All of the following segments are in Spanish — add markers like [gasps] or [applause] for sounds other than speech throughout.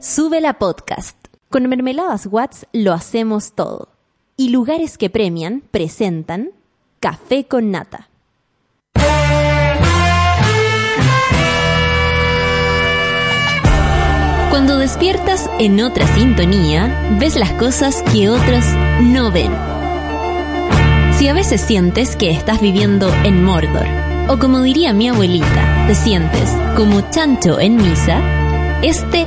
Sube la podcast. Con Mermeladas Watts lo hacemos todo. Y lugares que premian presentan Café con Nata. Cuando despiertas en otra sintonía, ves las cosas que otros no ven. Si a veces sientes que estás viviendo en Mordor, o como diría mi abuelita, te sientes como chancho en misa, este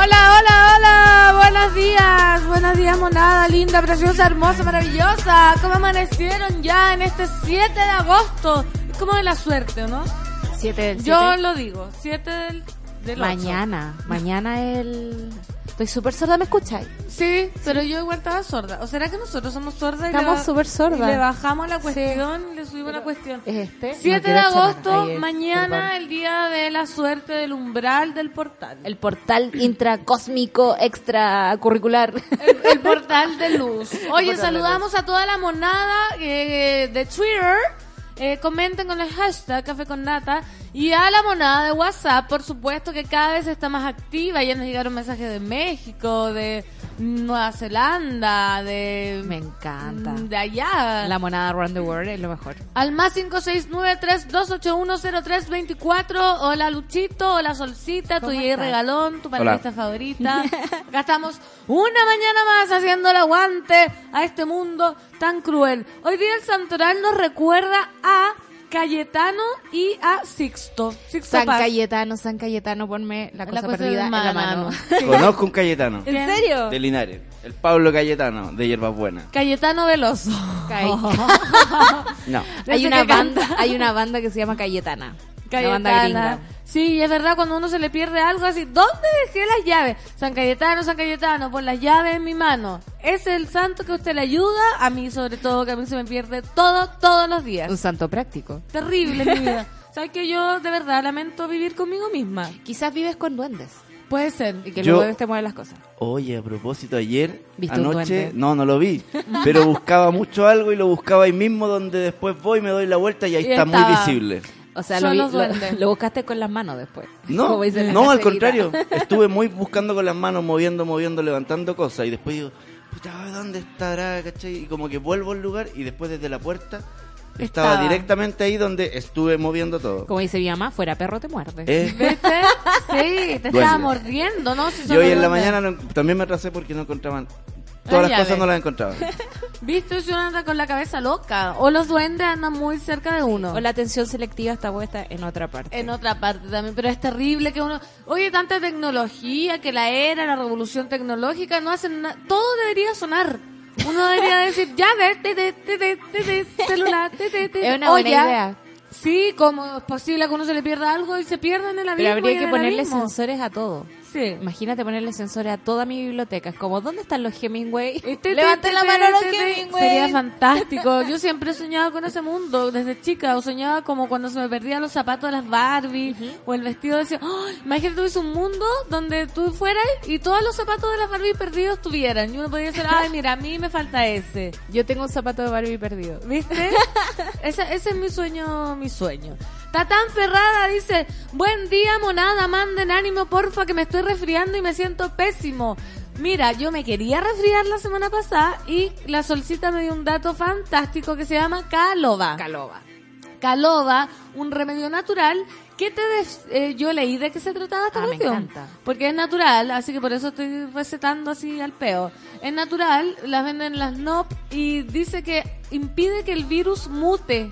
Hola, hola, hola, buenos días, buenos días monada, linda, preciosa, hermosa, maravillosa. ¿Cómo amanecieron ya en este 7 de agosto? Es como de la suerte, ¿o ¿no? Siete del Yo siete. lo digo, 7 del, del. Mañana, mañana el... Estoy súper sorda, ¿me escucháis? Sí, pero yo igual estaba sorda. ¿O será que nosotros somos sordas? y Estamos le- súper sordas. Le bajamos la cuestión, le subimos la cuestión. ¿Es este? 7 No de agosto, mañana perdón. el día de la suerte del umbral del portal. El portal intracósmico extracurricular. El, el portal de luz. Oye, saludamos a toda la monada eh, de Twitter. Eh, comenten con el hashtag Café con Nata. Y a la monada de WhatsApp, por supuesto, que cada vez está más activa. Ya nos llegaron mensajes de México, de Nueva Zelanda, de... Me encanta. De allá. La monada Around the World es lo mejor. Al más 569-3281-0324. Hola Luchito, hola Solcita, tu ¿Cómo DJ? Regalón, tu panelista favorita. [laughs] Acá estamos una mañana más haciendo el aguante a este mundo tan cruel. Hoy día el Santoral nos recuerda a Cayetano y a Sixto. Sixto San Paz. Cayetano, San Cayetano, ponme la cosa cosa perdida en la mano. [laughs] Conozco un Cayetano. ¿En serio? De Linares. El Pablo Cayetano, de Hierbas Buenas. Cayetano Veloso. Cay- [laughs] No. hay una banda, hay una banda que se llama Cayetana. Una banda Cayetana. gringa. Sí, y es verdad, cuando uno se le pierde algo así, ¿dónde dejé las llaves? San Cayetano, San Cayetano, pon las llaves en mi mano. Es el santo que usted le ayuda, a mí sobre todo, que a mí se me pierde todo, todos los días. Un santo práctico. Terrible mi vida. [laughs] ¿Sabes que yo de verdad lamento vivir conmigo misma? Quizás vives con duendes Puede ser. y que Yo- los duendes te mueven las cosas. Oye, a propósito, ayer, ¿Viste un anoche, no, no lo vi, [laughs] pero buscaba mucho algo y lo buscaba ahí mismo donde después voy, me doy la vuelta y ahí Y está muy visible. O sea, lo, lo- lo buscaste con las manos después. No, no, al contrario. [laughs] Estuve muy buscando con las manos, moviendo, moviendo, levantando cosas y después digo, puta, ¿dónde estará? ¿Cachai? Y como que vuelvo al lugar y después desde la puerta estaba, Estaba. directamente ahí donde estuve moviendo todo. Como dice mi mamá, fuera perro te muerde. Eh, [laughs] ¿Viste? Sí, te Duende. estaba mordiendo, ¿no? Si y hoy en la mañana no- también me atrasé porque no encontraban. Todas las llave. cosas no las encontraban. [laughs] ¿Viste? Si uno anda con la cabeza loca. O los duendes andan muy cerca de uno. O la atención selectiva está puesta en otra parte. En otra parte también, pero es terrible que uno, oye, tanta tecnología, que la era, la revolución tecnológica, no hacen nada, todo debería sonar. Uno debería [laughs] decir, ya ves, te, te, te, te, te, te, celular, te, te, te, Es una buena ya. idea. Sí, como es posible que uno se le pierda algo y se pierda en el abismo. Pero y habría que ponerle sensores a todo. Sí. Imagínate ponerle sensores a toda mi biblioteca. Como, ¿dónde están los Hemingway? Te, te, Levanten te, la mano los. Hemingway. Sería [laughs] fantástico. Yo siempre he soñado con ese mundo desde chica. O soñaba como cuando se me perdían los zapatos de las Barbie o el vestido. Decía, "Oh, imagínate tuviese un mundo donde tú fueras y todos los zapatos de las Barbie perdidos estuvieran. Y uno podría decir, ay, mira, a mí me falta ese. Yo tengo un zapato de Barbie perdido. ¿Viste? [laughs] ese, ese es mi sueño, mi sueño. Tatán Ferrada dice, buen día monada, manden ánimo porfa que me estoy resfriando y me siento pésimo. Mira, yo me quería resfriar la semana pasada y la solcita me dio un dato fantástico que se llama Caloba. Caloba. Caloba, un remedio natural que te des- eh, yo leí de qué se trataba esta Ah, me cuestión. encanta. Porque es natural, así que por eso estoy recetando así al peo. Es natural, las venden en las NOP y dice que impide que el virus mute.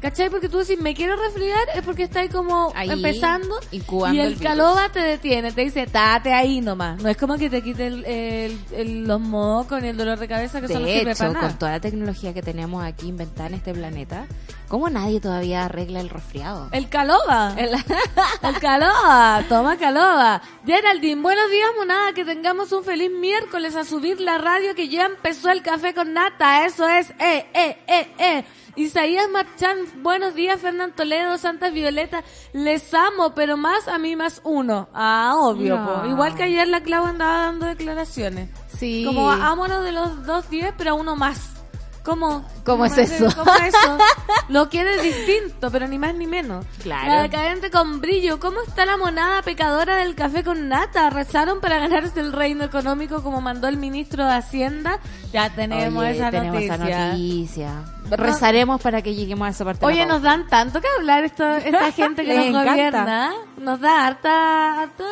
¿Cachai? Porque tú decís, me quiero resfriar, es porque está ahí como Ahí, empezando. Y el el, caloba te detiene, te dice, tate ahí nomás. No es como que te quite el, el- el- los mocos ni el dolor de cabeza, que De sirve hecho, para nada. con toda la tecnología que tenemos aquí inventada en este planeta, ¿cómo nadie todavía arregla el resfriado? El caloba. [laughs] El, caloba. Toma caloba. Geraldine, buenos días, monada. Que tengamos un feliz miércoles a subir la radio que ya empezó el café con nata. Eso es. Eh, eh, eh, eh. Isaías Marchán, buenos días, Fernán Toledo, Santa Violeta, les amo, pero más a mí más uno. Ah, obvio, No. po. igual que ayer la Clau andaba dando declaraciones. Sí. Como ámonos de los dos diez, pero a uno más. ¿Cómo? ¿Cómo es es eso? ¿Cómo es eso? [laughs] Lo quiere distinto, pero ni más ni menos. Claro. La decadente con brillo. ¿Cómo está la monada pecadora del café con nata? ¿Rezaron para ganarse el reino económico como mandó el ministro de Hacienda? Ya tenemos Oye, esa tenemos noticia. esa noticia. Rezaremos para que lleguemos a esa parte. Oye, nos dan tanto que hablar esto, esta [laughs] gente que nos encanta. gobierna. Nos da harta, harta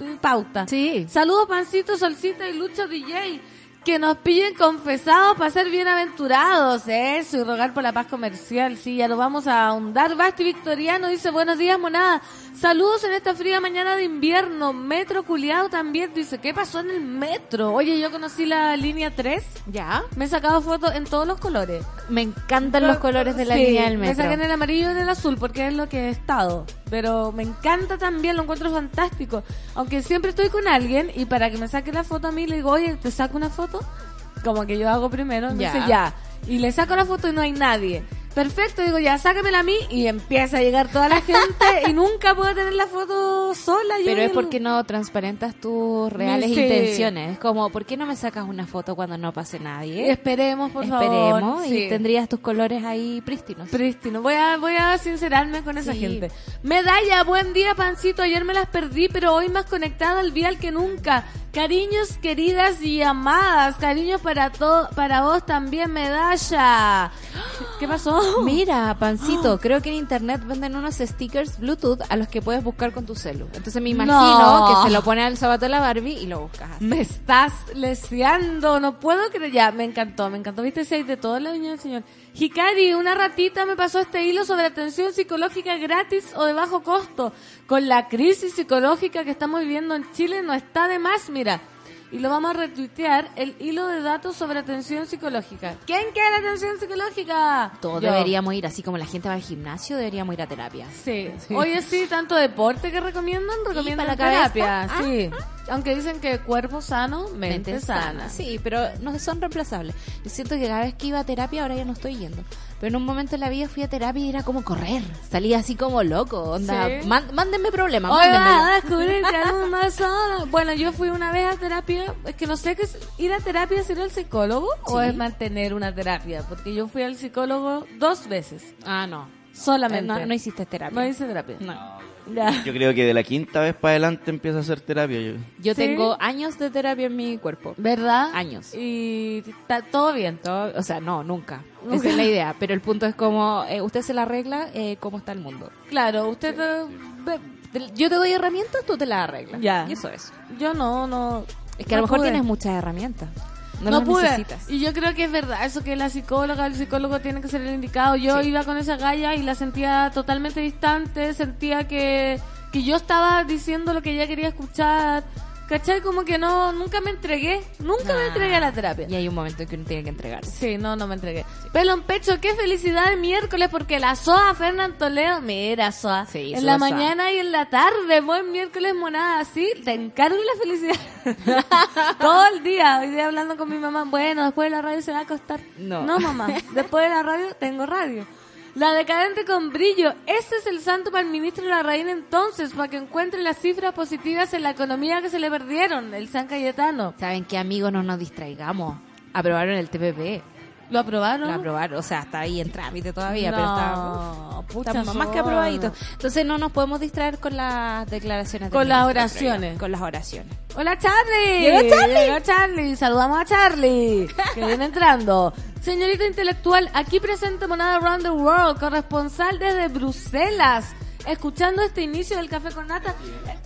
eh, pauta. Sí. Saludos, Pancito, Solcita y Lucho DJ. Que nos pillen confesados para ser bienaventurados. Eso, y rogar por la paz comercial. Sí, ya lo vamos a ahondar. Basti Victoriano dice, buenos días, monada. Saludos en esta fría mañana de invierno. Metro Culiado también dice, ¿qué pasó en el metro? Oye, yo conocí la línea 3. Ya. Me he sacado fotos en todos los colores. Me encantan los colores de la Sí, línea del Me metro. saqué en el amarillo y en el azul porque es lo que he estado. Pero me encanta también, lo encuentro fantástico. Aunque siempre estoy con alguien y para que me saque la foto a mí le digo, oye, ¿te saco una foto? Como que yo hago primero, entonces Ya. ya. Y le saco la foto y no hay nadie. Perfecto, digo, ya, sáquemela a mí y empieza a llegar toda la gente y [laughs] nunca puedo tener la foto sola. yo Pero y es porque no transparentas tus reales Sí. intenciones. Es como, ¿por qué no me sacas una foto cuando no pase nadie? Esperemos, por Esperemos favor. y Sí. tendrías tus colores ahí prístinos. Prístino. Voy a, voy a sincerarme con esa Sí. gente. Medalla, buen día, Pancito. Ayer me las perdí, pero hoy más conectada al vial que nunca. Cariños, queridas y amadas. Cariños para todo, para vos también, medalla. ¿Qué pasó? Mira, Pancito, creo que en internet venden unos stickers Bluetooth a los que puedes buscar con tu celu. Entonces me imagino No. que se lo pone al zapato de la Barbie y lo buscas así. Me estás leseando, no puedo creer. Ya, me encantó, me encantó. Viste, hay de todo la viña del señor. Hikari, una ratita me pasó este hilo sobre atención psicológica gratis o de bajo costo. Con la crisis psicológica que estamos viviendo en Chile, no está de más, mira. Y lo vamos a retuitear, el hilo de datos sobre atención psicológica. ¿Quién quiere atención psicológica? Todos Yo. deberíamos ir, así como la gente va al gimnasio, deberíamos ir a terapia. Sí. Oye, sí, tanto deporte que recomiendan, recomiendan la terapia. cabeza. Ah, sí. Aunque dicen que cuerpo sano, mente, sana. Sí, pero no son reemplazables. Yo siento que cada vez que iba a terapia, ahora ya no estoy yendo. Pero en un momento en la vida fui a terapia y era como correr. Salía así como loco. Onda, Sí. "Man- mándenme problemas, Hoy mándenmelo". vas a descubrir que eres más. Bueno, yo fui una vez a terapia. Es que no sé qué es ir a terapia, es ir al psicólogo o es mantener una terapia. Porque yo fui al psicólogo dos veces. Ah, no. Solamente. No, no hiciste terapia. No hice terapia. No. Ya. Yo creo que de la quinta vez para adelante empieza a hacer terapia. Yo. Yo ¿Sí? tengo años de terapia en mi cuerpo. ¿Verdad? Años. Y está todo bien. Todo- o sea, no, nunca. Nunca. Esa es la idea. Pero el punto es como, eh, usted se la arregla, eh, cómo está el mundo. Claro, usted... Yo te doy herramientas, tú te las arreglas. Ya. Y eso es. Yo no, no... Es que a lo mejor pude. tienes muchas herramientas. No, No, pude. necesitas. Y yo creo que es verdad, eso que la psicóloga, el psicólogo tiene que ser el indicado. Yo Sí. iba con esa galla y la sentía totalmente distante, sentía que, que yo estaba diciendo lo que ella quería escuchar. ¿Cachai? Como que no, nunca me entregué, nunca me Ah. entregué a la terapia. Y hay un momento en que uno tiene que entregarse. Sí, no, no me entregué. Pelo en pecho, qué felicidad el miércoles porque la SOA Fernán Toledo, mira SOA, Sí, en SOA, la SOA. mañana y en la tarde, buen miércoles monada, así, te encargo la felicidad. [laughs] Todo el día, hoy día hablando con mi mamá, bueno, después de la radio se va a acostar. No. No, mamá, después de la radio tengo radio. La decadente con brillo, ese es el santo para el ministro de la reina entonces, para que encuentre las cifras positivas en la economía que se le perdieron, el San Cayetano. ¿Saben qué, amigos? No nos distraigamos. Aprobaron el TPP. ¿Lo aprobaron? Lo aprobaron. O sea, está ahí en trámite todavía, pero está... uf, pucha, estamos más que sola. aprobaditos. Entonces no nos podemos distraer con las declaraciones. Con las oraciones. Con las oraciones. Hola Charlie. Llegó Charlie. Llegó Charlie. Saludamos a Charlie. Que viene entrando. Señorita intelectual, aquí presente Monada Around the World, corresponsal desde Bruselas. escuchando este inicio del café con nata.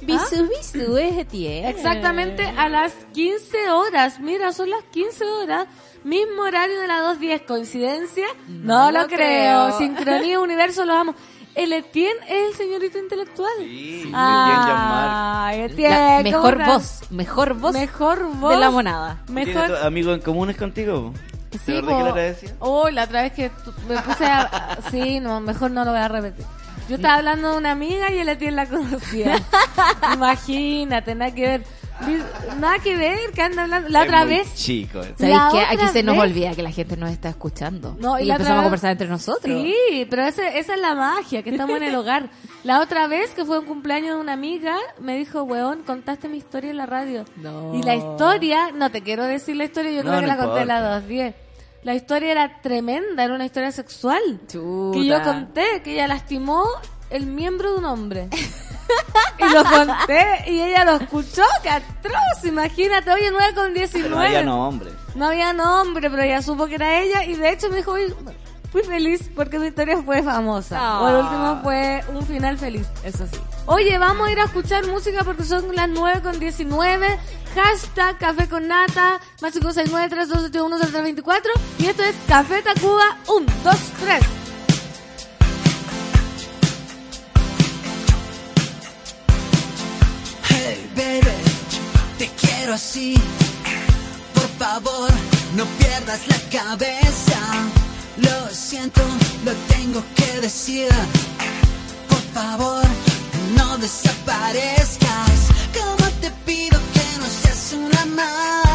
Bisu, bisu, es. Exactamente a las 15 horas. Mira, son las 15 horas. Mismo horario de las 2.10. ¿Coincidencia? No, lo lo creo. creo. [laughs] Sincronía, universo, lo amo. El Etienne es el señorito intelectual. Sí, Ah, La Etienne, mejor ¿cómo voz, mejor voz Mejor voz. de la monada. ¿Tienes Mejor. amigos en comunes contigo? ¿De Sí, verdad po. que lo agradecía? Oh, la otra vez que me puse a... Sí, no, mejor no lo voy a repetir. Yo estaba hablando de una amiga y el Etienne la conocía. [laughs] Imagínate, nada que ver. Nada que ver, que anda hablando. La Es otra muy vez... Chico. eh. ¿Sabéis La que aquí se nos olvida que la gente nos está escuchando? No, y y la otra empezamos a conversar entre nosotros. Sí, pero ese- esa es la magia, que estamos en el hogar. La otra vez que fue un cumpleaños de una amiga, me dijo, weón, contaste mi historia en la radio. No. Y la historia, no te quiero decir la historia, yo No, creo que no la conté a importa. las 2.10. La historia era tremenda, era una historia sexual. Chuta. Que yo conté, que ella lastimó el miembro de un hombre. [laughs] [laughs] y lo conté y ella lo escuchó, que atroz, imagínate, oye, 9 con 19. Pero no, hombre. No había nombre, pero ella supo que era ella y de hecho me dijo, "Uy, fui feliz porque mi historia fue famosa. Ah. O el último fue un final feliz. Eso sí. Oye, vamos a ir a escuchar música porque son las 9 con 19. Hashtag Café con Nata, más 569 3281 0324 Y esto es Café Tacuba 1, 2, 3. Por favor, no pierdas la cabeza. Lo siento, lo tengo que decir. Por favor, no desaparezcas. Como te pido que no seas una más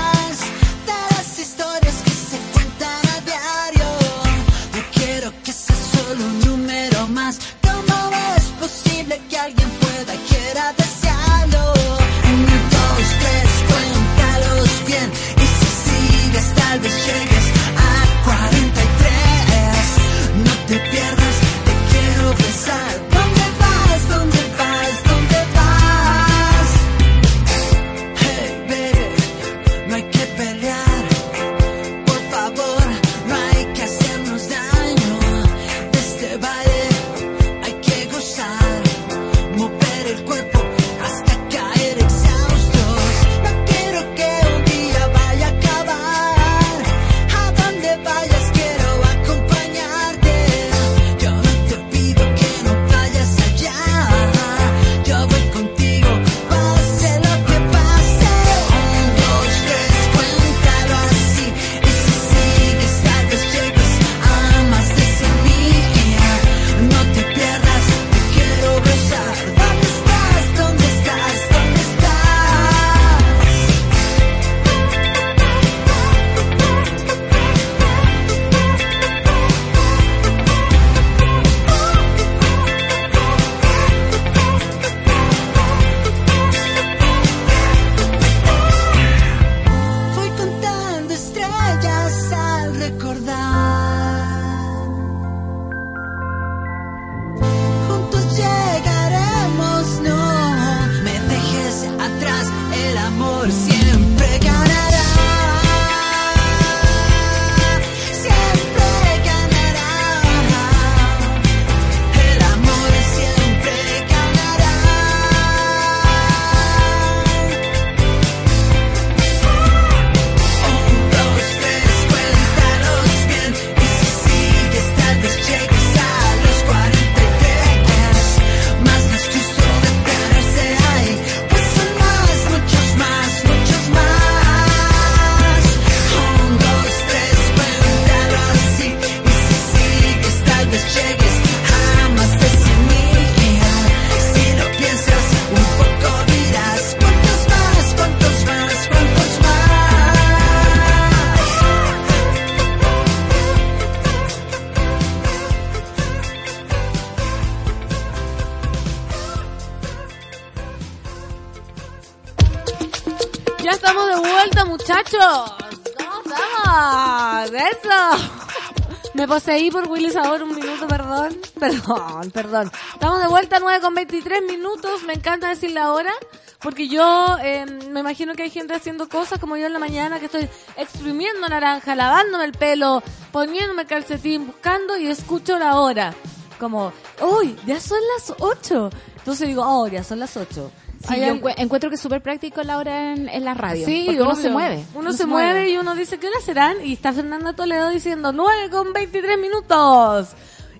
Poseí por Willy Sabor un minuto, perdón. [laughs] Perdón, perdón. Estamos de vuelta, 9 con 23 minutos. Me encanta decir la hora. Porque yo eh, me imagino que hay gente haciendo cosas como yo en la mañana que estoy exprimiendo naranja, lavándome el pelo, poniéndome calcetín, buscando y escucho la hora. como, uy, ya son las 8. Entonces digo, oh, ya son las 8. Sí, yo encue- encuentro que es súper práctico la hora en, en la radio. Sí, porque uno se mueve. Uno, se, mueve. y uno dice, ¿qué hora serán? Y está Fernanda Toledo diciendo 9 con 23 minutos.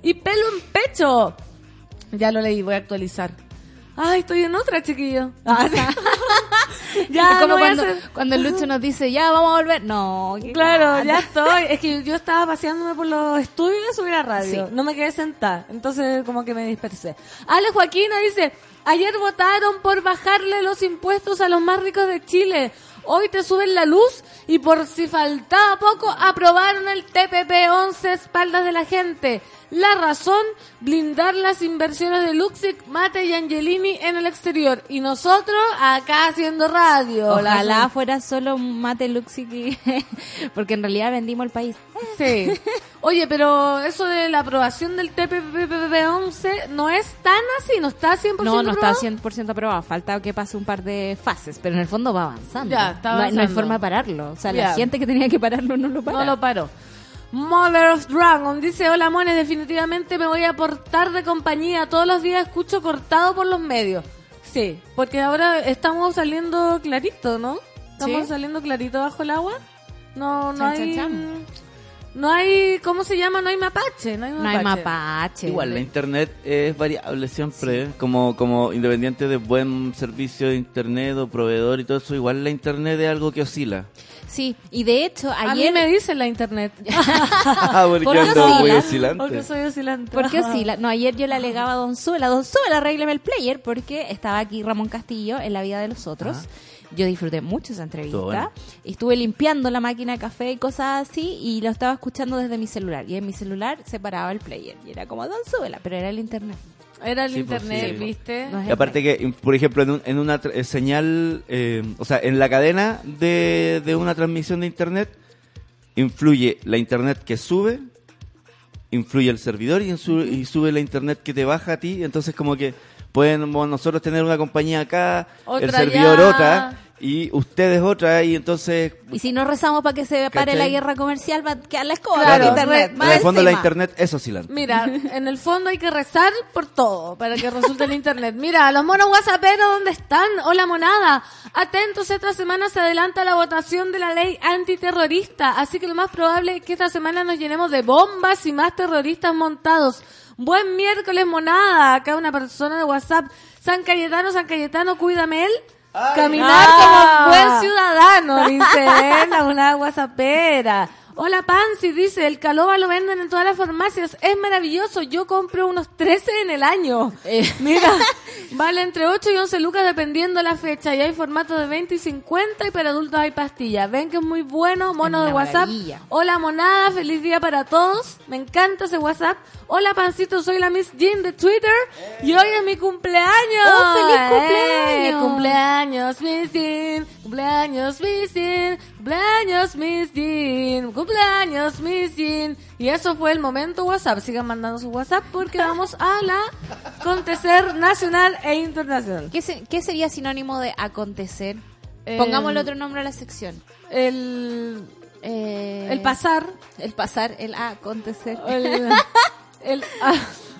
Y pelo en pecho. Ya lo leí, voy a actualizar. Ay, estoy en otra, chiquillo. Ah, [laughs] ya, es como no cuando, cuando el Lucho nos dice, ya vamos a volver. No, Claro, ya estoy. Es que yo estaba paseándome por los estudios de subir a radio. Sí. No me quedé sentada. Entonces, como que me dispersé. Ale Joaquina dice: Ayer votaron por bajarle los impuestos a los más ricos de Chile. Hoy te suben la luz y por si faltaba poco, aprobaron el TPP 11 espaldas de la gente. La razón, blindar las inversiones de Luxic, Mate y Angelini en el exterior. Y nosotros acá haciendo radio. Ojalá fuera solo mate Luxi que- [laughs] porque en realidad vendimos el país. Sí. Oye, pero eso de la aprobación del TPP-11 no es tan así, no está 100% No, no está aprobado. 100% aprobado. Falta que pase un par de fases, pero en el fondo va avanzando. Ya, está No hay- No, hay avanzando. forma de pararlo. O sea, Ya. la gente que tenía que pararlo no lo para. No lo paró. Mother of Dragon dice, hola mones, definitivamente me voy a portar de compañía. Todos los días escucho cortado por los medios. Sí, porque ahora estamos saliendo clarito, ¿no? Estamos Sí. saliendo clarito bajo el agua. No, no Chan, hay... chan. No hay, ¿cómo se llama? No hay mapache. No hay No hay mapache. mapache. Igual, la internet es variable siempre, como, como independiente de buen servicio de internet o proveedor y todo eso, igual la internet es algo que oscila. Sí, y de hecho, A mí ayer... me dicen la internet. [laughs] Ah, porque ¿Por ando muy oscila? oscilante. Porque soy oscilante. ¿Por qué oscila? No, ayer yo le alegaba a Don Suela, Don Suela, arrégleme el player, porque estaba aquí Ramón Castillo en La Vida de los Otros. Yo disfruté mucho esa entrevista. Bueno. Estuve limpiando la máquina de café y cosas así, y lo estaba escuchando desde mi celular. Y en mi celular se paraba el player. Y era como Don Suela, pero era el internet. Era el Sí, pues, internet, sí. ¿viste? Y aparte que, por ejemplo, en, un- en una eh, señal, eh, o sea, en la cadena de, de una transmisión de internet, influye la internet que sube, influye el servidor y, sube la internet que te baja a ti. Entonces, como que podemos nosotros tener una compañía acá, el servidor otra y ustedes otra, y entonces. Y si no rezamos para que se pare ¿Cachai? la guerra comercial, va a quedar la escoba Claro, internet. En el fondo, la encima. internet es oscilante. Mira, [laughs] en el fondo hay que rezar por todo para que resulte el internet. Mira, los monos whatsapperos, ¿dónde están? Hola, monada. Atentos, esta semana se adelanta la votación de la ley antiterrorista, así que lo más probable es que esta semana nos llenemos de bombas y más terroristas montados. Buen miércoles, monada. Acá una persona de WhatsApp. San Cayetano, San Cayetano, cuídame él. Caminar Ah. como buen ciudadano, dice [laughs] él, una whatsappera. Hola Pansy, dice, el caloba lo venden en todas las farmacias, es maravilloso, yo compro unos 13 en el año. Eh. Mira, [laughs] vale entre 8 y 11 lucas dependiendo la fecha, y hay formatos de 20 y 50 y para adultos hay pastillas. Ven que es muy bueno, mono de WhatsApp. maravilla. Hola monada, feliz día para todos, me encanta ese WhatsApp. Hola Pancito, soy la Miss Jean de Twitter y hoy es mi cumpleaños. ¡Oh, feliz ¡Eh! cumpleaños! cumpleaños Miss Jean, cumpleaños Miss Jean, cumpleaños Miss Jean, cumpleaños Miss Jean. Y eso fue el momento WhatsApp. Sigan mandando su WhatsApp porque vamos a la acontecer nacional e internacional. ¿Qué, se- qué sería sinónimo de acontecer? Eh, Pongámosle otro nombre a la sección. El, Eh, el pasar, El pasar, el acontecer. el, [laughs] el, ah,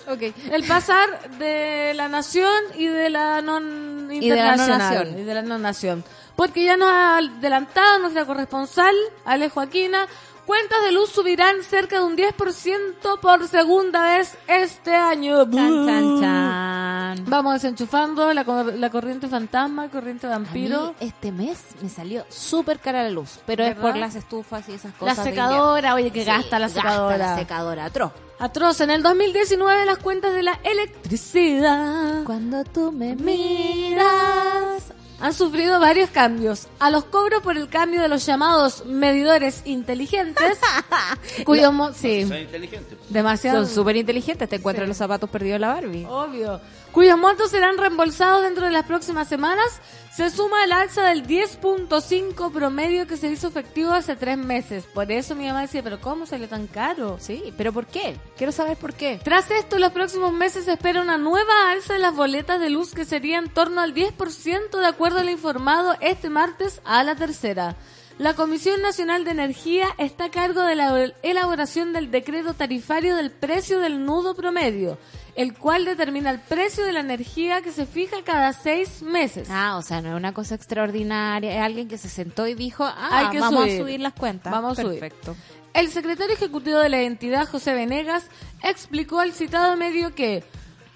Ok. el pasar de la nación y de la non Y de la no internacional nación. y de la no nación. Porque ya nos ha adelantado nuestra corresponsal, Ale Joaquina, cuentas de luz subirán cerca de un 10% por segunda vez este año. Chan, chan, chan. Vamos desenchufando la, cor- la corriente fantasma, corriente A vampiro. mí este mes me salió súper cara la luz, pero es por las estufas y esas La cosas. de secadora, oye, que gasta la gasta secadora. la secadora, atroz. Atroz, en el 2019 las cuentas de la electricidad Cuando tú me miras han sufrido varios cambios. A los cobros por el cambio de los llamados medidores inteligentes, [laughs] cuyo mo- sí, Soy inteligente. demasiado Son súper inteligentes, te encuentran los zapatos perdidos de la Barbie. obvio, cuyos montos serán reembolsados dentro de las próximas semanas, se suma el alza del 10.5 promedio que se hizo efectivo hace tres meses. Por eso mi mamá decía, pero ¿cómo sale tan caro? Sí, pero ¿por qué? Quiero saber por qué. Tras esto, los próximos meses se espera una nueva alza de las boletas de luz que sería en torno al 10% de acuerdo al informado este martes a la tercera. La Comisión Nacional de Energía está a cargo de la elaboración del decreto tarifario del precio del nudo promedio, el cual determina el precio de la energía que se fija cada seis meses. Ah, o sea, no es una cosa extraordinaria, es alguien que se sentó y dijo, ah, Hay que vamos subir. a subir las cuentas. Vamos a subir. Perfecto. El secretario ejecutivo de la entidad, José Venegas, explicó al citado medio que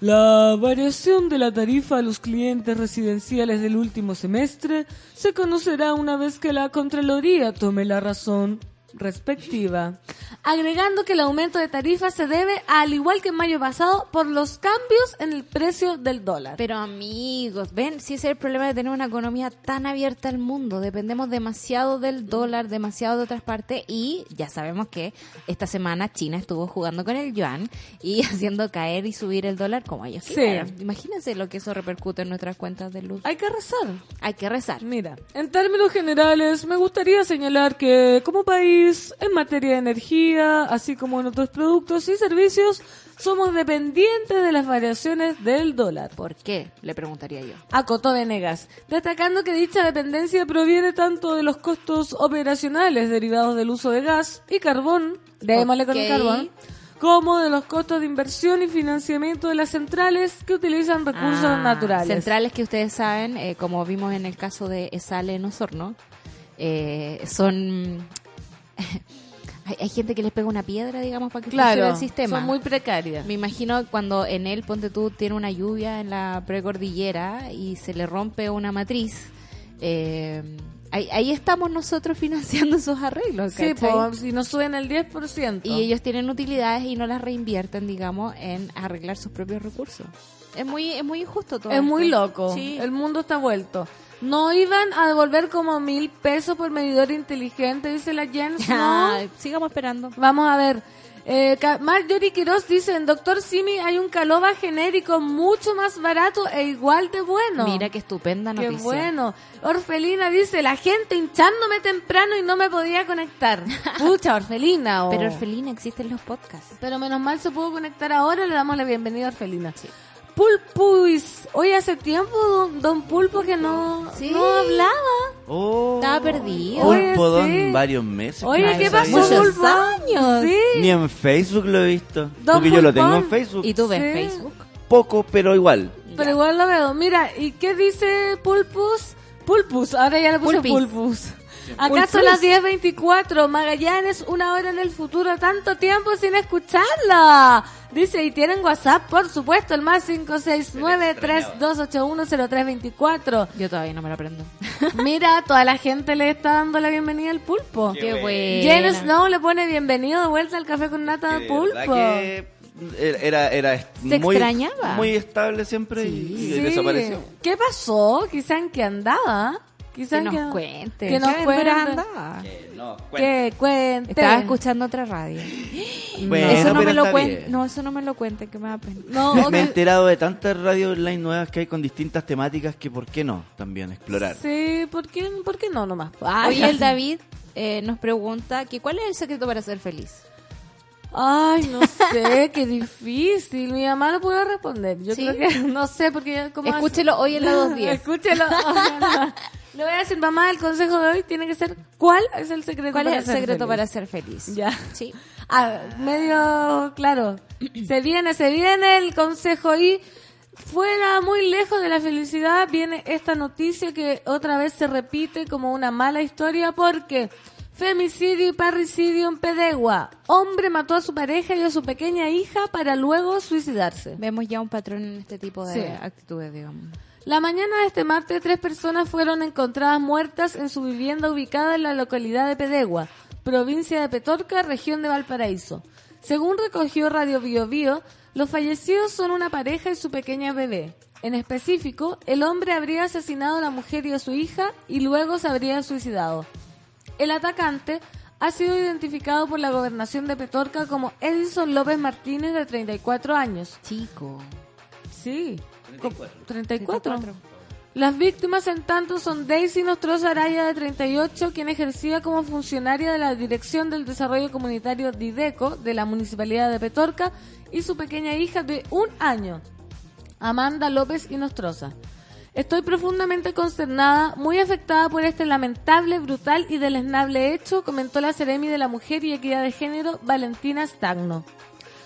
la variación de la tarifa a los clientes residenciales del último semestre se conocerá una vez que la Contraloría tome la razón respectiva, agregando que el aumento de tarifa se debe, al igual que en mayo pasado, por los cambios en el precio del dólar. Pero amigos, ven, si ese es el problema de tener una economía tan abierta al mundo, dependemos demasiado del dólar, demasiado de otras partes y ya sabemos que esta semana China estuvo jugando con el yuan y [laughs] haciendo caer y subir el dólar como ellos Sí. quieran. Imagínense lo que eso repercute en nuestras cuentas de luz. Hay que rezar. Hay que rezar. Mira, en términos generales, me gustaría señalar que como país, en materia de energía, así como en otros productos y servicios, somos dependientes de las variaciones del dólar. ¿Por qué? Le preguntaría yo. Acotó Venegas, destacando que dicha dependencia proviene tanto de los costos operacionales derivados del uso de gas y carbón, démosle con el Ok. carbón, como de los costos de inversión y financiamiento de las centrales que utilizan recursos Ah, naturales. Centrales que ustedes saben, eh, como vimos en el caso de Esale en Osorno, eh, son... [laughs] hay, hay gente que les pega una piedra, digamos, para que funcione Claro, el sistema. son muy precarias. Me imagino cuando en él, ponte tú, tiene una lluvia en la precordillera y se le rompe una matriz. eh, ahí, ahí estamos nosotros [laughs] financiando esos arreglos. Sí, ¿cachai? pues, si nos suben el 10%. Y ellos tienen utilidades y no las reinvierten, digamos, en arreglar sus propios recursos. Es muy, es muy injusto todo. Es muy loco. Sí. El mundo está vuelto. No iban a devolver como mil pesos por medidor inteligente, dice la Jens. No. Sigamos esperando. Vamos a ver. Eh, Marjorie Quiroz dice, en Doctor Simi hay un caloba genérico mucho más barato e igual de bueno. Mira qué estupenda Qué noticia. bueno. Orfelina dice, la gente hinchándome temprano y no me podía conectar. [laughs] Pucha, Orfelina. oh. Pero Orfelina existen los podcasts. Pero menos mal se pudo conectar ahora, le damos la bienvenida a Orfelina. Pulpuis. Hoy hace tiempo, don, don Pulpo, que no, Sí. no hablaba. Oh, Estaba perdido. Oye, Pulpo Don, sí. varios meses. Oye, ¿qué pasó, Muchos Pulpo? años. Sí. Ni en Facebook lo he visto. Don Porque yo lo tengo en Facebook. ¿Y tú ves Sí. Facebook? Poco, pero igual. Pero igual lo veo. Mira, ¿y qué dice Pulpus? Pulpus, ahora ya le puse Pulpis. Pulpus. Acá Pulpus. son las 10.24, Magallanes, una hora en el futuro, tanto tiempo sin escucharla. Dice, y tienen WhatsApp, por supuesto, el más 569-3281-0324. Yo todavía no me lo aprendo. [laughs] Mira, toda la gente le está dando la bienvenida al pulpo. Qué bueno. Jen Snow le pone bienvenido de vuelta al café con nata de pulpo. que era, era Se muy, extrañaba. muy estable siempre y- y, Sí. desapareció. ¿Qué pasó? Quizá en qué andaba. Que nos cuente. Que nos ¿Qué cuente. aventuras andaba? no, Que cuente. Estaba escuchando otra radio. [gasps] Bueno, eso no me lo cuente. No, eso no me lo cuente, que me da pena. No, Me, he enterado de tantas radios online nuevas que hay con distintas temáticas que por qué no también explorar. Sí, ¿por qué, ¿por qué no nomás? Ay, Oye, el [laughs] David eh, nos pregunta que cuál es el secreto para ser feliz. Ay, no sé, [laughs] qué difícil. Mi mamá no puede responder. Yo ¿Sí? creo que [laughs] no sé porque como Escúchelo hoy en la 210. [laughs] Escúchelo. Le voy a decir, mamá, el consejo de hoy tiene que ser ¿cuál es el secreto ¿Cuál para es el ser secreto feliz? para ser feliz? Ya. Sí. Ah, medio claro. Se viene, se viene el consejo y fuera muy lejos de la felicidad viene esta noticia que otra vez se repite como una mala historia porque femicidio y parricidio en Pedegua. Hombre mató a su pareja y a su pequeña hija para luego suicidarse. Vemos ya un patrón en este tipo de Sí. actitudes, digamos. La mañana de este martes, tres personas fueron encontradas muertas en su vivienda ubicada en la localidad de Pedegua, provincia de Petorca, región de Valparaíso. Según recogió Radio Bio Bio, los fallecidos son una pareja y su pequeña bebé. En específico, el hombre habría asesinado a la mujer y a su hija y luego se habría suicidado. El atacante ha sido identificado por la gobernación de Petorca como Edison López Martínez, de 34 años. Chico. Sí. 34. Las víctimas, en tanto, son Daisy Nostroza Araya, de 38, quien ejercía como funcionaria de la Dirección del Desarrollo Comunitario Dideco de la Municipalidad de Petorca y su pequeña hija de un año, Amanda López y Nostroza. Estoy profundamente consternada, muy afectada por este lamentable, brutal y deleznable hecho, comentó la Seremi de la Mujer y Equidad de Género, Valentina Stagno.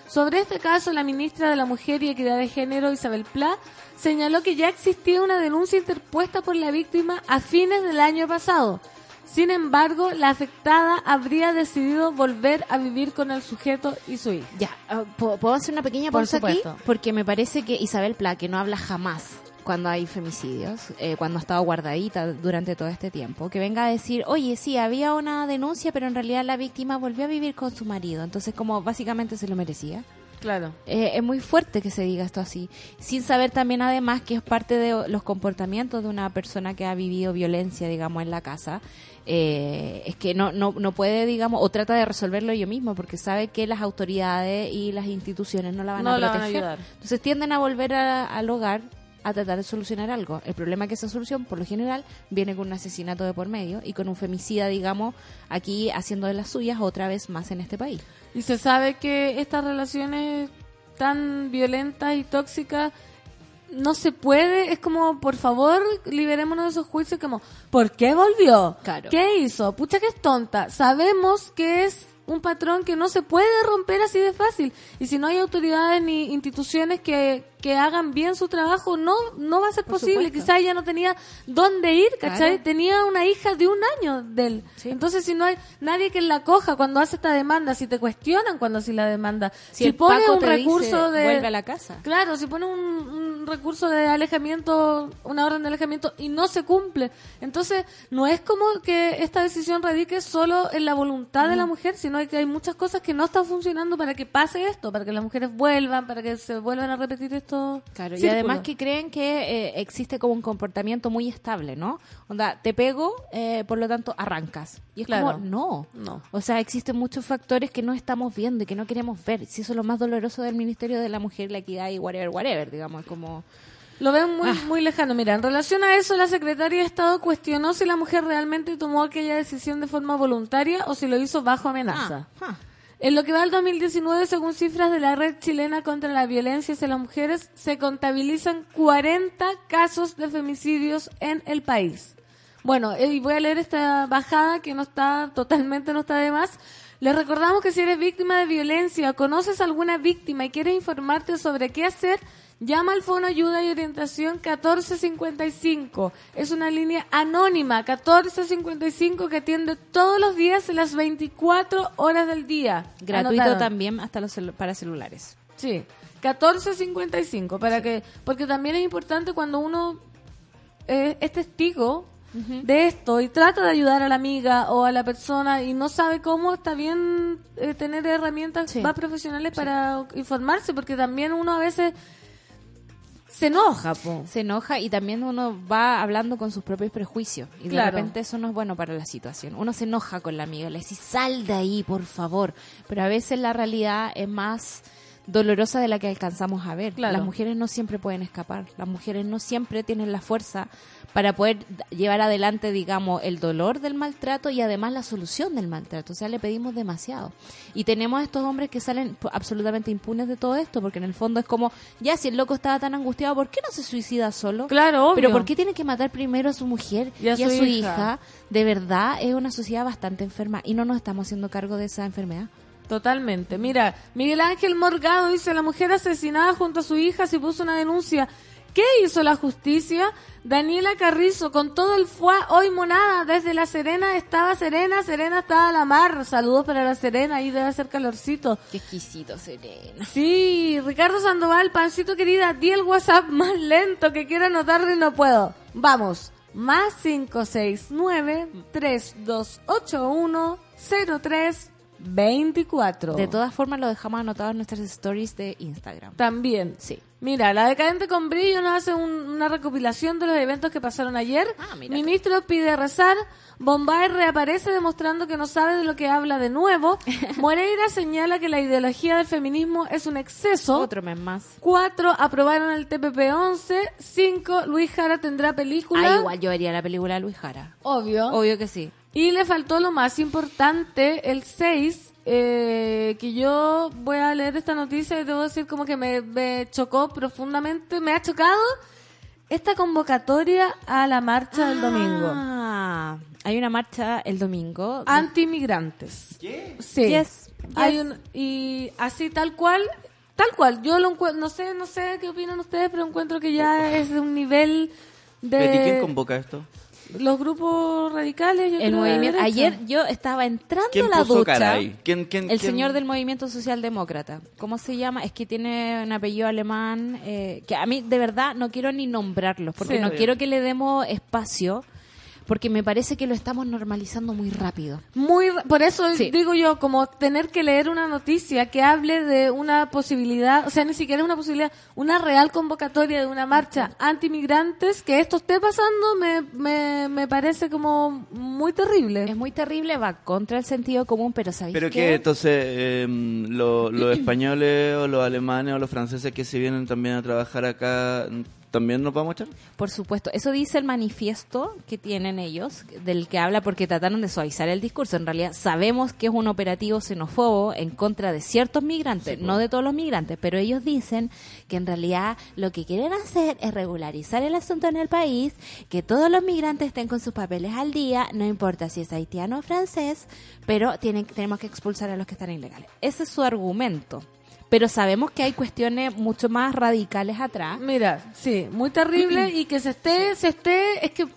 Sobre este caso, la ministra de la Mujer y Equidad de Género, Isabel Pla, señaló que ya existía una denuncia interpuesta por la víctima a fines del año pasado. Sin embargo, la afectada habría decidido volver a vivir con el sujeto y su hija. Ya, ah, ¿puedo hacer una pequeña Por pausa aquí? supuesto. Porque me parece que Isabel Pla, que no habla jamás cuando hay femicidios, eh, cuando ha estado guardadita durante todo este tiempo, que venga a decir, oye, sí, había una denuncia, pero en realidad la víctima volvió a vivir con su marido, entonces como básicamente se lo merecía. Claro. Eh, es muy fuerte que se diga esto así, sin saber también además que es parte de los comportamientos de una persona que ha vivido violencia, digamos, en la casa. Eh, es que no, no, no puede, digamos, o trata de resolverlo yo mismo, porque sabe que las autoridades y las instituciones no la van No a la van a proteger. ayudar. Entonces tienden a volver a- al hogar a tratar de solucionar algo. El problema es que esa solución, por lo general, viene con un asesinato de por medio y con un femicida, digamos, aquí haciendo de las suyas otra vez más en este país. Y se sabe que estas relaciones tan violentas y tóxicas no se puede, es como, por favor, liberémonos de esos juicios como, ¿por qué volvió? Claro. ¿Qué hizo? Pucha que es tonta. Sabemos que es un patrón que no se puede romper así de fácil. Y si no hay autoridades ni instituciones que, que hagan bien su trabajo, no, no va a ser Por posible. supuesto. Quizá ella no tenía dónde ir, ¿cachai? Claro. Tenía una hija de un año de él. Sí. Entonces, si no hay nadie que la coja cuando hace esta demanda, si te cuestionan cuando hace la demanda, si, pone un recurso dice, de... vuelve a la casa. Claro, si pone un, un recurso de alejamiento, una orden de alejamiento y no se cumple. Entonces, no es como que esta decisión radique solo en la voluntad de la mujer, sino que hay muchas cosas que no están funcionando para que pase esto, para que las mujeres vuelvan, para que se vuelvan a repetir esto. Claro, y además que creen que eh, existe como un comportamiento muy estable, ¿no? Onda, te pego, eh, por lo tanto arrancas. Y es Claro. como, no. No. O sea, existen muchos factores que no estamos viendo y que no queremos ver. Si eso es lo más doloroso del Ministerio de la Mujer, la Equidad y whatever, whatever, digamos, es como... Lo ven muy, Ah. muy lejano. Mira, en relación a eso, la secretaria de Estado cuestionó si la mujer realmente tomó aquella decisión de forma voluntaria o si lo hizo bajo amenaza. Ah, ah. En lo que va al 2019, según cifras de la Red Chilena contra la Violencia hacia las Mujeres, se contabilizan 40 casos de femicidios en el país. Bueno, eh, y voy a leer esta bajada que no está, totalmente no está de más. Les recordamos que si eres víctima de violencia, conoces a alguna víctima y quieres informarte sobre qué hacer, llama al Fono Ayuda y Orientación 1455. Es una línea anónima, 1455, que atiende todos los días las 24 horas del día. Gratuito también hasta los celu- para celulares. Sí, 14.55, para que, porque también es importante cuando uno eh, es testigo de esto y trata de ayudar a la amiga o a la persona y no sabe cómo, está bien eh, tener herramientas Sí. más profesionales para informarse, porque también uno a veces se enoja, po. Se enoja y también uno va hablando con sus propios prejuicios. Y de repente eso no es bueno para la situación. Uno se enoja con la amiga, le dice, sal de ahí, por favor. Pero a veces la realidad es más dolorosa de la que alcanzamos a ver. Claro. Las mujeres no siempre pueden escapar. Las mujeres no siempre tienen la fuerza para poder llevar adelante, digamos, el dolor del maltrato y además la solución del maltrato. O sea, le pedimos demasiado. Y tenemos a estos hombres que salen absolutamente impunes de todo esto, porque en el fondo es como, ya si el loco estaba tan angustiado, ¿por qué no se suicida solo? Claro, obvio. Pero ¿por qué tiene que matar primero a su mujer Y a su su hija? hija? De verdad, es una sociedad bastante enferma y no nos estamos haciendo cargo de esa enfermedad. Totalmente. Mira, Miguel Ángel Morgado dice, la mujer asesinada junto a su hija se puso una denuncia. ¿Qué hizo la justicia? Daniela Carrizo, con todo el fuá, hoy monada, desde La Serena estaba Serena, Serena estaba a la mar. Saludos para La Serena, ahí debe hacer calorcito. Qué exquisito, Serena. Sí, Ricardo Sandoval, pancito querida, di el WhatsApp más lento que quiero anotarlo y no puedo. Vamos, más 569-3281-0324. De todas formas, lo dejamos anotado en nuestras stories de Instagram. También. Sí. Mira, la decadente con brillo nos hace un- una recopilación de los eventos que pasaron ayer. Ah, mira Ministro pide rezar. Bombay reaparece demostrando que no sabe de lo que habla de nuevo. [laughs] Moreira señala que la ideología del feminismo es un exceso. Otro mes más. Cuatro, aprobaron el TPP-11. Cinco, Luis Jara tendrá película. Ah, igual yo haría la película de Luis Jara. Obvio. Obvio que sí. Y le faltó lo más importante, el 6, eh, que yo voy a leer esta noticia y debo decir como que me, me chocó profundamente, me ha chocado esta convocatoria a la marcha del domingo. Ah, hay una marcha el domingo. Anti-migrantes. ¿Qué? Sí. Yes, Hay yes. un, y así tal cual, tal cual. Yo lo encuentro, no sé, no sé qué opinan ustedes, pero encuentro que ya es de un nivel de Betty, ¿quién convoca esto? Los grupos radicales. yo El movimiento. Ayer yo estaba entrando ¿Quién a la puso ducha. cara ahí? ¿Quién, quién, El quién- señor del movimiento socialdemócrata. ¿Cómo se llama? Es que tiene un apellido alemán eh, que a mí de verdad no quiero ni nombrarlos porque Sí, no quiero que le demos espacio porque me parece que lo estamos normalizando muy rápido. Muy, ra- por eso Sí. digo yo, como tener que leer una noticia que hable de una posibilidad, o sea, ni siquiera es una posibilidad, una real convocatoria de una marcha antimigrantes, que esto esté pasando, me, me, me parece como muy terrible. Es muy terrible, va contra el sentido común, pero ¿sabéis ¿Pero qué? qué? Entonces, eh, lo- los españoles o los alemanes o los franceses que se vienen también a trabajar acá, ¿también nos vamos a echar? Por supuesto, eso dice el manifiesto que tienen ellos, del que habla porque trataron de suavizar el discurso. En realidad sabemos que es un operativo xenófobo en contra de ciertos migrantes, no de todos los migrantes, pero ellos dicen que en realidad lo que quieren hacer es regularizar el asunto en el país, que todos los migrantes estén con sus papeles al día, no importa si es haitiano o francés, pero tienen, tenemos que expulsar a los que están ilegales. Ese es su argumento. Pero sabemos que hay cuestiones mucho más radicales atrás. Mira, sí, muy terrible y que se esté, se esté, es que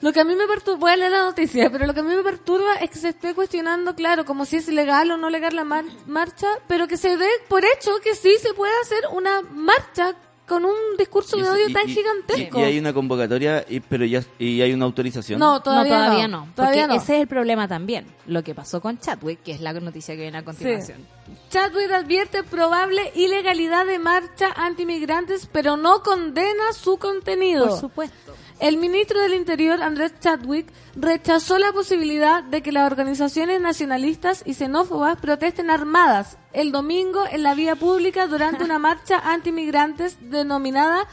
lo que a mí me perturba, voy a leer la noticia, pero lo que a mí me perturba es que se esté cuestionando, claro, como si es legal o no legal la mar- marcha, pero que se dé por hecho que sí se puede hacer una marcha con un discurso de odio y- tan y- gigantesco. Y, hay una convocatoria, y, pero ya y hay una autorización. No, todavía no, todavía no. no. Todavía porque no. ese es el problema también. Lo que pasó con Chadwick, que es la noticia que viene a continuación. Chadwick advierte probable ilegalidad de marcha antimigrantes, pero no condena su contenido. Por supuesto. El ministro del Interior, Andrés Chadwick, rechazó la posibilidad de que las organizaciones nacionalistas y xenófobas protesten armadas el domingo en la vía pública durante una marcha antimigrantes denominada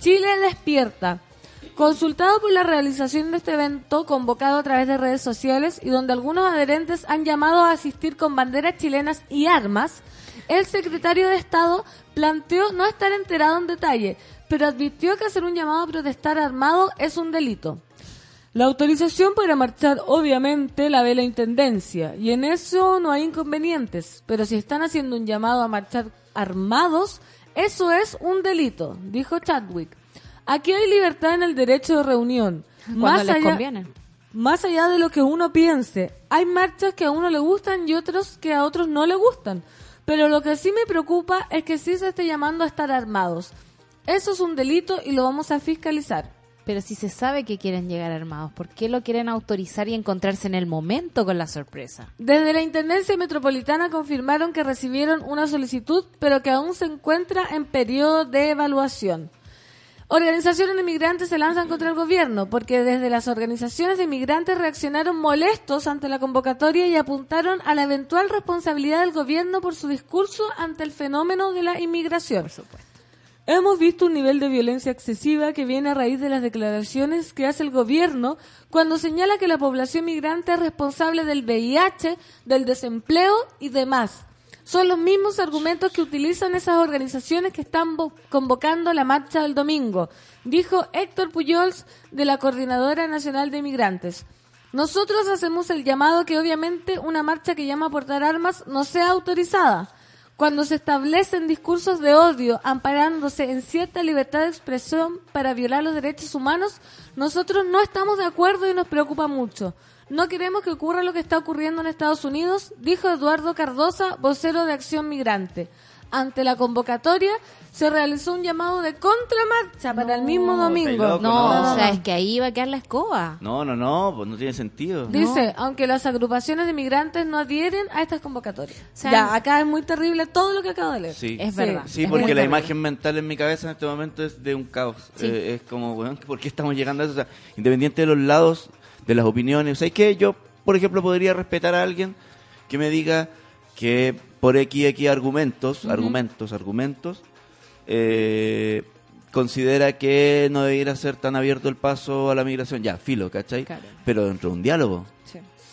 Chile Despierta. Consultado por la realización de este evento, convocado a través de redes sociales y donde algunos adherentes han llamado a asistir con banderas chilenas y armas, el secretario de Estado planteó no estar enterado en detalle, pero advirtió que hacer un llamado a protestar armado es un delito. La autorización para marchar obviamente la ve la Intendencia y en eso no hay inconvenientes, pero si están haciendo un llamado a marchar armados, eso es un delito, dijo Chadwick. Aquí hay libertad en el derecho de reunión. Cuando les conviene. Más allá de lo que uno piense, hay marchas que a uno le gustan y otros que a otros no le gustan. Pero lo que sí me preocupa es que sí se esté llamando a estar armados. Eso es un delito y lo vamos a fiscalizar. Pero si se sabe que quieren llegar armados, ¿por qué lo quieren autorizar y encontrarse en el momento con la sorpresa? Desde la Intendencia Metropolitana confirmaron que recibieron una solicitud, pero que aún se encuentra en periodo de evaluación. Organizaciones de migrantes se lanzan contra el gobierno porque desde las organizaciones de migrantes reaccionaron molestos ante la convocatoria y apuntaron a la eventual responsabilidad del gobierno por su discurso ante el fenómeno de la inmigración. Hemos visto un nivel de violencia excesiva que viene a raíz de las declaraciones que hace el gobierno cuando señala que la población migrante es responsable del VIH, del desempleo y demás. Son los mismos argumentos que utilizan esas organizaciones que están vo- convocando la marcha del domingo, dijo Héctor Puyols de la Coordinadora Nacional de Migrantes. Nosotros hacemos el llamado que obviamente una marcha que llama a portar armas no sea autorizada. Cuando se establecen discursos de odio amparándose en cierta libertad de expresión para violar los derechos humanos, nosotros no estamos de acuerdo y nos preocupa mucho. No queremos que ocurra lo que está ocurriendo en Estados Unidos, dijo Eduardo Cardosa, vocero de Acción Migrante. Ante la convocatoria se realizó un llamado de contramarcha para el mismo domingo. loco, No, no. o sea, es que ahí va a quedar la escoba. No, no, no, pues no tiene sentido. Dice, aunque las agrupaciones de migrantes no adhieren a estas convocatorias. sea, ya, acá es muy terrible todo lo que acabo de leer. Sí. Es verdad. Sí, Es porque la terrible. imagen mental en mi cabeza en este momento es de un caos. Sí. Eh, es como, weón, ¿por qué estamos llegando a eso? O sea, independiente de los lados, de las opiniones. O sea, es que yo, por ejemplo, podría respetar a alguien que me diga que por X, X argumentos, argumentos, argumentos, eh, considera que no debiera ser tan abierto el paso a la migración. Ya, filo, ¿cachai? Claro. Pero dentro de un diálogo.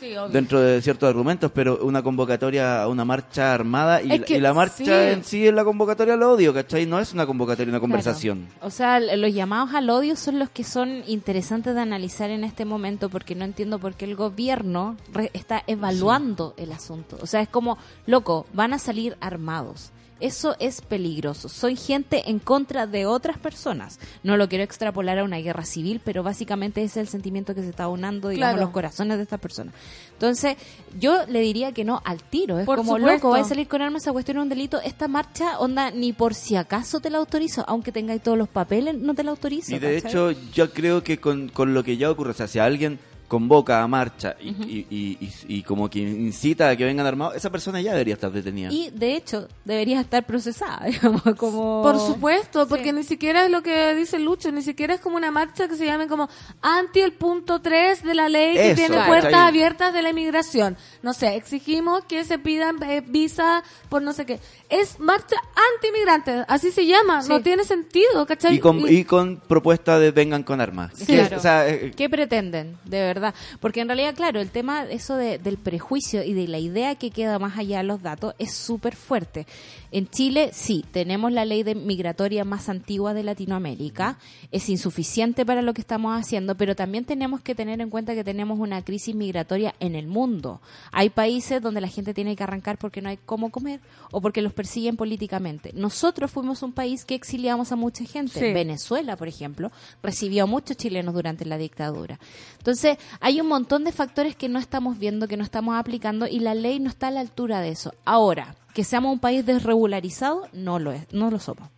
Sí, dentro de ciertos argumentos, pero una convocatoria a una marcha armada y, Es que y la marcha sí. en sí es la convocatoria al odio, ¿cachai? No es una convocatoria, una conversación. Claro. O sea, los llamados al odio son los que son interesantes de analizar en este momento porque no entiendo por qué el gobierno re- está evaluando el asunto. O sea, es como, loco, van a salir armados. Eso es peligroso. Soy gente en contra de otras personas. No lo quiero extrapolar a una guerra civil, pero básicamente ese es el sentimiento que se está unando, digamos, Claro. los corazones de estas personas. Entonces, yo le diría que no al tiro. Es Por como, supuesto. loco, va a salir con armas, esa cuestión es un delito. Esta marcha, onda, ni por si acaso te la autorizo, aunque tengáis todos los papeles, no te la autorizo. Y de ¿cachai? hecho, yo creo que con, con lo que ya ocurre, o sea, si alguien convoca a marcha y, y, y- y- y como que incita a que vengan armados, esa persona ya debería estar detenida. Y de hecho, debería estar procesada, [laughs] digamos, como... Por supuesto, porque Sí. ni siquiera es lo que dice Lucho, ni siquiera es como una marcha que se llame como anti el punto 3 de la ley que Eso, tiene claro. puertas abiertas de la inmigración. No sé, exigimos que se pidan eh, visa por no sé qué. Es marcha anti-inmigrante, así se llama, Sí. no tiene sentido, ¿cachai? Y con, Y- y con propuesta de vengan con armas. Sí. Que- Claro. o sea, eh, ¿Qué pretenden, de verdad? Porque en realidad, claro, el tema eso de- del prejuicio y de la idea que queda más allá de los datos es súper fuerte. En Chile, sí, tenemos la ley de migratoria más antigua de Latinoamérica. Es insuficiente para lo que estamos haciendo, pero también tenemos que tener en cuenta que tenemos una crisis migratoria en el mundo. Hay países donde la gente tiene que arrancar porque no hay cómo comer o porque los persiguen políticamente. Nosotros fuimos un país que exiliamos a mucha gente. Sí. Venezuela, por ejemplo, recibió a muchos chilenos durante la dictadura. Entonces, hay un montón de factores que no estamos viendo, que no estamos aplicando y la ley no está a la altura de eso. Ahora, que seamos un país desregularizado, no lo es, no lo somos.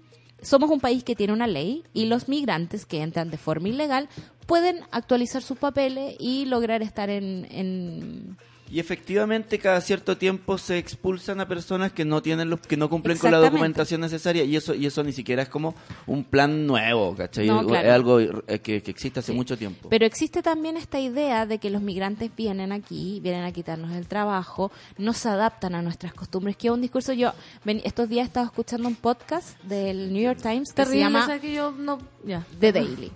Somos un país que tiene una ley y los migrantes que entran de forma ilegal pueden actualizar sus papeles y lograr estar en, en y efectivamente cada cierto tiempo se expulsan a personas que no tienen los que no cumplen con la documentación necesaria y eso y eso ni siquiera es como un plan nuevo, ¿cachai? No, Es algo eh, que, que existe hace Sí. mucho tiempo. Pero existe también esta idea de que los migrantes vienen aquí, vienen a quitarnos el trabajo, no se adaptan a nuestras costumbres, que es un discurso, yo ven- estos días estaba escuchando un podcast del New York Times que terrible, se llama o sea, que yo no... Ya. The Daily.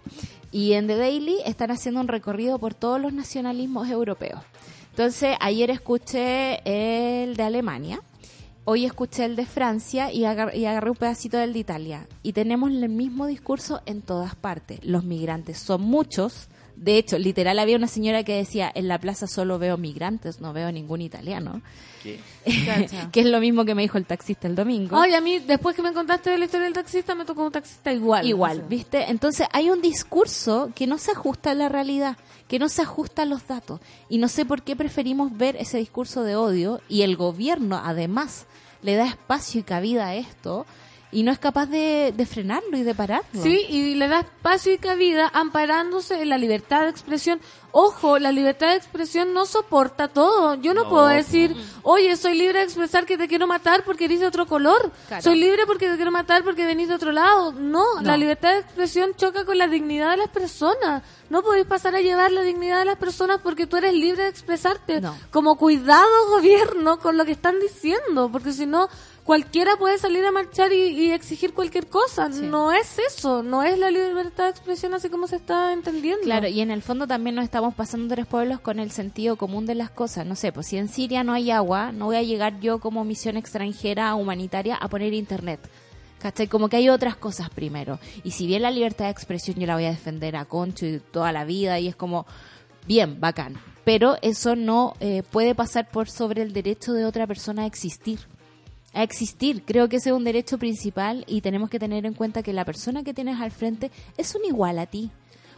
Y en The Daily están haciendo un recorrido por todos los nacionalismos europeos. Entonces, ayer escuché el de Alemania, hoy escuché el de Francia y, agar- y agarré un pedacito del de Italia. Y tenemos el mismo discurso en todas partes. Los migrantes son muchos. De hecho, literal había una señora que decía, en la plaza solo veo migrantes, no veo ningún italiano. ¿Qué? [laughs] Que es lo mismo que me dijo el taxista el domingo. Ay, a mí, después que me contaste de la historia del taxista, me tocó un taxista igual. Igual. ¿viste? Entonces hay un discurso que no se ajusta a la realidad, que no se ajusta a los datos. Y no sé por qué preferimos ver ese discurso de odio y el gobierno además le da espacio y cabida a esto y no es capaz de, de frenarlo y de pararlo. Sí, y le da espacio y cabida amparándose en la libertad de expresión. Ojo, la libertad de expresión no soporta todo. Yo no, No, puedo po. decir, oye, soy libre de expresar que te quiero matar porque eres de otro color. Claro. Soy libre porque te quiero matar porque venís de otro lado. No, la libertad de expresión choca con la dignidad de las personas. No podéis pasar a llevar la dignidad de las personas porque tú eres libre de expresarte. No. Como cuidado, gobierno, con lo que están diciendo, porque si no, cualquiera puede salir a marchar y, y exigir cualquier cosa. Sí. No es eso, no es la libertad de expresión así como se está entendiendo. Claro, y en el fondo también nos estamos pasando tres pueblos con el sentido común de las cosas. No sé, pues si en Siria no hay agua, no voy a llegar yo como misión extranjera humanitaria a poner internet. ¿Cachai? Como que hay otras cosas primero. Y si bien la libertad de expresión yo la voy a defender a Concho y toda la vida, y es como, bien, bacán. Pero eso no eh, puede pasar por sobre el derecho de otra persona a existir a existir. Creo que ese es un derecho principal y tenemos que tener en cuenta que la persona que tienes al frente es un igual a ti.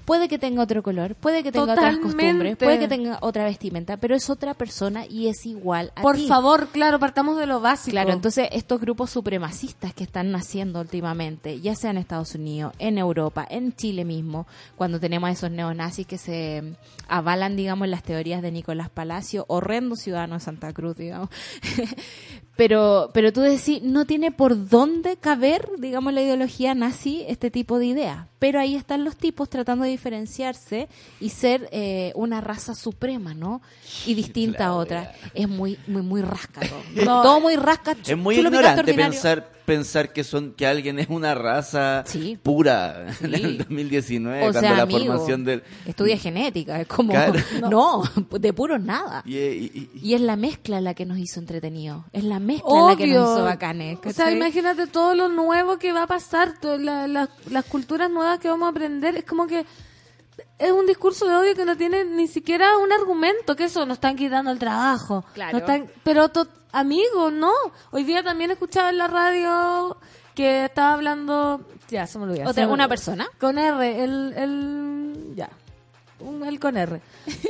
Puede que tenga otro color, puede que tenga otras costumbres, puede que tenga otra vestimenta, pero es otra persona y es igual a Por ti. favor, claro, partamos de lo básico. Claro, entonces estos grupos supremacistas que están naciendo últimamente, ya sea en Estados Unidos, en Europa, en Chile mismo, cuando tenemos a esos neonazis que se avalan, digamos, en las teorías de Nicolás Palacio, horrendo ciudadano de Santa Cruz, digamos. [laughs] pero, pero tú decís, no tiene por dónde caber, digamos, la ideología nazi este tipo de idea. Pero ahí están los tipos tratando de diferenciarse y ser eh, una raza suprema, ¿no? Y distinta a otra. Es muy, muy, muy rasca todo. [laughs] No. todo muy rasca. Es muy ignorante pensar pensar que son que alguien es una raza Sí. pura en Sí. el 2019 O cuando sea, la amigo, formación del estudia genética, es como, Claro. [laughs] no, de puro nada. y, y- y- Y es la mezcla la que nos hizo entretenidos, es la mezcla la que nos hizo bacanes. O sea, imagínate todo lo nuevo que va a pasar, to- la- la- las culturas nuevas que vamos a aprender. Es como que es un discurso de odio que no tiene ni siquiera un argumento, que eso nos están quitando el trabajo. Claro. Nos están- pero, to- amigo, no. Hoy día también escuchaba en la radio que estaba hablando... Ya, se me olvidó. Otra- una persona. Con R, el... el ya. Un, el con R.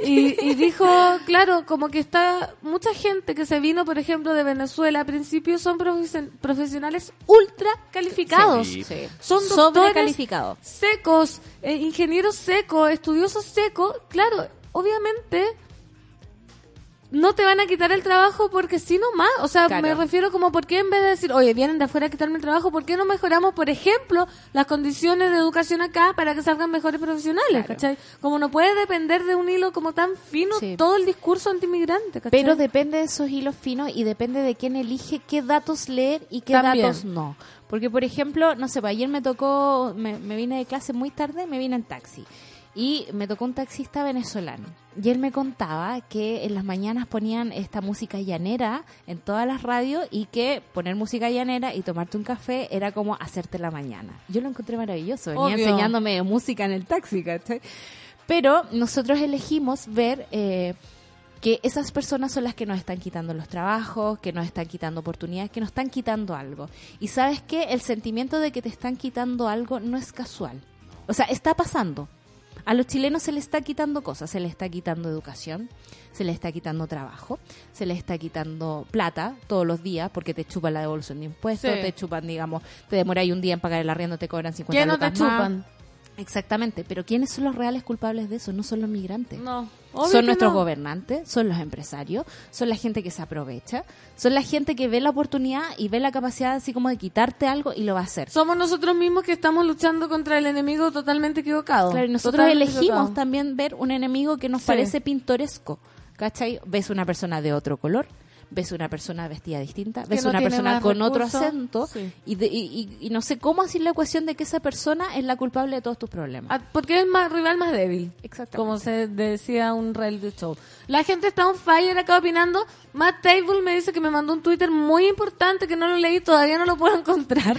Y, y dijo, claro, como que está mucha gente que se vino, por ejemplo, de Venezuela, a principio son profesionales ultra calificados. Sí. Sí. Son doctores secos, eh, ingenieros secos, estudiosos secos. Claro, obviamente no te van a quitar el trabajo porque sí nomás. O sea, Claro. me refiero como, ¿por qué en vez de decir, oye, vienen de afuera a quitarme el trabajo, ¿por qué no mejoramos, por ejemplo, las condiciones de educación acá para que salgan mejores profesionales? Claro. ¿cachai? Como no puede depender de un hilo como tan fino Sí. todo el discurso antimigrante, ¿cachai? Pero depende de esos hilos finos y depende de quién elige qué datos leer y qué También. datos no. Porque, por ejemplo, no sé, pues, ayer me tocó, me, me vine de clase muy tarde, me vine en taxi. Y me tocó un taxista venezolano. Y él me contaba que en las mañanas ponían esta música llanera en todas las radios y que poner música llanera y tomarte un café era como hacerte la mañana. Yo lo encontré maravilloso. Venía Obvio. enseñándome música en el taxi, ¿cachai? Pero nosotros elegimos ver eh, que esas personas son las que nos están quitando los trabajos, que nos están quitando oportunidades, que nos están quitando algo. Y sabes que el sentimiento de que te están quitando algo no es casual. O sea, está pasando. A los chilenos se les está quitando cosas, se les está quitando educación, se les está quitando trabajo, se les está quitando plata todos los días porque te chupan la devolución de impuestos, Sí. te chupan, digamos, te demoráis un día en pagar el arriendo, te cobran 50 ¿Qué no te lucas más. Exactamente, pero ¿quiénes son los reales culpables de eso? No son los migrantes. No. Son nuestros no. gobernantes, son los empresarios, son la gente que se aprovecha, son la gente que ve la oportunidad y ve la capacidad así como de quitarte algo y lo va a hacer. Somos nosotros mismos que estamos luchando contra el enemigo totalmente equivocado. Claro, y nosotros Totalmente elegimos equivocado. también ver un enemigo que nos Sí. parece pintoresco. ¿Cachai? Ves una persona de otro color, ves una persona vestida distinta, ves no una persona con otro acento Sí. y, de- y- y- y no sé cómo hacer la ecuación de que esa persona es la culpable de todos tus problemas. Ah, Porque es el más, rival más débil. Exactamente. Como se decía un reality show. La gente está on fire acá opinando. Matt Table me dice que me mandó un Twitter muy importante que no lo leí, todavía no lo puedo [laughs] encontrar.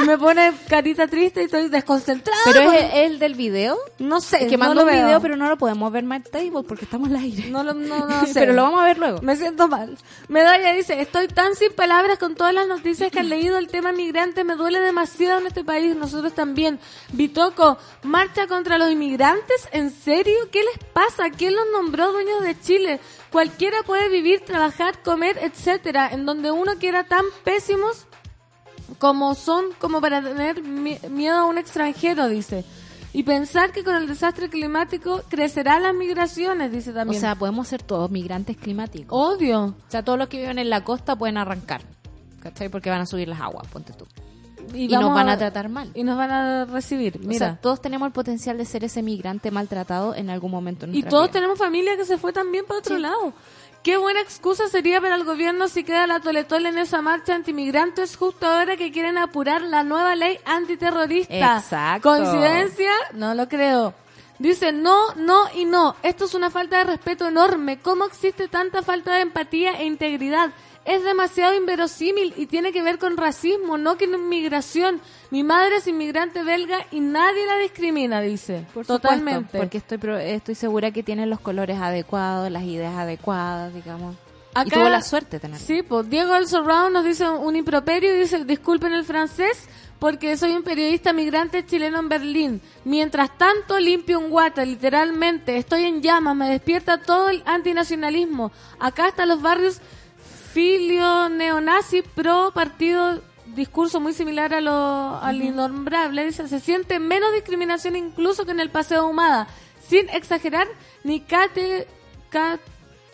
Y me pone carita triste y estoy desconcentrada. ¿Pero porque- es el del video? No sé. que no mandó lo un veo. video, pero no lo podemos ver Matt Table porque estamos al aire. No, lo- no, no [laughs] sé. pero lo vamos a ver luego. Me siento mal. Medalla dice, estoy tan sin palabras con todas las noticias que han leído el tema migrante, me duele demasiado en este país, nosotros también. Bitoco, marcha contra los inmigrantes, ¿en serio? ¿Qué les pasa? ¿Quién los nombró dueños de Chile? Cualquiera puede vivir, trabajar, comer, etcétera, en donde uno quiera tan pésimos como son como para tener mi- miedo a un extranjero, dice. Y pensar que con el desastre climático crecerán las migraciones, dice O también. sea, podemos ser todos migrantes climáticos. Obvio. O sea, todos los que viven en la costa pueden arrancar. ¿Cachai? Porque van a subir las aguas, ponte tú. Y, nos van a tratar mal. Y nos van a recibir. O Mira. sea, todos tenemos el potencial de ser ese migrante maltratado en algún momento. En y todos vida. tenemos familia que se fue también para otro lado. Qué buena excusa sería para el gobierno si queda la toletole en esa marcha antimigrantes justo ahora que quieren apurar la nueva ley antiterrorista. Exacto. ¿Coincidencia? No lo creo. Dice, no, no y no. Esto es una falta de respeto enorme. ¿Cómo existe tanta falta de empatía e integridad? Es demasiado inverosímil y tiene que ver con racismo, no con inmigración. Mi madre es inmigrante belga y nadie la discrimina, dice. Por supuesto, Totalmente. porque estoy, pro- estoy segura que tiene los colores adecuados, las ideas adecuadas, digamos. y Acá- tuvo la suerte de tenerlo. Sí, pues Diego El Round nos dice un improperio y dice, disculpen el francés, porque soy un periodista migrante chileno en Berlín. Mientras tanto limpio un guata, literalmente, estoy en llamas, me despierta todo el antinacionalismo. Acá están los barrios filio neonazi pro partido discurso muy similar a lo al innombrable dice se siente menos discriminación incluso que en el paseo Humada sin exagerar ni cate, ca-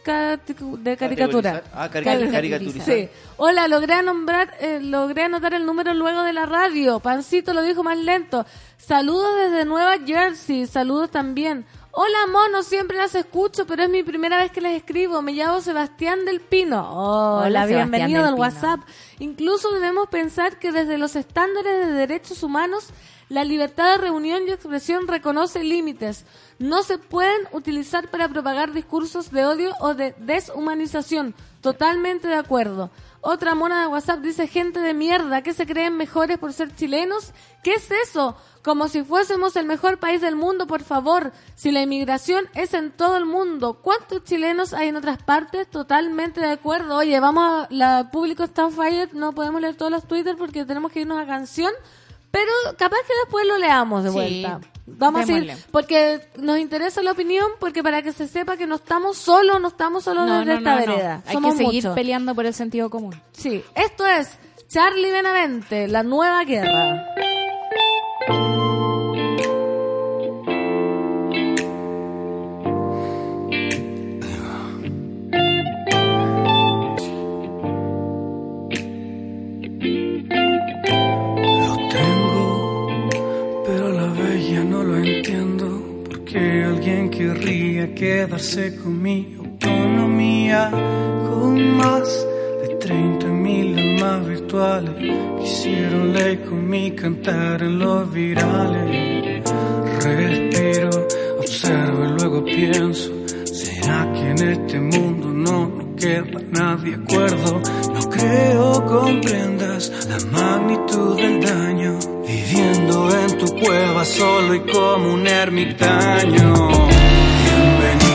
cate- de caricatura. Ah, caricaturizar. Sí. Hola, logré nombrar, eh, logré anotar el número luego de la radio. Pancito lo dijo más lento. Saludos desde Nueva Jersey. Saludos también. Hola, mono, siempre las escucho, pero es mi primera vez que les escribo. Me llamo Sebastián del Pino. Hola, Hola, Sebastián bienvenido del al. WhatsApp. Incluso debemos pensar que desde los estándares de derechos humanos, la libertad de reunión y expresión reconoce límites. No se pueden utilizar para propagar discursos de odio o de deshumanización. Totalmente de acuerdo. Otra mona de WhatsApp dice, gente de mierda, que se creen mejores por ser chilenos? ¿Qué es eso? Como si fuésemos el mejor país del mundo, por favor. Si la inmigración es en todo el mundo, ¿cuántos chilenos hay en otras partes? Totalmente de acuerdo. Oye, vamos, a, la público está fire, no podemos leer todos los Twitter porque tenemos que irnos a canción, pero capaz que después lo leamos de Sí, vuelta. Vamos a ir, porque nos interesa la opinión, porque para que se sepa que no estamos solos, no estamos solos No, desde no, esta no. vereda. Hay Somos que seguir muchos. peleando por el sentido común. Sí, esto es Charlie Benavente, La Nueva Guerra. Quedarse con mi autonomía. Con más de 30 mil almas virtuales. Quisieron ley con mi cantar en los virales. Respiro, observo y luego pienso. ¿Será que en este mundo no, no queda nadie acuerdo? No creo comprendas la magnitud del daño. Viviendo en tu cueva solo y como un ermitaño.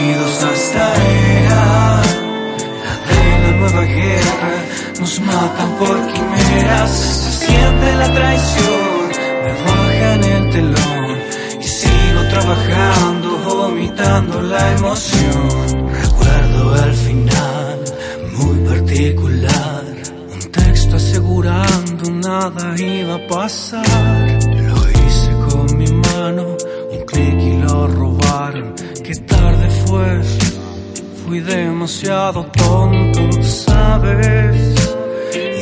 Bienvenidos a esta era, de la nueva guerra. Nos matan por quimeras, se siente la traición. Me bajan el telón y sigo trabajando, vomitando la emoción. Recuerdo el final, muy particular. Un texto asegurando nada iba a pasar. Lo hice con mi mano, un clic y lo Qué tarde fue, fui demasiado tonto, ¿sabes?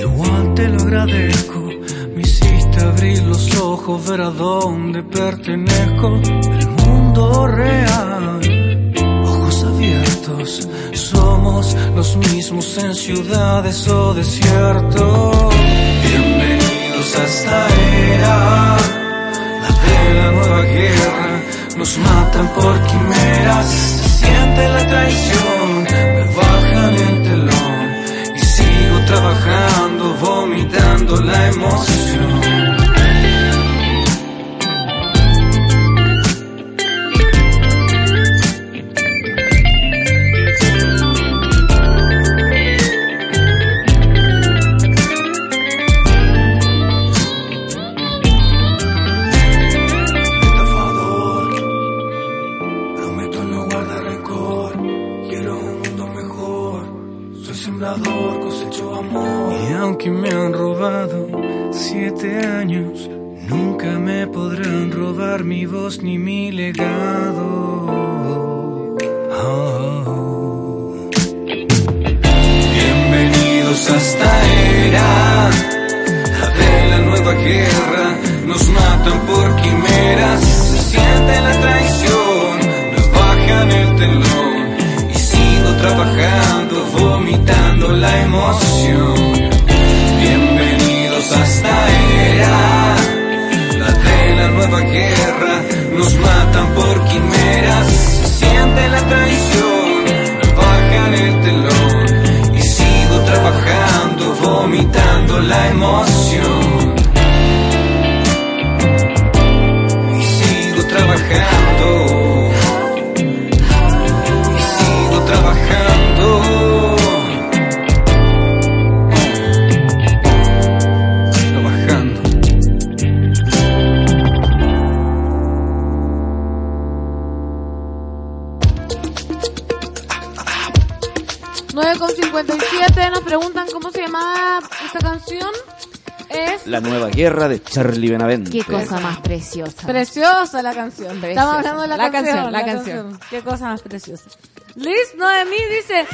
Igual te lo agradezco. Me hiciste abrir los ojos, ver a dónde pertenezco. El mundo real, ojos abiertos. Somos los mismos en ciudades o desiertos. Bienvenidos a esta era, de la nueva guerra. Nos matan por quimeras, se siente la traición. Me bajan el telón y sigo trabajando, vomitando la emoción. Mi voz ni mi legado. Bienvenidos a era, de la nueva guerra. Nos matan por quimeras, guerra de Charlie Benavente. Qué cosa más preciosa. preciosa la canción. Preciosa. Estamos hablando de la, La canción, canción, la canción. Qué cosa más preciosa. Liz Noemí dice,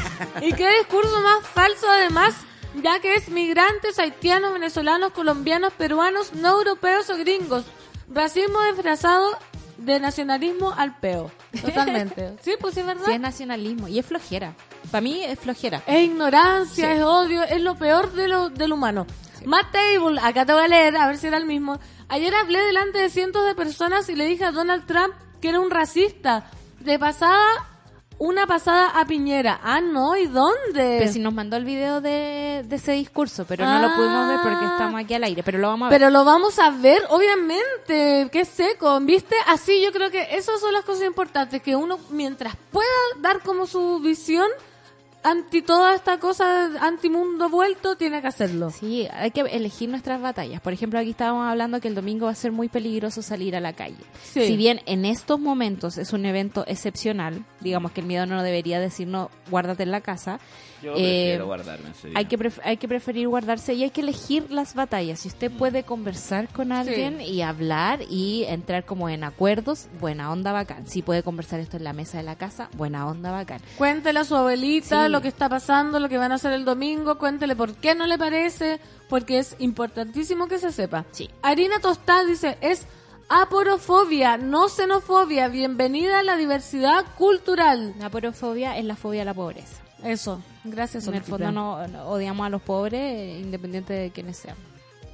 ¿y qué discurso más falso además? Ya que es migrantes, haitianos, venezolanos, colombianos, peruanos, no europeos o gringos. Racismo disfrazado de nacionalismo al peo. Totalmente. [laughs] Sí, pues sí, es verdad. Sí, es nacionalismo y es flojera. Para mí es flojera. Es ignorancia, Sí. es odio, es lo peor de lo, del humano. Matt Table, acá te voy a leer, a ver si era el mismo. Ayer hablé delante de cientos de personas y le dije a Donald Trump que era un racista. De pasada, una pasada a Piñera. Ah, no, ¿y dónde? Pero si nos mandó el video de, de ese discurso, pero no lo pudimos ver porque Ah. estamos aquí al aire, pero lo vamos a ver. Pero lo vamos a ver, obviamente, qué seco, ¿viste? Así yo creo que esas son las cosas importantes, que uno mientras pueda dar como su visión anti toda esta cosa, anti mundo vuelto, tiene que hacerlo. Sí, hay que elegir nuestras batallas. Por ejemplo, aquí estábamos hablando que el domingo va a ser muy peligroso salir a la calle. Sí. Si bien en estos momentos es un evento excepcional, digamos que el miedo no debería decirnos guárdate en la casa. Yo eh, prefiero guardarme ese día. hay que, pref- hay que preferir guardarse y hay que elegir las batallas. Si usted puede conversar con alguien y hablar y entrar como en acuerdos, buena onda bacán. Si puede conversar esto en la mesa de la casa, buena onda bacán. Cuéntele a su abuelita Sí. lo que está pasando, lo que van a hacer el domingo, cuéntele por qué no le parece, porque es importantísimo que se sepa. Sí. Harina Tostada dice, es aporofobia, no xenofobia, bienvenida a la diversidad cultural. La porofobia es la fobia a la pobreza. Eso, gracias. En el fondo no, no odiamos a los pobres, eh, independiente de quiénes sean.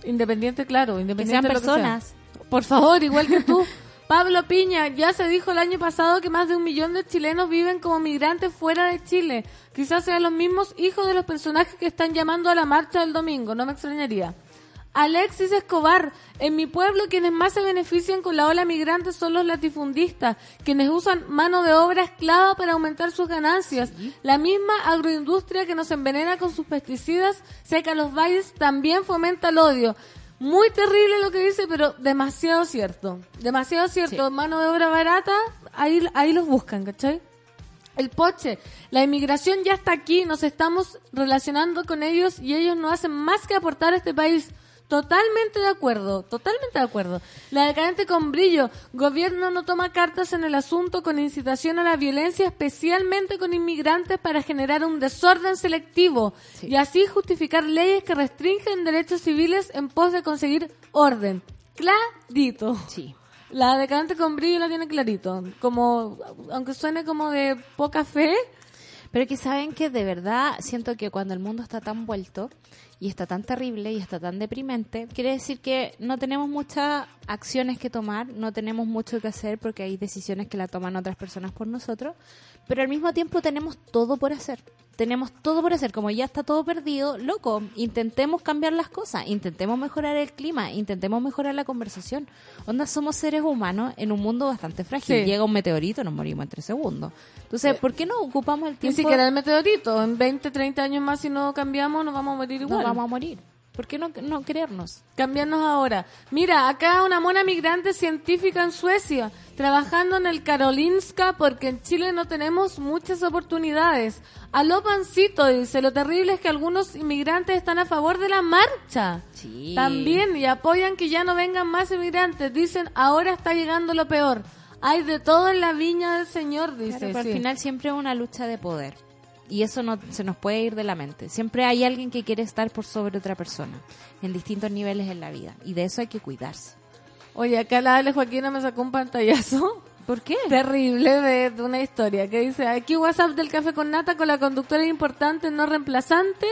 Independiente, claro, Que independiente sean de lo que sea. personas. Por favor, igual que tú. [laughs] Pablo Piña, ya se dijo el año pasado que más de un millón de chilenos viven como migrantes fuera de Chile. Quizás sean los mismos hijos de los personajes que están llamando a la marcha del domingo, no me extrañaría. Alexis Escobar, en mi pueblo quienes más se benefician con la ola migrante son los latifundistas, quienes usan mano de obra esclava para aumentar sus ganancias. La misma agroindustria que nos envenena con sus pesticidas, seca los valles, también fomenta el odio. Muy terrible lo que dice, pero demasiado cierto. Demasiado cierto. Mano de obra barata, ahí, ahí los buscan, ¿cachai? El poche, la inmigración ya está aquí, nos estamos relacionando con ellos y ellos no hacen más que aportar a este país. Totalmente de acuerdo, totalmente de acuerdo. La decadente con brillo, gobierno no toma cartas en el asunto con incitación a la violencia, especialmente con inmigrantes para generar un desorden selectivo y así justificar leyes que restringen derechos civiles en pos de conseguir orden. Clarito. Sí. La decadente con brillo la tiene clarito. Como, aunque suene como de poca fe, Pero que saben que de verdad siento que cuando el mundo está tan vuelto y está tan terrible y está tan deprimente, quiere decir que no tenemos muchas acciones que tomar, no tenemos mucho que hacer porque hay decisiones que la toman otras personas por nosotros, pero al mismo tiempo tenemos todo por hacer. Tenemos todo por hacer, como ya está todo perdido, loco, intentemos cambiar las cosas, intentemos mejorar el clima, intentemos mejorar la conversación. Onda, somos seres humanos en un mundo bastante frágil. Sí. Llega un meteorito, nos morimos en tres segundos. Entonces, ¿por qué no ocupamos el ni tiempo? siquiera el meteorito. En 20, 30 años más, si no cambiamos, nos vamos a morir igual. vamos a morir. ¿Por qué no, no querernos? Cambiarnos ahora. Mira, acá una mona migrante científica en Suecia, trabajando en el Karolinska, porque en Chile no tenemos muchas oportunidades. Aló Pancito dice, lo terrible es que algunos inmigrantes están a favor de la marcha. Sí. También, y apoyan que ya no vengan más inmigrantes. Dicen, ahora está llegando lo peor. Hay de todo en la viña del Señor, dice. Claro, pero sí. al final siempre es una lucha de poder. Y eso no se nos puede ir de la mente. Siempre hay alguien que quiere estar por sobre otra persona, en distintos niveles en la vida. Y de eso hay que cuidarse. Oye, acá la Ale Joaquina me sacó un pantallazo. ¿Por qué? terrible de, de una historia que dice aquí WhatsApp del café con nata con la conductora importante no reemplazante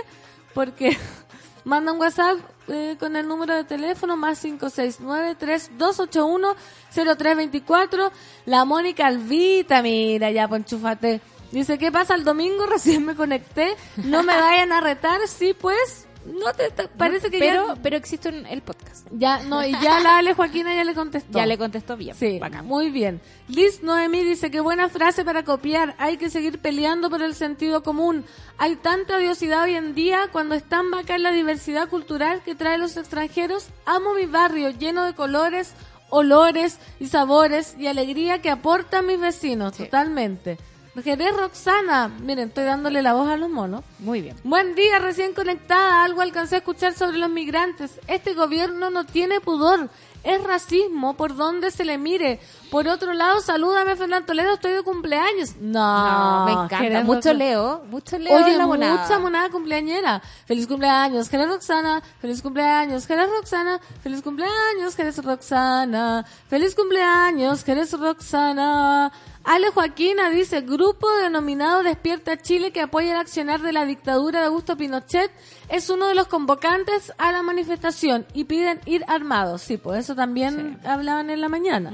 porque [laughs] manda un WhatsApp eh, con el número de teléfono más 569-3281-0324 la Mónica Alvita mira ya ponchúfate dice ¿qué pasa el domingo? [laughs] recién me conecté no me vayan a retar sí pues no te, te- parece que pero, ya pero existe un- el podcast. ya no y ya la Ale Joaquina ya le contestó Ya le contestó bien. Sí, Bacán. muy bien. Liz Noemí dice que buena frase para copiar. Hay que seguir peleando por el sentido común. Hay tanta odiosidad hoy en día cuando es tan bacán la diversidad cultural que trae los extranjeros. Amo mi barrio lleno de colores, olores y sabores y alegría que aportan mis vecinos. Totalmente. Jerez Roxana. Miren, estoy dándole la voz a los monos. Muy bien. Buen día, recién conectada. Algo alcancé a escuchar sobre los migrantes. Este gobierno no tiene pudor. Es racismo por donde se le mire. Por otro lado, salúdame, Fernando Toledo. Estoy de cumpleaños. No, No, me encanta. Jerez Mucho Roxana. Leo. Mucho Leo Oye, la monada. mucha monada cumpleañera. Feliz cumpleaños, Jerez Roxana. Feliz cumpleaños, Jerez Roxana. Feliz cumpleaños, Jerez Roxana. Feliz cumpleaños, Jerez Roxana. Ale Joaquina dice, grupo denominado Despierta Chile que apoya el accionar de la dictadura de Augusto Pinochet es uno de los convocantes a la manifestación y piden ir armados. Sí, pues eso también hablaban en la mañana.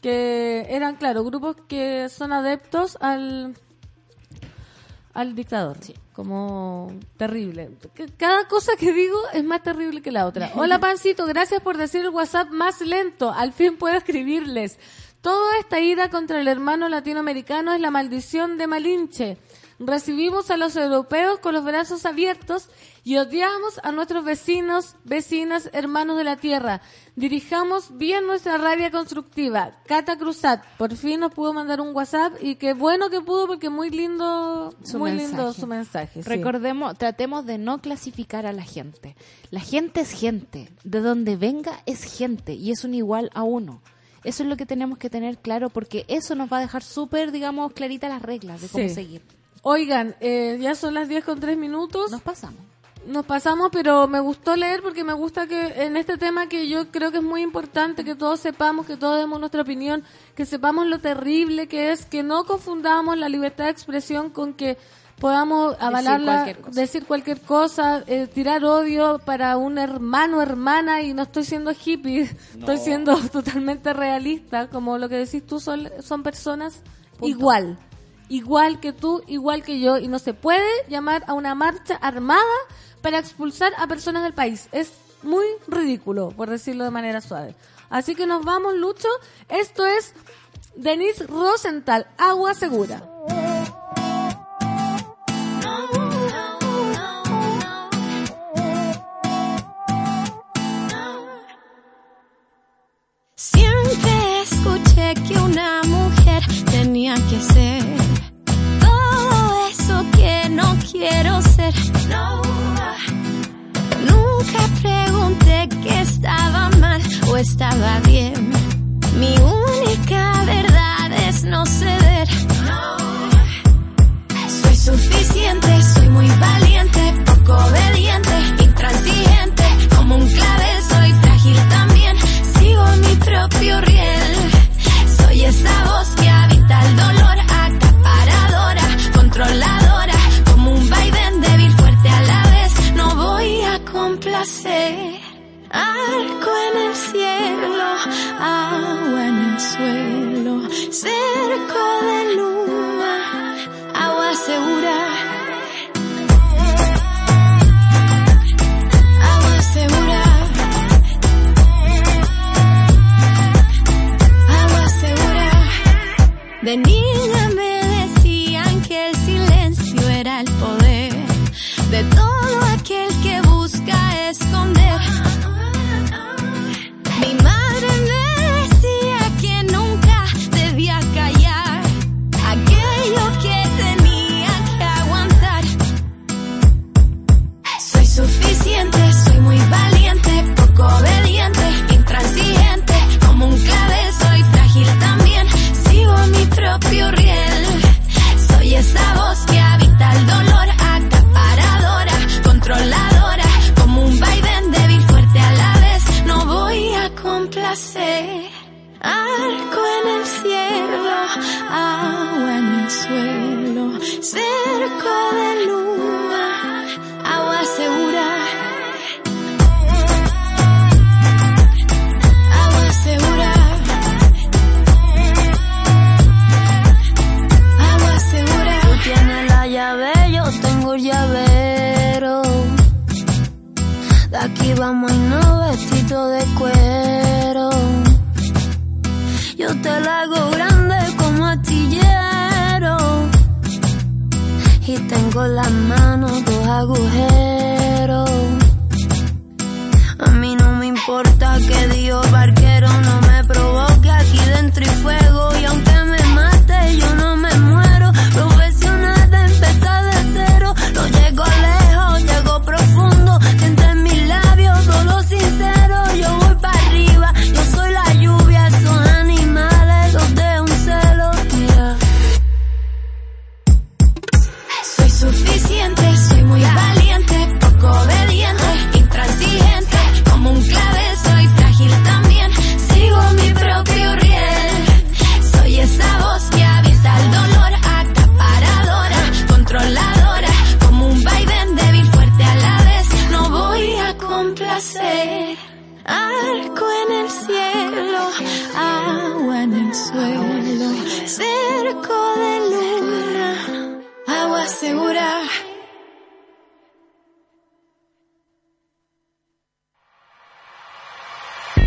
Que eran, claro, grupos que son adeptos al, al dictador. Como terrible. Cada cosa que digo es más terrible que la otra. Hola [laughs] Pancito, gracias por decir el WhatsApp más lento. Al fin puedo escribirles. Toda esta ira contra el hermano latinoamericano es la maldición de Malinche. Recibimos a los europeos con los brazos abiertos y odiamos a nuestros vecinos, vecinas, hermanos de la tierra. Dirijamos bien nuestra rabia constructiva. Cata Cruzat, por fin nos pudo mandar un WhatsApp y qué bueno que pudo porque muy lindo, Su muy mensaje. lindo su mensaje. sí. Recordemos, tratemos de no clasificar a la gente. La gente es gente. De donde venga es gente y es un igual a uno. Eso es lo que tenemos que tener claro porque eso nos va a dejar súper, digamos, claritas las reglas de cómo Sí. seguir. Oigan, eh, ya son las 10 con 3 minutos. Nos pasamos. Nos pasamos, pero me gustó leer porque me gusta que en este tema que yo creo que es muy importante que todos sepamos, que todos demos nuestra opinión, que sepamos lo terrible que es, que no confundamos la libertad de expresión con que podamos avalarla, cualquier cosa. decir cualquier cosa, eh, tirar odio para un hermano, hermana, y no estoy siendo hippie, estoy siendo [laughs] totalmente realista, como lo que decís tú, son, son personas igual igual que tú, igual que yo, y no se puede llamar a una marcha armada para expulsar a personas del país. Es muy ridículo, por decirlo de manera suave. Así que nos vamos, Lucho. Esto es Denise Rosenthal, Agua Segura. Quiero ser. No. Nunca pregunté que estaba mal o estaba bien. Mi única verdad es no ceder. Soy suficiente, soy muy valiente, poco obediente, intransigente. Como un clavel soy frágil también, sigo mi propio riel. Soy esa voz que habita el dolor, Arco en el cielo, agua en el suelo, cerco de luna, agua segura. Agua segura. Agua segura. De niña cerco de luna, agua segura. Agua segura. Agua segura. Tú tienes la llave, yo tengo el llavero. De aquí vamos y no vestido de cuero. Yo te la hago Tengo las manos dos agujeros. A mí no me importa que Dios barquero no me provoque aquí dentro y fuego.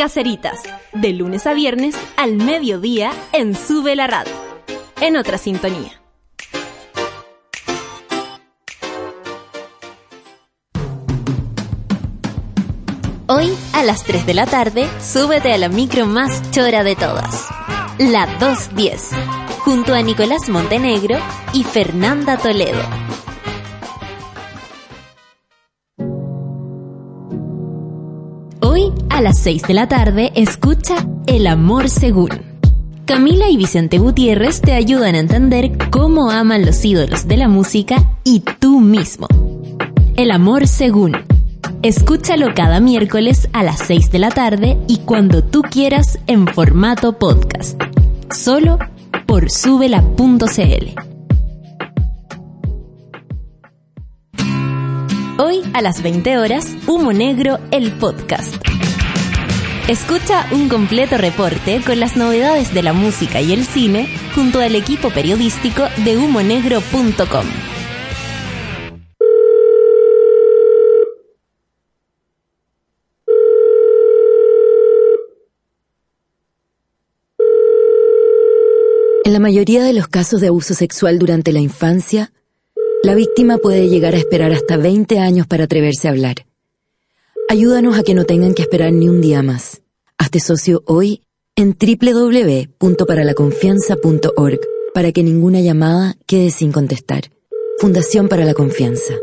Caceritas, de lunes a viernes al mediodía en Sube la Radio. En otra sintonía. Hoy, a las 3 de la tarde, súbete a la micro más chora de todas. La 210, junto a Nicolás Montenegro y Fernanda Toledo. A las 6 de la tarde, escucha El Amor Según. Camila y Vicente Gutiérrez te ayudan a entender cómo aman los ídolos de la música y tú mismo. El Amor Según. Escúchalo cada miércoles a las 6 de la tarde y cuando tú quieras en formato podcast. Solo por subela.cl. Hoy a las 20 horas, Humo Negro, el podcast. Escucha un completo reporte con las novedades de la música y el cine junto al equipo periodístico de humonegro.com. En la mayoría de los casos de abuso sexual durante la infancia, la víctima puede llegar a esperar hasta 20 años para atreverse a hablar. Ayúdanos a que no tengan que esperar ni un día más. Hazte socio hoy en www.paralaconfianza.org para que ninguna llamada quede sin contestar. Fundación para la Confianza.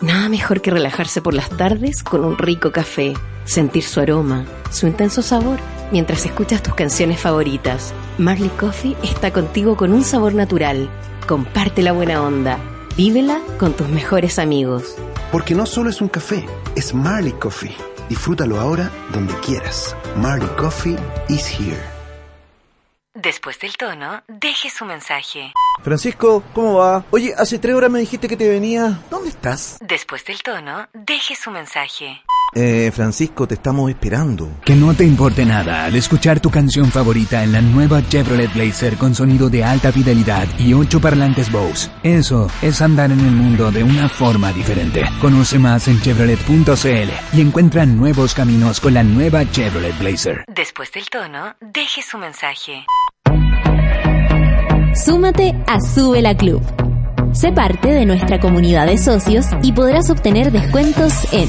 Nada mejor que relajarse por las tardes con un rico café, sentir su aroma, su intenso sabor, mientras escuchas tus canciones favoritas. Marley Coffee está contigo con un sabor natural. Comparte la buena onda. Vívela con tus mejores amigos. Porque no solo es un café, es Marley Coffee. Disfrútalo ahora donde quieras. Marley Coffee is here. Después del tono, deje su mensaje. Francisco, ¿cómo va? Oye, hace tres horas me dijiste que te venía. ¿Dónde estás? Después del tono, deje su mensaje. Eh, Francisco, te estamos esperando. Que no te importe nada al escuchar tu canción favorita en la nueva Chevrolet Blazer con sonido de alta fidelidad y ocho parlantes Bose. Eso es andar en el mundo de una forma diferente. Conoce más en chevrolet.cl y encuentra nuevos caminos con la nueva Chevrolet Blazer. Después del tono, deje su mensaje. Súmate a Sube la Club. Sé parte de nuestra comunidad de socios y podrás obtener descuentos en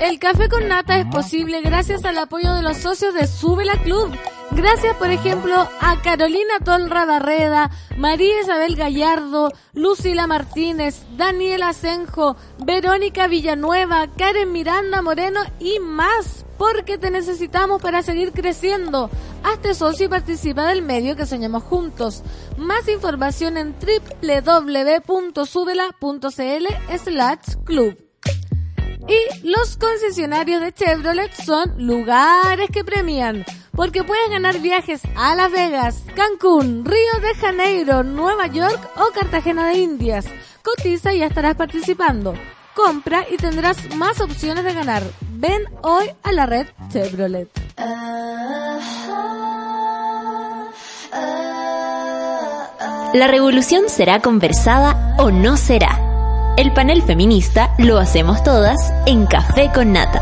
El café con nata es posible gracias al apoyo de los socios de Sube la Club. Gracias, por ejemplo, a Carolina Tolra Barreda, María Isabel Gallardo, Lucila Martínez, Daniela Asenjo, Verónica Villanueva, Karen Miranda Moreno y más, porque te necesitamos para seguir creciendo. Hazte socio y participa del medio que soñamos juntos. Más información en www.subela.cl slash club. Y los concesionarios de Chevrolet son lugares que premian, porque puedes ganar viajes a Las Vegas, Cancún, Río de Janeiro, Nueva York o Cartagena de Indias. Cotiza y ya estarás participando. Compra y tendrás más opciones de ganar. Ven hoy a la red Chevrolet. La revolución será conversada o no será. El panel feminista lo hacemos todas en Café con Nata.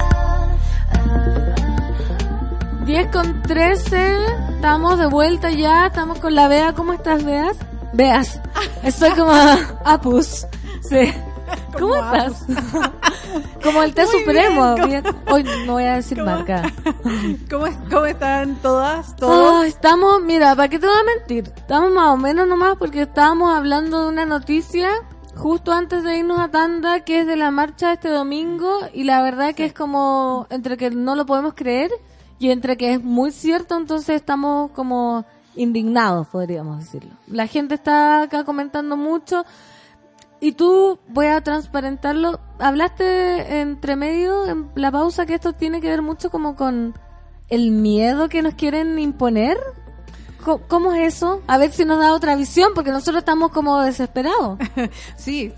10 con 13, estamos de vuelta ya, estamos con la Bea. ¿Cómo estás, Beas? Beas. Estoy como [laughs] Apus. Sí. ¿Cómo Como estás? [laughs] como el té Muy supremo. bien. Hoy no voy a decir ¿Cómo? marca. [laughs] ¿Cómo, es- cómo están todas? ¿Todos? Ah, estamos, mira, ¿para qué te voy a mentir? Estamos más o menos nomás porque estábamos hablando de una noticia justo antes de irnos a tanda que es de la marcha este domingo y la verdad que es como entre que no lo podemos creer y entre que es muy cierto, entonces estamos como indignados, podríamos decirlo. La gente está acá comentando mucho y tú, voy a transparentarlo, hablaste entre medio, en la pausa, que esto tiene que ver mucho como con el miedo que nos quieren imponer. ¿Cómo es eso? A ver si nos da otra visión, porque nosotros estamos como desesperados. [laughs] Sí,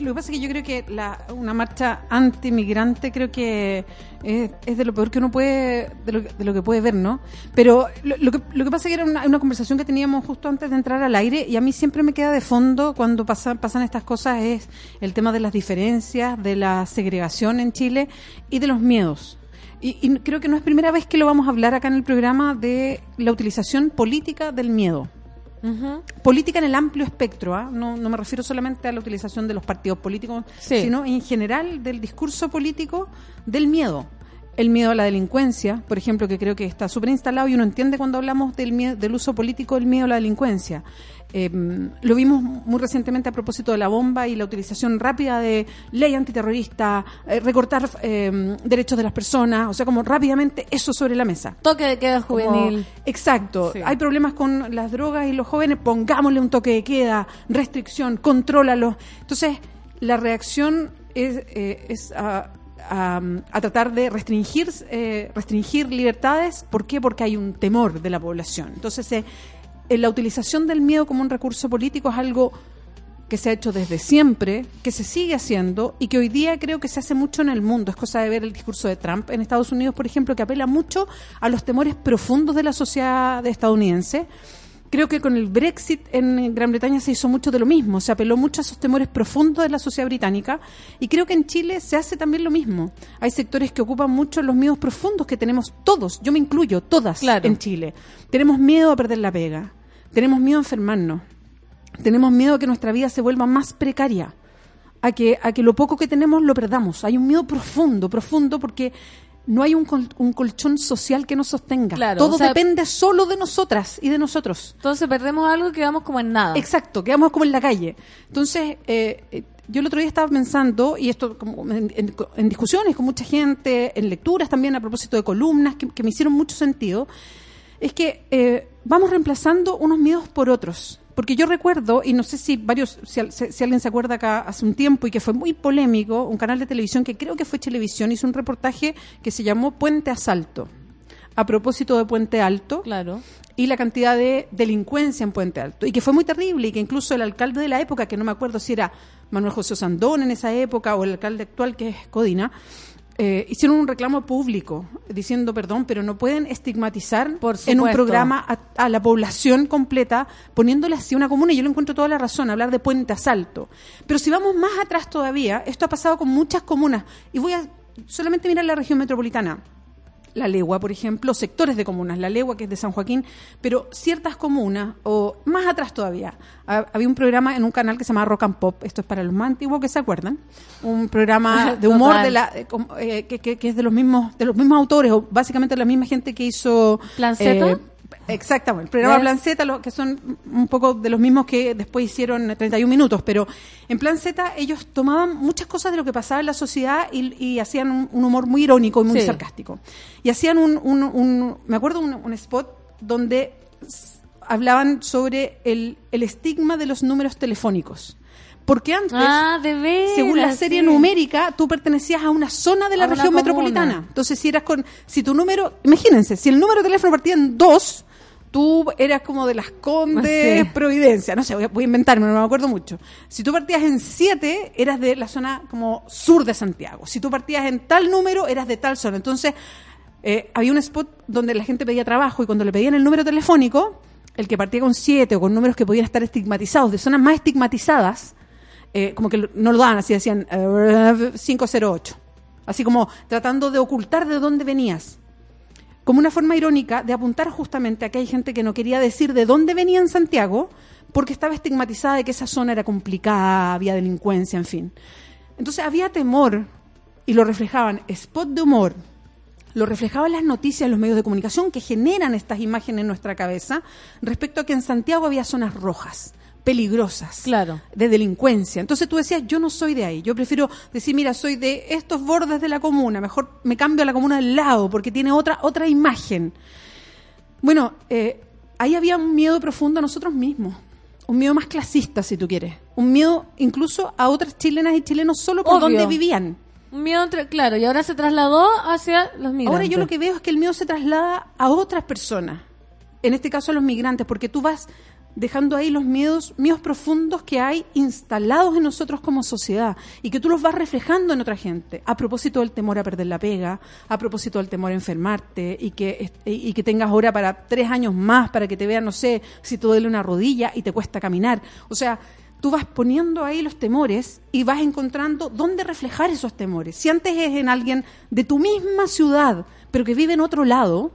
lo que pasa es que yo creo que la, una marcha anti-migrante creo que es, es de lo peor que uno puede, de lo, de lo que puede ver, ¿no? Pero lo, que, lo que pasa es que era una, una conversación que teníamos justo antes de entrar al aire y a mí siempre me queda de fondo cuando pasan, pasan estas cosas es el tema de las diferencias, de la segregación en Chile y de los miedos. Y, y creo que no es primera vez que lo vamos a hablar acá en el programa de la utilización política del miedo política en el amplio espectro, ¿ah? no, no me refiero solamente a la utilización de los partidos políticos, Sí. sino en general del discurso político del miedo. El miedo a la delincuencia, por ejemplo, que creo que está súper instalado y uno entiende cuando hablamos del, miedo, del uso político del miedo a la delincuencia. Eh, lo vimos muy recientemente a propósito de la bomba y la utilización rápida de ley antiterrorista, eh, recortar eh, derechos de las personas, o sea, como rápidamente eso sobre la mesa. Toque de queda Como- juvenil. exacto. Sí. Hay problemas con las drogas y los jóvenes, pongámosle un toque de queda, restricción, contrólalo. Entonces, la reacción es, eh, es a, a- a tratar de restringir, eh, restringir libertades. ¿Por qué? Porque hay un temor de la población. Entonces, eh, la utilización del miedo como un recurso político es algo que se ha hecho desde siempre, que se sigue haciendo y que hoy día creo que se hace mucho en el mundo. Es cosa de ver el discurso de Trump en Estados Unidos, por ejemplo, que apela mucho a los temores profundos de la sociedad estadounidense. Creo que con el Brexit en Gran Bretaña se hizo mucho de lo mismo, se apeló mucho a esos temores profundos de la sociedad británica y creo que en Chile se hace también lo mismo. Hay sectores que ocupan mucho los miedos profundos que tenemos todos, yo me incluyo, todas Claro. en Chile. Tenemos miedo a perder la pega, tenemos miedo a enfermarnos, tenemos miedo a que nuestra vida se vuelva más precaria, a que, a que lo poco que tenemos lo perdamos. Hay un miedo profundo, profundo, porque no hay un, col- un colchón social que nos sostenga. Claro, Todo o sea- depende solo de nosotras y de nosotros. Entonces perdemos algo y quedamos como en nada. Exacto, quedamos como en la calle. Entonces, eh, eh, yo el otro día estaba pensando, y esto como en, en- en discusiones con mucha gente, en lecturas también a propósito de columnas que, que me hicieron mucho sentido, es que eh, vamos reemplazando unos miedos por otros. Porque yo recuerdo, y no sé si varios, si, si alguien se acuerda acá hace un tiempo y que fue muy polémico, un canal de televisión que creo que fue Televisión hizo un reportaje que se llamó Puente Asalto. A propósito de Puente Alto Claro. y la cantidad de delincuencia en Puente Alto. Y que fue muy terrible y que incluso el alcalde de la época, que no me acuerdo si era Manuel José Sandón en esa época o el alcalde actual que es Codina, eh, hicieron un reclamo público diciendo perdón, pero no pueden estigmatizar Por en un programa a, a la población completa poniéndole así una comuna. Y yo le encuentro toda la razón, hablar de Puente Asalto. Pero si vamos más atrás todavía, esto ha pasado con muchas comunas. Y voy a solamente mirar la región metropolitana. La Legua, por ejemplo, sectores de comunas, la Legua que es de San Joaquín, pero ciertas comunas, o más atrás todavía, ha- había un programa en un canal que se llama Rock and Pop, esto es para los más antiguos que se acuerdan, un programa [laughs] de humor Total. de la, eh, eh, que, que- que es de los mismos de los mismos autores, o básicamente la misma gente que hizo... ¿Plan Z? eh, Exactamente, el programa. Plan Z, lo- que son un poco de los mismos que después hicieron 31 minutos, pero en Plan Z ellos tomaban muchas cosas de lo que pasaba en la sociedad y, y hacían un, un humor muy irónico y muy Sí. sarcástico. Y hacían un, un- un- me acuerdo un, spot donde hablaban sobre el, el estigma de los números telefónicos. Porque antes, Ah, de veras. según la serie sí. numérica, tú pertenecías a una zona de la A región comuna. metropolitana. Entonces, si eras con, si tu número, imagínense, si el número de teléfono partía en dos, tú eras como de las Condes, Sí. Providencia, no sé, voy a, voy a inventarme, no me acuerdo mucho. Si tú partías en 7, eras de la zona como sur de Santiago. Si tú partías en tal número, eras de tal zona. Entonces, eh, había un spot donde la gente pedía trabajo y cuando le pedían el número telefónico, el que partía con 7 o con números que podían estar estigmatizados, de zonas más estigmatizadas, eh, como que no lo daban así, decían eh, 508. Así como tratando de ocultar de dónde venías. Como una forma irónica de apuntar justamente a que hay gente que no quería decir de dónde venía en Santiago porque estaba estigmatizada de que esa zona era complicada, había delincuencia, en fin. Entonces había temor y lo reflejaban spot de humor, lo reflejaban las noticias, los medios de comunicación que generan estas imágenes en nuestra cabeza respecto a que en Santiago había zonas rojas, peligrosas, Claro. de delincuencia. Entonces tú decías, yo no soy de ahí, yo prefiero decir, mira, soy de estos bordes de la comuna, mejor me cambio a la comuna del lado porque tiene otra, otra imagen. Bueno, eh, ahí había un miedo profundo a nosotros mismos, un miedo más clasista, si tú quieres, un miedo incluso a otras chilenas y chilenos solo por Obvio. donde vivían. Un miedo, entre- claro, y ahora se trasladó hacia los migrantes. Ahora yo lo que veo es que el miedo se traslada a otras personas, en este caso a los migrantes, porque tú vas dejando ahí los miedos, miedos profundos que hay instalados en nosotros como sociedad y que tú los vas reflejando en otra gente. A propósito del temor a perder la pega, a propósito del temor a enfermarte y que, y que tengas hora para tres años más para que te vean, no sé, si te duele una rodilla y te cuesta caminar. O sea, tú vas poniendo ahí los temores y vas encontrando dónde reflejar esos temores. Si antes es en alguien de tu misma ciudad, pero que vive en otro lado,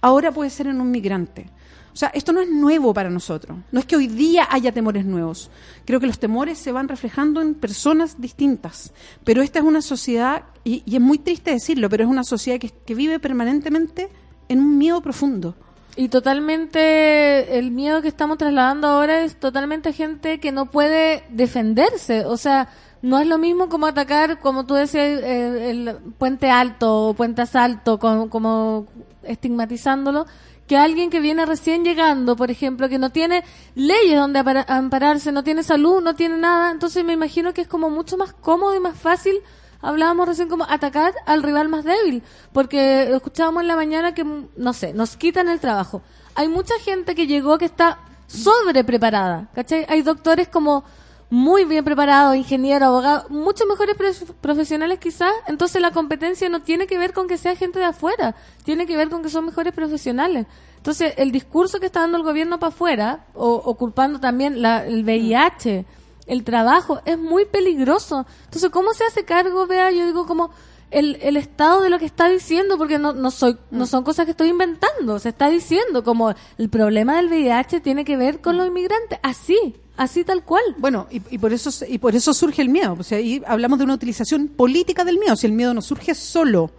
ahora puede ser en un migrante. O sea, esto no es nuevo para nosotros. No es que hoy día haya temores nuevos. Creo que los temores se van reflejando en personas distintas. Pero esta es una sociedad, y, y es muy triste decirlo, pero es una sociedad que, vive permanentemente en un miedo profundo. Y totalmente el miedo que estamos trasladando ahora es totalmente gente que no puede defenderse. O sea, no es lo mismo como atacar, como tú decías, eh, el puente alto o puente asalto, como, como estigmatizándolo, que alguien que viene recién llegando, por ejemplo, que no tiene leyes donde ampararse, no tiene salud, no tiene nada. Entonces me imagino que es como mucho más cómodo y más fácil hablábamos recién como atacar al rival más débil, porque escuchábamos en la mañana que, no sé, nos quitan el trabajo. Hay mucha gente que llegó que está sobre preparada, ¿cachai? Hay doctores como muy bien preparados, ingenieros, abogados, muchos mejores profesionales quizás, entonces la competencia no tiene que ver con que sea gente de afuera, tiene que ver con que son mejores profesionales. Entonces, el discurso que está dando el gobierno para afuera, o, o culpando también la- el VIH, el trabajo, es muy peligroso. Entonces, ¿cómo se hace cargo? Vea, yo digo como el, el estado de lo que está diciendo, porque no, no, soy, no son cosas que estoy inventando, se está diciendo como el problema del VIH tiene que ver con los inmigrantes, así, así tal cual. Bueno, y, y por eso y por eso surge el miedo. O sea, ahí hablamos de una utilización política del miedo. Si el miedo no surge solo,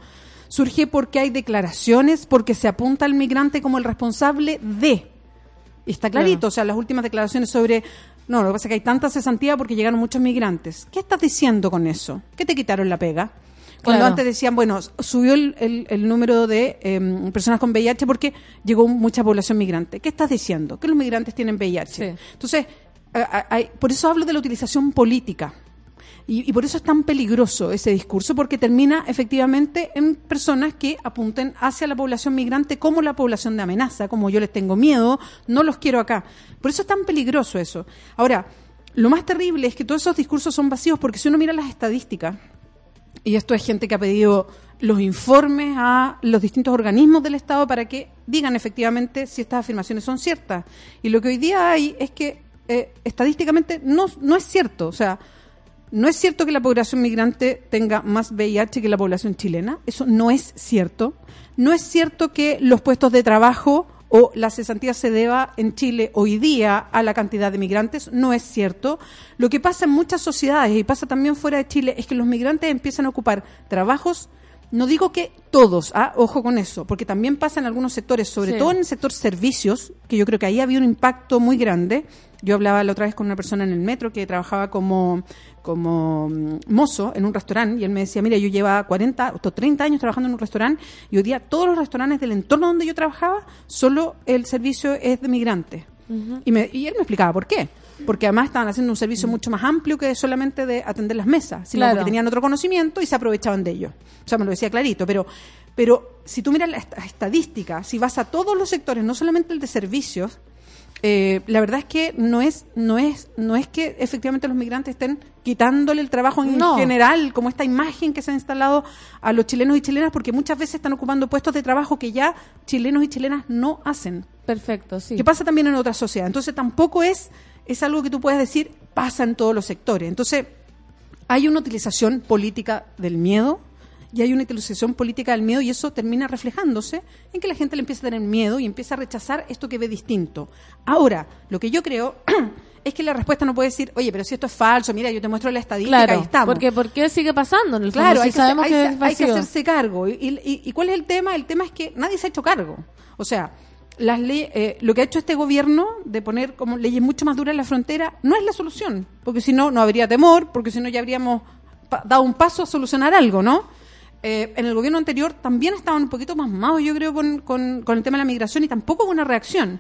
surge porque hay declaraciones, porque se apunta al migrante como el responsable de. Y está clarito, Claro. o sea, las últimas declaraciones sobre. No, lo que pasa es que hay tanta cesantía porque llegaron muchos migrantes. ¿Qué estás diciendo con eso? ¿Qué te quitaron la pega? Cuando Claro. antes decían, bueno, subió el, el- el número de em, personas con VIH porque llegó mucha población migrante. ¿Qué estás diciendo? Que los migrantes tienen VIH. Entonces, hay- por eso hablo de la utilización política. Y, y por eso es tan peligroso ese discurso, porque termina efectivamente en personas que apunten hacia la población migrante como la población de amenaza, como yo les tengo miedo, no los quiero acá. Por eso es tan peligroso eso. Ahora, lo más terrible es que todos esos discursos son vacíos, porque si uno mira las estadísticas, y esto es gente que ha pedido los informes a los distintos organismos del Estado para que digan efectivamente si estas afirmaciones son ciertas. Y lo que hoy día hay es que eh, estadísticamente no, no es cierto. O sea, no es cierto que la población migrante tenga más VIH que la población chilena. Eso no es cierto. No es cierto que los puestos de trabajo o la cesantía se deba en Chile hoy día a la cantidad de migrantes. No es cierto. Lo que pasa en muchas sociedades y pasa también fuera de Chile es que los migrantes empiezan a ocupar trabajos no digo que todos, ah, ojo con eso, porque también pasa en algunos sectores, sobre Sí. todo en el sector servicios, que yo creo que ahí había un impacto muy grande. Yo hablaba la otra vez con una persona en el metro que trabajaba como, como mm, mozo en un restaurante y él me decía, mira, yo llevaba 40 o 30 años trabajando en un restaurante y hoy día todos los restaurantes del entorno donde yo trabajaba, solo el servicio es de migrantes. Y, me- y él me explicaba por qué. Porque además estaban haciendo un servicio mucho más amplio que solamente de atender las mesas, sino Claro. porque tenían otro conocimiento y se aprovechaban de ello. O sea, me lo decía clarito, pero Pero si tú miras la est- estadística, si vas a todos los sectores, no solamente el de servicios, eh, la verdad es que no es, no es, no es que efectivamente los migrantes estén quitándole el trabajo en No. general, como esta imagen que se ha instalado a los chilenos y chilenas, porque muchas veces están ocupando puestos de trabajo que ya chilenos y chilenas no hacen. Perfecto, sí. Que pasa también en otras sociedades. Entonces tampoco es, es algo que tú puedes decir pasa en todos los sectores. Entonces, hay una utilización política del miedo y hay una utilización política del miedo y eso termina reflejándose en que la gente le empieza a tener miedo y empieza a rechazar esto que ve distinto. Ahora, lo que yo creo [clears throat] es que la respuesta no puede decir, oye, pero si esto es falso, mira, yo te muestro la estadística y estamos. porque ¿por qué sigue pasando en el fondo? Claro, si hay, que, sabemos hacer- que hay- es hay que hacerse cargo. ¿Y, y- y cuál es el tema? El tema es que nadie se ha hecho cargo. O sea, las eh, lo que ha hecho este gobierno de poner como leyes mucho más duras en la frontera no es la solución, porque si no, no habría temor, porque si no ya habríamos dado un paso a solucionar algo, ¿no? Eh, en el gobierno anterior también estaban un poquito más malos, yo creo, con, con- con el tema de la migración y tampoco hubo una reacción.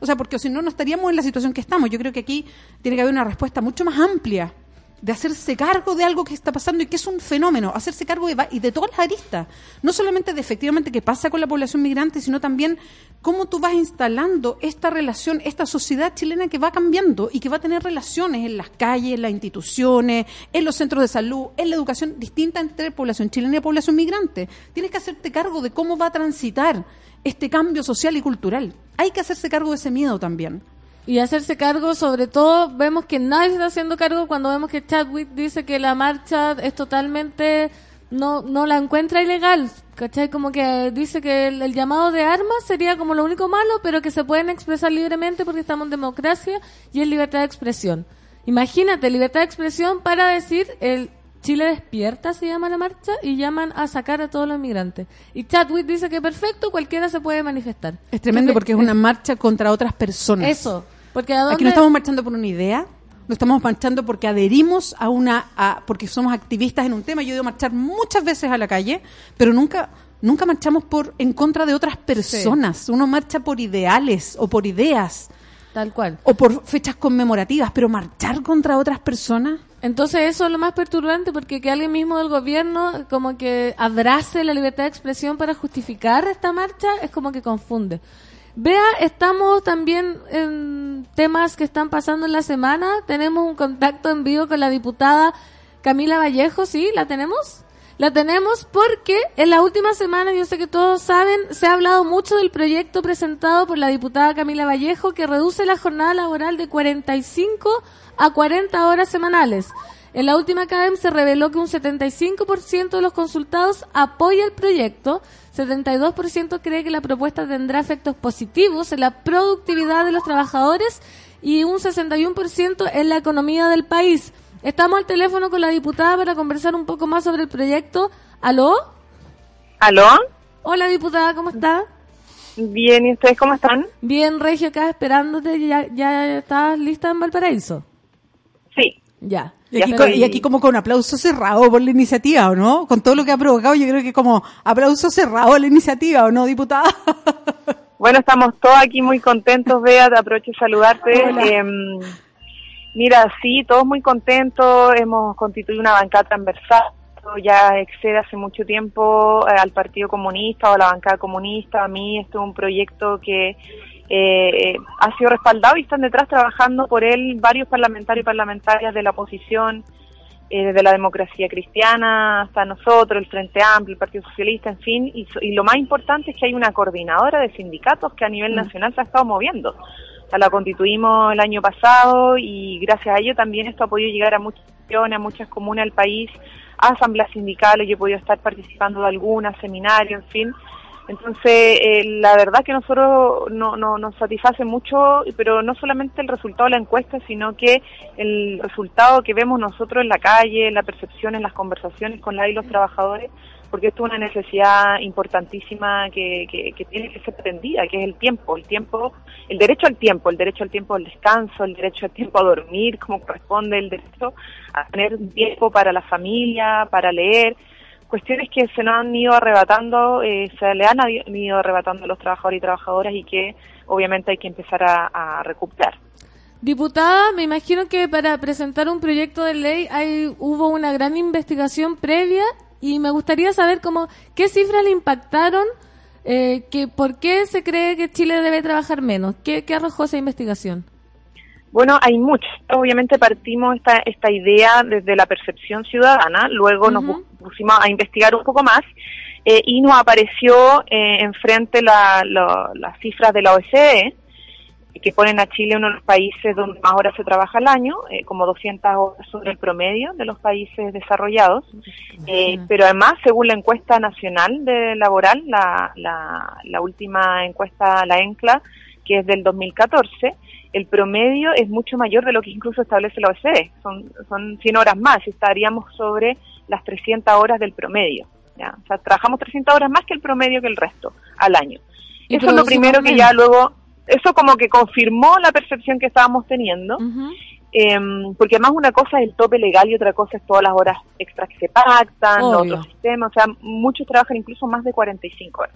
O sea, porque si no, no estaríamos en la situación que estamos. Yo creo que aquí tiene que haber una respuesta mucho más amplia de hacerse cargo de algo que está pasando y que es un fenómeno, hacerse cargo de, y de todas las aristas, no solamente de efectivamente qué pasa con la población migrante, sino también cómo tú vas instalando esta relación, esta sociedad chilena que va cambiando y que va a tener relaciones en las calles, en las instituciones, en los centros de salud, en la educación distinta entre población chilena y población migrante. Tienes que hacerte cargo de cómo va a transitar este cambio social y cultural. Hay que hacerse cargo de ese miedo también. Y hacerse cargo, sobre todo, vemos que nadie se está haciendo cargo cuando vemos que Chadwick dice que la marcha es totalmente, no, no la encuentra ilegal, ¿cachai? Como que dice que el, el llamado de armas sería como lo único malo, pero que se pueden expresar libremente porque estamos en democracia y en libertad de expresión. Imagínate, libertad de expresión para decir el Chile despierta se llama la marcha y llaman a sacar a todos los inmigrantes. Y Chadwick dice que perfecto, cualquiera se puede manifestar. Es tremendo porque es una marcha contra otras personas. Eso, porque ¿a dónde- Aquí no estamos marchando por una idea, no estamos marchando porque adherimos a una, a- porque somos activistas en un tema. Yo he ido a marchar muchas veces a la calle, pero nunca, nunca marchamos por en contra de otras personas. Uno marcha por ideales o por ideas. Tal cual. O por fechas conmemorativas, pero marchar contra otras personas. Entonces eso es lo más perturbante porque que alguien mismo del gobierno como que abrace la libertad de expresión para justificar esta marcha es como que confunde. Vea, estamos también en temas que están pasando en la semana. Tenemos un contacto en vivo con la diputada Camila Vallejo, ¿sí? ¿La tenemos? La tenemos porque en la última semana, yo sé que todos saben, se ha hablado mucho del proyecto presentado por la diputada Camila Vallejo que reduce la jornada laboral de 45 a 40 horas semanales. En la última CADEM se reveló que un 75% de los consultados apoya el proyecto, 72% cree que la propuesta tendrá efectos positivos en la productividad de los trabajadores y un 61% en la economía del país. Estamos al teléfono con la diputada para conversar un poco más sobre el proyecto. ¿Aló? ¿Aló? Hola diputada, ¿cómo está? Bien, ¿y ustedes cómo están? Bien, Regio, acá esperándote. ¿Ya, ya estás lista en Valparaíso? Sí. Ya. Y aquí, co- y aquí como con aplauso cerrado por la iniciativa, ¿o no? Con todo lo que ha provocado, yo creo que como aplauso cerrado a la iniciativa, ¿o no, diputada? [laughs] Bueno, estamos todos aquí muy contentos, Bea, te aprovecho de saludarte. Hola. Mira, sí, todos muy contentos, hemos constituido una bancada transversal, ya excede hace mucho tiempo eh, al Partido Comunista o a la bancada comunista. A mí esto es un proyecto que eh, ha sido respaldado y están detrás trabajando por él varios parlamentarios y parlamentarias de la oposición, eh, desde la democracia cristiana hasta nosotros, el Frente Amplio, el Partido Socialista, en fin, y, y lo más importante es que hay una coordinadora de sindicatos que a nivel nacional se ha estado moviendo. La constituimos el año pasado y gracias a ello también esto ha podido llegar a muchas a muchas comunas del país, a asambleas sindicales, yo he podido estar participando de algunas, seminarios, en fin. Entonces, eh, la verdad que nosotros no, no, nos satisface mucho, pero no solamente el resultado de la encuesta, sino que el resultado que vemos nosotros en la calle, en la percepción, en las conversaciones con la y los trabajadores, porque esto es una necesidad importantísima que, que, que tiene que ser atendida, que es el tiempo, el tiempo, el derecho al tiempo, el derecho al tiempo al descanso, el derecho al tiempo a dormir como corresponde, el derecho a tener tiempo para la familia, para leer, cuestiones que se nos han ido arrebatando, eh, se le han ido arrebatando a los trabajadores y trabajadoras y que obviamente hay que empezar a, a recuperar. Diputada, me imagino que para presentar un proyecto de ley hay, hubo una gran investigación previa y me gustaría saber cómo, qué cifras le impactaron, eh, que, por qué se cree que Chile debe trabajar menos. ¿Qué, qué arrojó esa investigación? Bueno, hay muchas. Obviamente partimos esta, esta idea desde la percepción ciudadana, luego nos pusimos a investigar un poco más eh, y nos apareció eh, enfrente la, lo- las cifras de la OSCE, que ponen a Chile uno de los países donde más horas se trabaja al año, eh, como 200 horas sobre el promedio de los países desarrollados. Eh, pero además, según la encuesta nacional de laboral, la, la, la última encuesta, la ENCLA, que es del 2014, el promedio es mucho mayor de lo que incluso establece la OCDE. Son, son 100 horas más estaríamos sobre las 300 horas del promedio. ¿ya? O sea, trabajamos 300 horas más que el promedio que el resto al año. Eso es lo primero que ya luego, eso como que confirmó la percepción que estábamos teniendo. Em, porque además una cosa es el tope legal y otra cosa es todas las horas extras que se pactan, otros sistemas, o sea, muchos trabajan incluso más de 45 horas.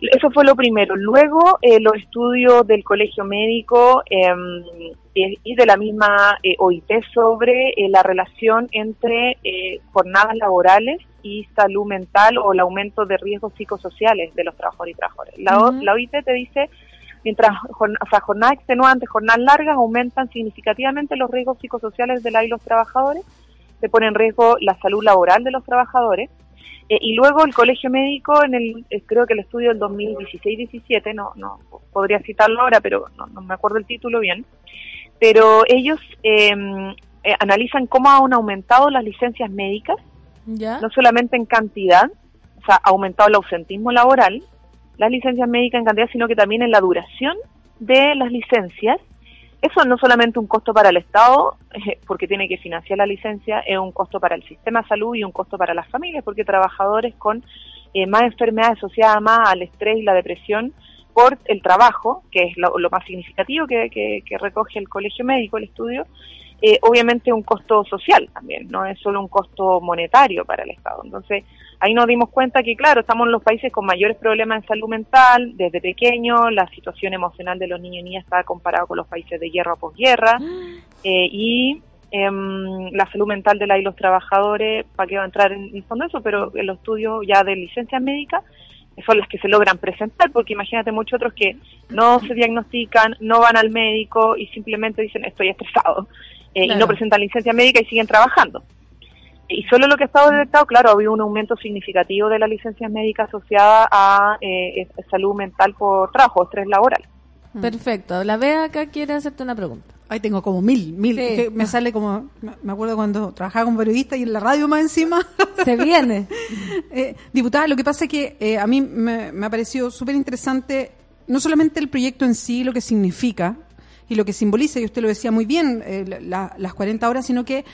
Eso fue lo primero. Luego, eh, los estudios del colegio médico em, y de la misma eh, OIT sobre eh, la relación entre eh, jornadas laborales y salud mental o el aumento de riesgos psicosociales de los trabajadores y trabajadoras. La, Ujú. la OIT te dice, mientras o sea, jornadas extenuantes, jornadas largas, aumentan significativamente los riesgos psicosociales de la y los trabajadores, se pone en riesgo la salud laboral de los trabajadores. Eh, y luego el colegio médico, en el, eh, creo que el estudio del 2016-17, no, no podría citarlo ahora, pero no, no me acuerdo el título bien, pero ellos eh, eh, analizan cómo han aumentado las licencias médicas, ¿Ya? no solamente en cantidad, o sea, ha aumentado el ausentismo laboral, las licencias médicas en cantidad, sino que también en la duración de las licencias. Eso no solamente un costo para el Estado, eh, porque tiene que financiar la licencia, es un costo para el sistema de salud y un costo para las familias, porque trabajadores con eh, más enfermedades asociadas más al estrés y la depresión por el trabajo, que es lo, lo más significativo que, que- que recoge el colegio médico, el estudio, eh, obviamente un costo social también, no es solo un costo monetario para el Estado. Entonces, ahí nos dimos cuenta que, claro, estamos en los países con mayores problemas en salud mental, desde pequeño, la situación emocional de los niños y niñas está comparado con los países de guerra o posguerra, eh, y em, la salud mental de la y los trabajadores, para qué va a entrar en el fondo eso, pero en los estudios ya de licencias médicas son las que se logran presentar, porque imagínate muchos otros que no se diagnostican, no van al médico y simplemente dicen estoy estresado eh, y no presentan licencia médica y siguen trabajando. Y solo lo que ha estado detectado, claro, ha habido un aumento significativo de las licencias médicas asociadas a eh, eh, salud mental por trabajo, estrés laboral. Perfecto. La Bea acá quiere hacerte una pregunta. Ahí tengo como mil, mil. Sí. que me sale como, me- me acuerdo cuando trabajaba como periodista y en la radio más encima. Se viene. [laughs] Eh, diputada, lo que pasa es que eh, a mí me, me ha parecido súper interesante no solamente el proyecto en sí, lo que significa y lo que simboliza, y usted lo decía muy bien, eh, la- las 40 horas, sino que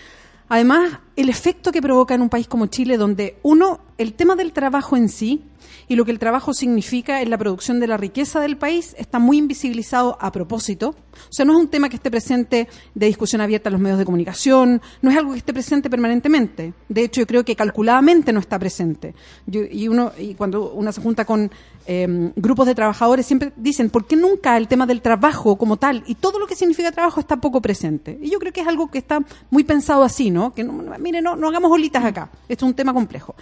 además el efecto que provoca en un país como Chile, donde uno, el tema del trabajo en sí y lo que el trabajo significa en la producción de la riqueza del país está muy invisibilizado a propósito. O sea, no es un tema que esté presente de discusión abierta en los medios de comunicación, no es algo que esté presente permanentemente. De hecho, yo creo que calculadamente no está presente. Y uno y cuando uno se junta con eh, grupos de trabajadores siempre dicen, ¿por qué nunca el tema del trabajo como tal y todo lo que significa trabajo está poco presente? Y yo creo que es algo que está muy pensado así, ¿no? Que no, mire, no, no hagamos olitas acá. Esto es un tema complejo.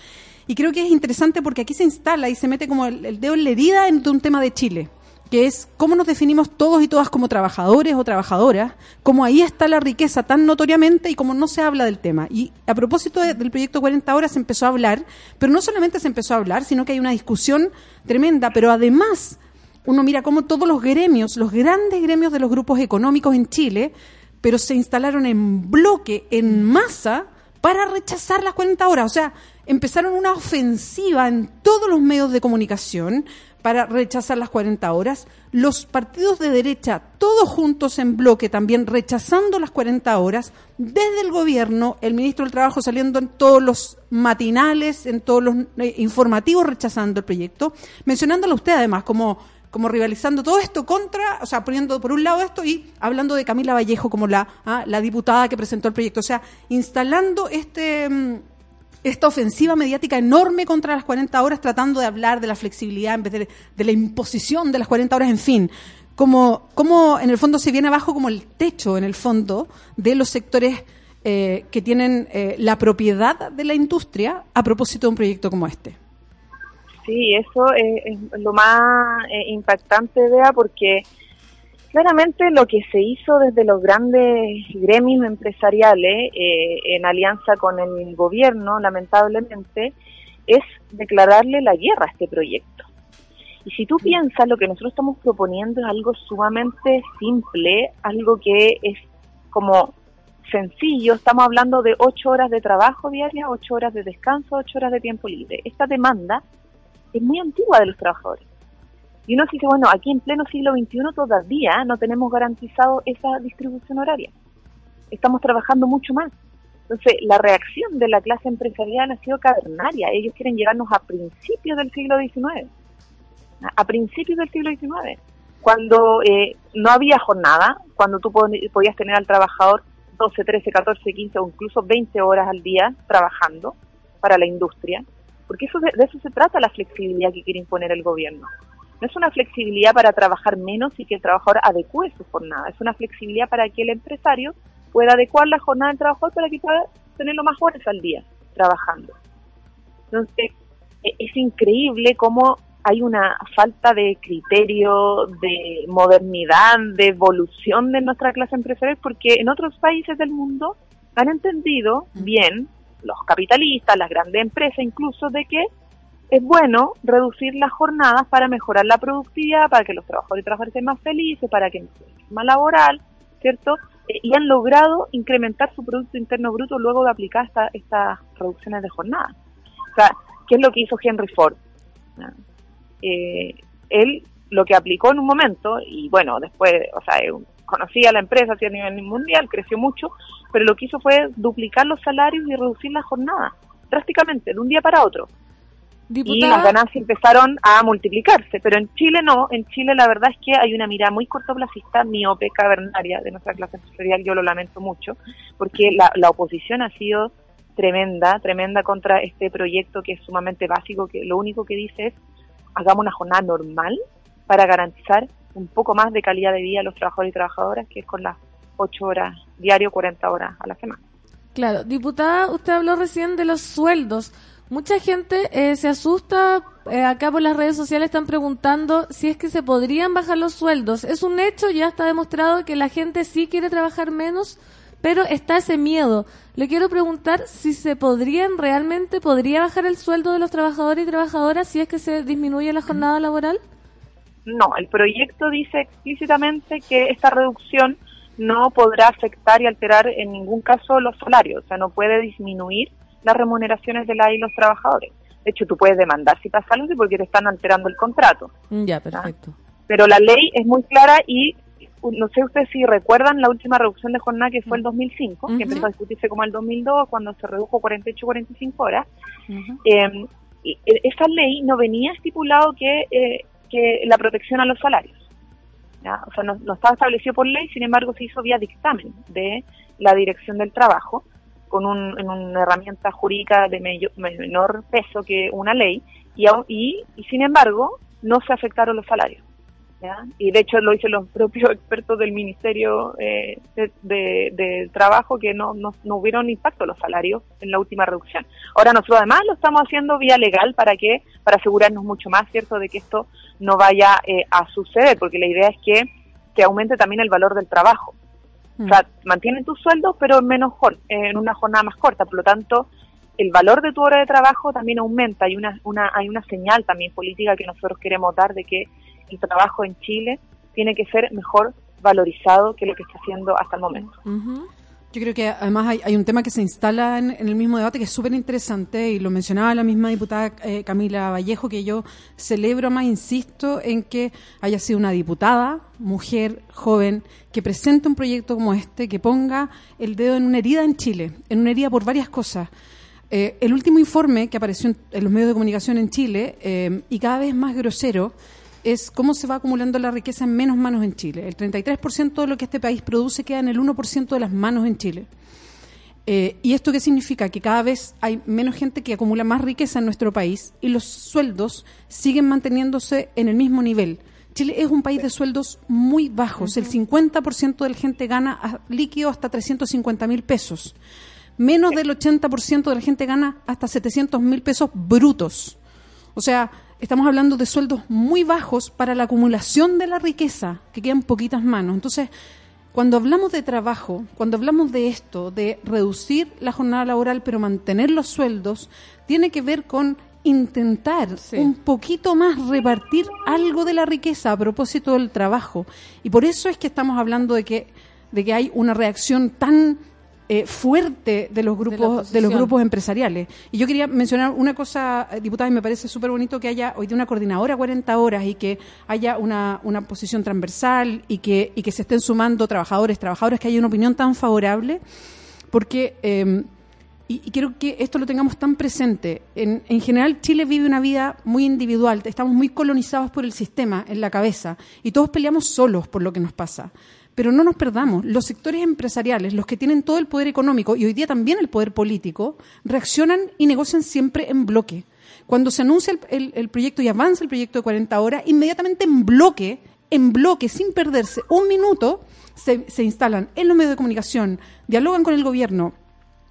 Y creo que es interesante porque aquí se instala y se mete como el, dedo en la herida en un tema de Chile, que es cómo nos definimos todos y todas como trabajadores o trabajadoras, cómo ahí está la riqueza tan notoriamente y cómo no se habla del tema. Y a propósito de- del proyecto 40 horas se empezó a hablar, pero no solamente se empezó a hablar, sino que hay una discusión tremenda, pero además uno mira cómo todos los gremios, los grandes gremios de los grupos económicos en Chile, pero se instalaron en bloque, en masa, para rechazar las 40 horas. O sea, empezaron una ofensiva en todos los medios de comunicación para rechazar las 40 horas. Los partidos de derecha, todos juntos en bloque, también rechazando las 40 horas. Desde el gobierno, el ministro del Trabajo saliendo en todos los matinales, en todos los eh, informativos rechazando el proyecto, mencionándolo usted además como como rivalizando todo esto contra, o sea, poniendo por un lado esto y hablando de Camila Vallejo como la, ah, la diputada que presentó el proyecto. O sea, instalando este mm, esta ofensiva mediática enorme contra las 40 horas, tratando de hablar de la flexibilidad en vez de, de la imposición de las 40 horas, en fin. Como, como en el fondo se viene abajo como el techo, en el fondo, de los sectores eh, que tienen eh, la propiedad de la industria a propósito de un proyecto como este. Sí, eso es, lo más eh, impactante, Bea, porque claramente lo que se hizo desde los grandes gremios empresariales eh, en alianza con el gobierno, lamentablemente, es declararle la guerra a este proyecto. Y si tú piensas, lo que nosotros estamos proponiendo es algo sumamente simple, algo que es como sencillo, estamos hablando de ocho horas de trabajo diaria, ocho horas de descanso, ocho horas de tiempo libre. Esta demanda es muy antigua de los trabajadores. Y uno dice, bueno, aquí en pleno siglo XXI todavía no tenemos garantizado esa distribución horaria. Estamos trabajando mucho más. Entonces, la reacción de la clase empresarial ha sido cavernaria. Ellos quieren llegarnos a principios del siglo XIX. A principios del siglo XIX. Cuando eh, no había jornada, cuando tú podías tener al trabajador 12, 13, 14, 15 o incluso 20 horas al día trabajando para la industria. Porque eso de, de eso se trata la flexibilidad que quiere imponer el gobierno. No es una flexibilidad para trabajar menos y que el trabajador adecue su jornada, es una flexibilidad para que el empresario pueda adecuar la jornada del trabajador para que pueda tenerlo más horas al día trabajando. Entonces, e- es increíble cómo hay una falta de criterio, de modernidad, de evolución de nuestra clase empresarial, porque en otros países del mundo han entendido bien, los capitalistas, las grandes empresas incluso, de que es bueno reducir las jornadas para mejorar la productividad, para que los trabajadores y trabajadoras estén más felices, para que no más laboral, ¿cierto? Eh, y han logrado incrementar su Producto Interno Bruto luego de aplicar esta- estas reducciones de jornada. O sea, ¿qué es lo que hizo Henry Ford? Eh, él lo que aplicó en un momento, y bueno, después, o sea, conocía la empresa a nivel mundial, creció mucho, pero lo que hizo fue duplicar los salarios y reducir la jornada, drásticamente, de un día para otro y las ganancias empezaron a multiplicarse, pero en Chile no, en Chile la verdad es que hay una mirada muy cortoplacista, miope, cavernaria de nuestra clase empresarial, yo lo lamento mucho, porque la, la oposición ha sido tremenda, tremenda contra este proyecto que es sumamente básico, que lo único que dice es hagamos una jornada normal para garantizar un poco más de calidad de vida a los trabajadores y trabajadoras, que es con las 8 horas diario, 40 horas a la semana. Claro, diputada, usted habló recién de los sueldos. Mucha gente eh, se asusta, eh, acá por las redes sociales están preguntando si es que se podrían bajar los sueldos. Es un hecho, ya está demostrado que la gente sí quiere trabajar menos, pero está ese miedo. Le quiero preguntar si se podrían, realmente podría bajar el sueldo de los trabajadores y trabajadoras si es que se disminuye la jornada laboral. No, el proyecto dice explícitamente que esta reducción no podrá afectar y alterar en ningún caso los salarios, o sea, no puede disminuir las remuneraciones de la y los trabajadores. De hecho, tú puedes demandar si pasa algo porque te están alterando el contrato. Ya, perfecto. Pero la ley es muy clara y uh, no sé ustedes si recuerdan la última reducción de jornada que fue el 2005, Ujú. que empezó a discutirse como el 2002 cuando se redujo 48-45 horas. Eh, y, eh, esa ley no venía estipulado que, eh, que la protección a los salarios. ¿ya? O sea, no, no estaba establecido por ley, sin embargo se hizo vía dictamen de la Dirección del Trabajo, con un, en una herramienta jurídica de menor peso que una ley, y, y, y sin embargo no se afectaron los salarios. ¿ya? Y de hecho lo dicen los propios [laughs] expertos del Ministerio eh, de, de- Trabajo que no, no, no hubieron impacto los salarios en la última reducción. Ahora nosotros además lo estamos haciendo vía legal para que para asegurarnos mucho más, ¿cierto?, de que esto no vaya eh, a suceder, porque la idea es que, que aumente también el valor del trabajo. O sea, mantienen tus sueldos, pero en menos en una jornada más corta. Por lo tanto, el valor de tu hora de trabajo también aumenta. Hay una, una, hay una señal también política que nosotros queremos dar de que el trabajo en Chile tiene que ser mejor valorizado que lo que está haciendo hasta el momento. Yo creo que además hay, un tema que se instala en, en el mismo debate que es súper interesante y lo mencionaba la misma diputada eh, Camila Vallejo, que yo celebro más, insisto, en que haya sido una diputada, mujer, joven, que presente un proyecto como este, que ponga el dedo en una herida en Chile, en una herida por varias cosas. Eh, el último informe que apareció en, en los medios de comunicación en Chile, eh, y cada vez más grosero, es cómo se va acumulando la riqueza en menos manos en Chile. El 33% de lo que este país produce queda en el 1% de las manos en Chile. Eh, ¿Y esto qué significa? Que cada vez hay menos gente que acumula más riqueza en nuestro país y los sueldos siguen manteniéndose en el mismo nivel. Chile es un país de sueldos muy bajos. El 50% de la gente gana a- líquido hasta 350 mil pesos. Menos del 80% de la gente gana hasta 700 mil pesos brutos. O sea, estamos hablando de sueldos muy bajos para la acumulación de la riqueza, que quedan poquitas manos. Entonces, cuando hablamos de trabajo, cuando hablamos de esto, de reducir la jornada laboral pero mantener los sueldos, tiene que ver con intentar un poquito más repartir algo de la riqueza a propósito del trabajo. Y por eso es que estamos hablando de que, de que hay una reacción tan eh, fuerte de los grupos de, los grupos empresariales. Y yo quería mencionar una cosa, eh, diputada, y me parece súper bonito que haya hoy día una coordinadora 40 horas y que haya una, una posición transversal y que, y que se estén sumando trabajadores, trabajadoras, que haya una opinión tan favorable, porque... eh, y, y quiero que esto lo tengamos tan presente. En, en general, Chile vive una vida muy individual. Estamos muy colonizados por el sistema en la cabeza y todos peleamos solos por lo que nos pasa. Pero no nos perdamos. Los sectores empresariales, los que tienen todo el poder económico y hoy día también el poder político, reaccionan y negocian siempre en bloque. Cuando se anuncia el, proyecto y avanza el proyecto de 40 horas, inmediatamente en bloque, en bloque, sin perderse un minuto, se, se instalan en los medios de comunicación, dialogan con el gobierno,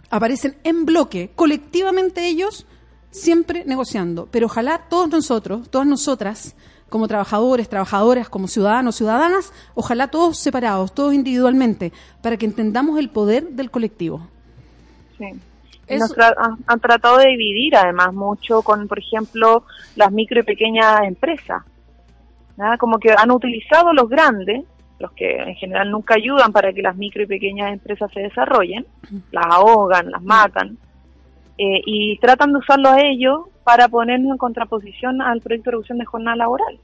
aparecen en bloque, colectivamente ellos, siempre negociando. Pero ojalá todos nosotros, todas nosotras, como trabajadores, trabajadoras, como ciudadanos, ciudadanas, ojalá todos separados, todos individualmente, para que entendamos el poder del colectivo. Sí. Nos tra- han, tratado de dividir además mucho con, por ejemplo, las micro y pequeñas empresas. Como que han utilizado los grandes, los que en general nunca ayudan para que las micro y pequeñas empresas se desarrollen, las ahogan, las matan, eh, y tratan de usarlo a ellos para ponernos en contraposición al proyecto de reducción de jornada laboral.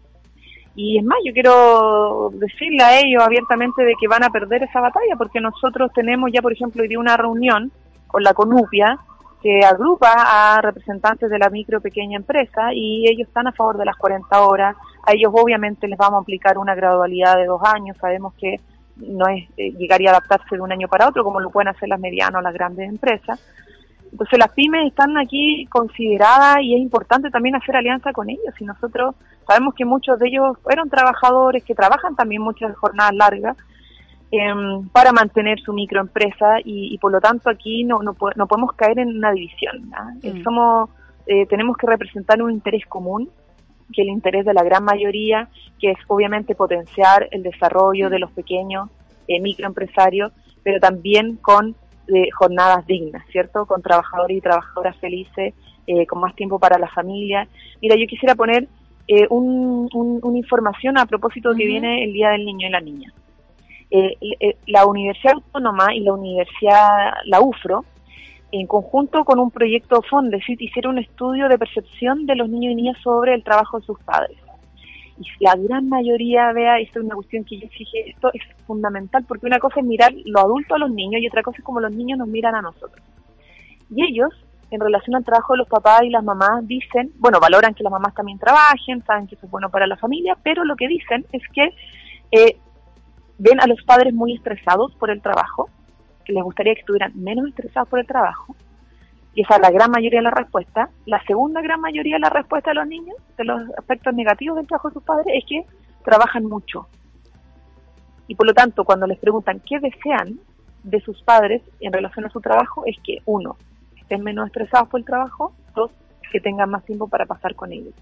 Y es más, yo quiero decirle a ellos abiertamente de que van a perder esa batalla, porque nosotros tenemos ya, por ejemplo, hoy día una reunión con la CONUPIA, que agrupa a representantes de la micro y pequeña empresa, y ellos están a favor de las 40 horas. A ellos obviamente les vamos a aplicar una gradualidad de dos años, sabemos que no es eh, llegaría a adaptarse de un año para otro, como lo pueden hacer las medianas o las grandes empresas. Entonces las pymes están aquí consideradas y es importante también hacer alianza con ellos. Y nosotros sabemos que muchos de ellos fueron trabajadores que trabajan también muchas jornadas largas em, para mantener su microempresa y, y por lo tanto aquí no, no, no podemos caer en una división. ¿ah? Eh, Mm. Somos, eh, tenemos que representar un interés común que el interés de la gran mayoría, que es obviamente potenciar el desarrollo de los pequeños eh, microempresarios, pero también con eh, jornadas dignas, ¿cierto? Con trabajadores y trabajadoras felices, eh, con más tiempo para la familia. Mira, yo quisiera poner eh, un- un- una información a propósito de que viene el Día del Niño y la Niña. Eh, la Universidad Autónoma y la Universidad, la UFRO, en conjunto con un proyecto Fondesit, hicieron un estudio de percepción de los niños y niñas sobre el trabajo de sus padres. Y la gran mayoría, vea, esto es una cuestión que yo fijé, esto es fundamental, porque una cosa es mirar lo adulto a los niños y otra cosa es como los niños nos miran a nosotros. Y ellos, en relación al trabajo de los papás y las mamás, dicen, bueno, valoran que las mamás también trabajen, saben que eso es bueno para la familia, pero lo que dicen es que eh, ven a los padres muy estresados por el trabajo, que les gustaría que estuvieran menos estresados por el trabajo, y esa es la gran mayoría de la respuesta. La segunda gran mayoría de la respuesta de los niños, de los aspectos negativos del trabajo de sus padres, es que trabajan mucho. Y por lo tanto, cuando les preguntan qué desean de sus padres en relación a su trabajo, es que, uno, estén menos estresados por el trabajo, dos, que tengan más tiempo para pasar con ellos.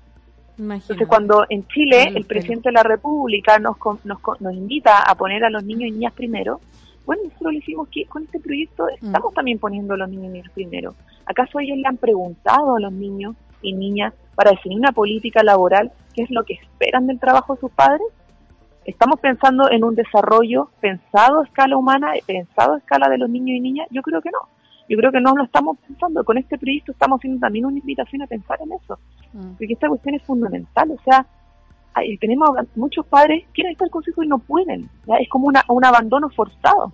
Entonces, cuando en Chile el presidente de la República nos, nos, nos invita a poner a los niños y niñas primero, bueno, nosotros le decimos que con este proyecto estamos también poniendo a los niños y niñas primero. ¿Acaso ellos le han preguntado a los niños y niñas para definir una política laboral qué es lo que esperan del trabajo de sus padres? ¿Estamos pensando en un desarrollo pensado a escala humana, pensado a escala de los niños y niñas? Yo creo que no. Yo creo que no lo estamos pensando. Con este proyecto estamos haciendo también una invitación a pensar en eso. Porque esta cuestión es fundamental. O sea, hay- tenemos muchos padres quieren estar con sus hijos y no pueden. Es como una, un abandono forzado.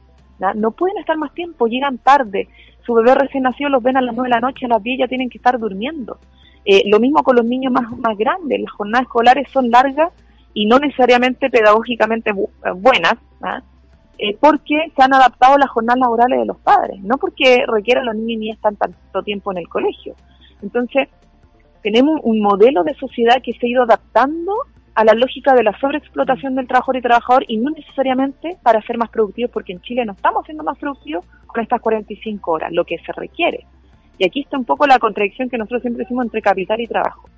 No pueden estar más tiempo, llegan tarde. Su bebé recién nacido los ven a las 9 de la noche, a las 10 ya tienen que estar durmiendo. Eh, lo mismo con los niños más, más grandes. Las jornadas escolares son largas y no necesariamente pedagógicamente eh, buenas, eh, porque se han adaptado las jornadas laborales de los padres, no porque requieran los niños y niñas estar tanto tiempo en el colegio. Entonces, tenemos un modelo de sociedad que se ha ido adaptando a la lógica de la sobreexplotación del trabajador y trabajador y no necesariamente para ser más productivos, porque en Chile no estamos siendo más productivos con estas 45 horas, lo que se requiere. Y aquí está un poco la contradicción que nosotros siempre decimos entre capital y trabajo.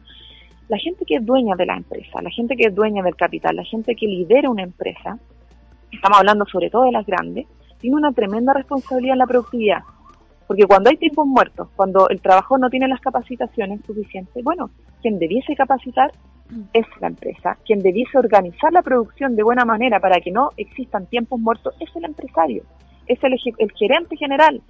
La gente que es dueña de la empresa, la gente que es dueña del capital, la gente que lidera una empresa, estamos hablando sobre todo de las grandes, tiene una tremenda responsabilidad en la productividad. Porque cuando hay tiempos muertos, cuando el trabajo no tiene las capacitaciones suficientes, bueno, quien debiese capacitar es la empresa. Quien debiese organizar la producción de buena manera para que no existan tiempos muertos es el empresario, es el, el gerente general,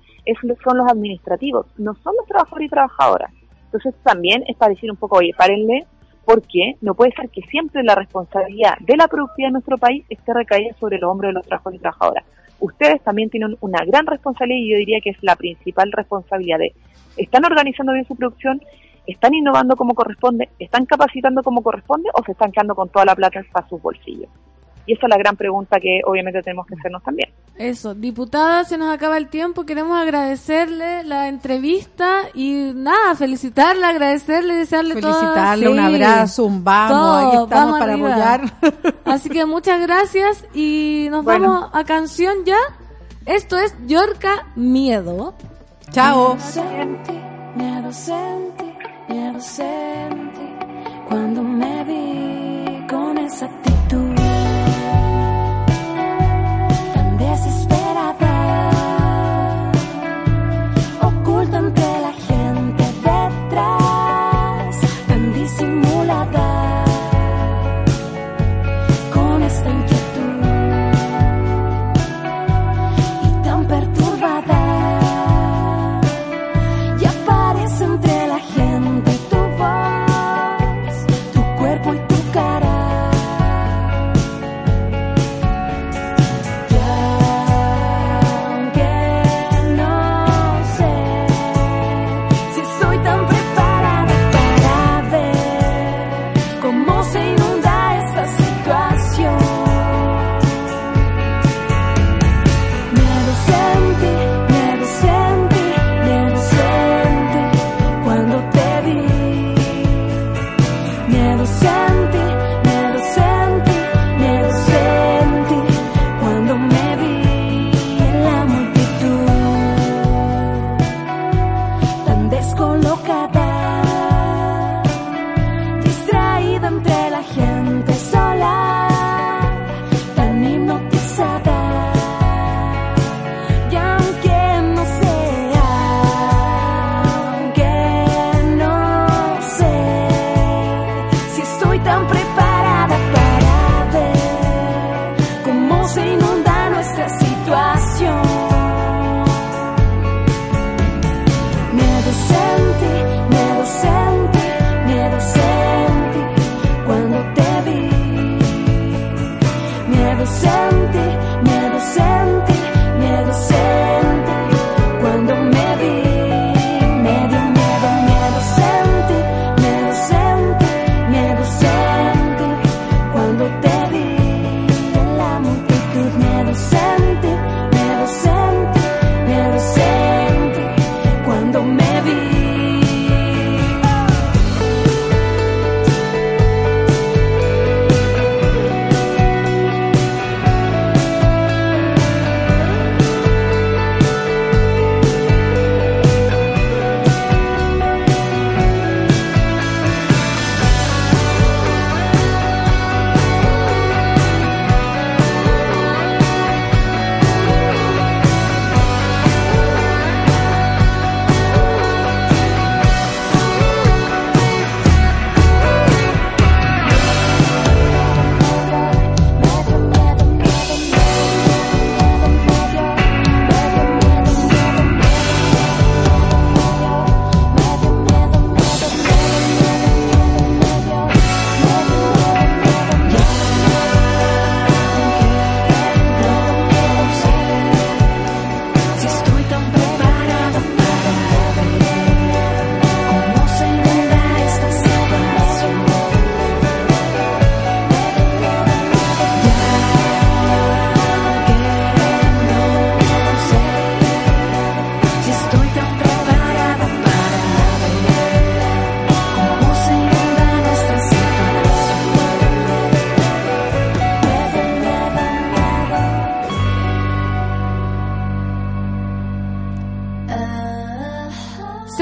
son los administrativos, no son los trabajadores y trabajadoras. Entonces también es para decir un poco, oye, párenle, porque no puede ser que siempre la responsabilidad de la productividad en nuestro país esté recaída sobre los hombros de los trabajadores y trabajadoras. Ustedes también tienen una gran responsabilidad y yo diría que es la principal responsabilidad de, ¿están organizando bien su producción? ¿Están innovando como corresponde? ¿Están capacitando como corresponde? ¿O se están quedando con toda la plata para sus bolsillos? Y esa es la gran pregunta que obviamente tenemos que hacernos también. Eso, diputada, se nos acaba el tiempo. Queremos agradecerle la entrevista y nada, felicitarla, agradecerle, desearle todo. Felicitarle, un abrazo, un vamos, aquí estamos para apoyar. [laughs] Así que muchas gracias y nos Bueno. vamos a canción ya. Esto es Yorca Miedo. Chao. Miedo sentí, miedo sentí cuando me vi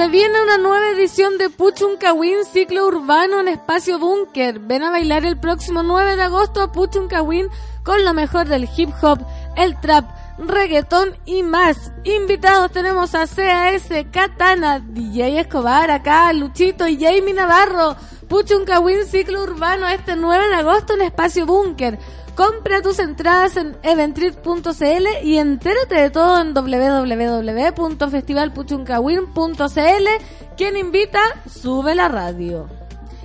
viene una nueva edición de Puchuncawin Ciclo Urbano en Espacio Búnker. Ven a bailar el próximo 9 de agosto a Puchuncawin con lo mejor del hip hop, el trap, reggaetón y más. Invitados tenemos a CAS, Katana, DJ Escobar, acá, Luchito y Jamie Navarro. Puchuncawin Ciclo Urbano este 9 de agosto en Espacio Búnker. Compra tus entradas en eventrit.cl y entérate de todo en www.festivalpuchuncawin.cl. Quien invita, sube la radio.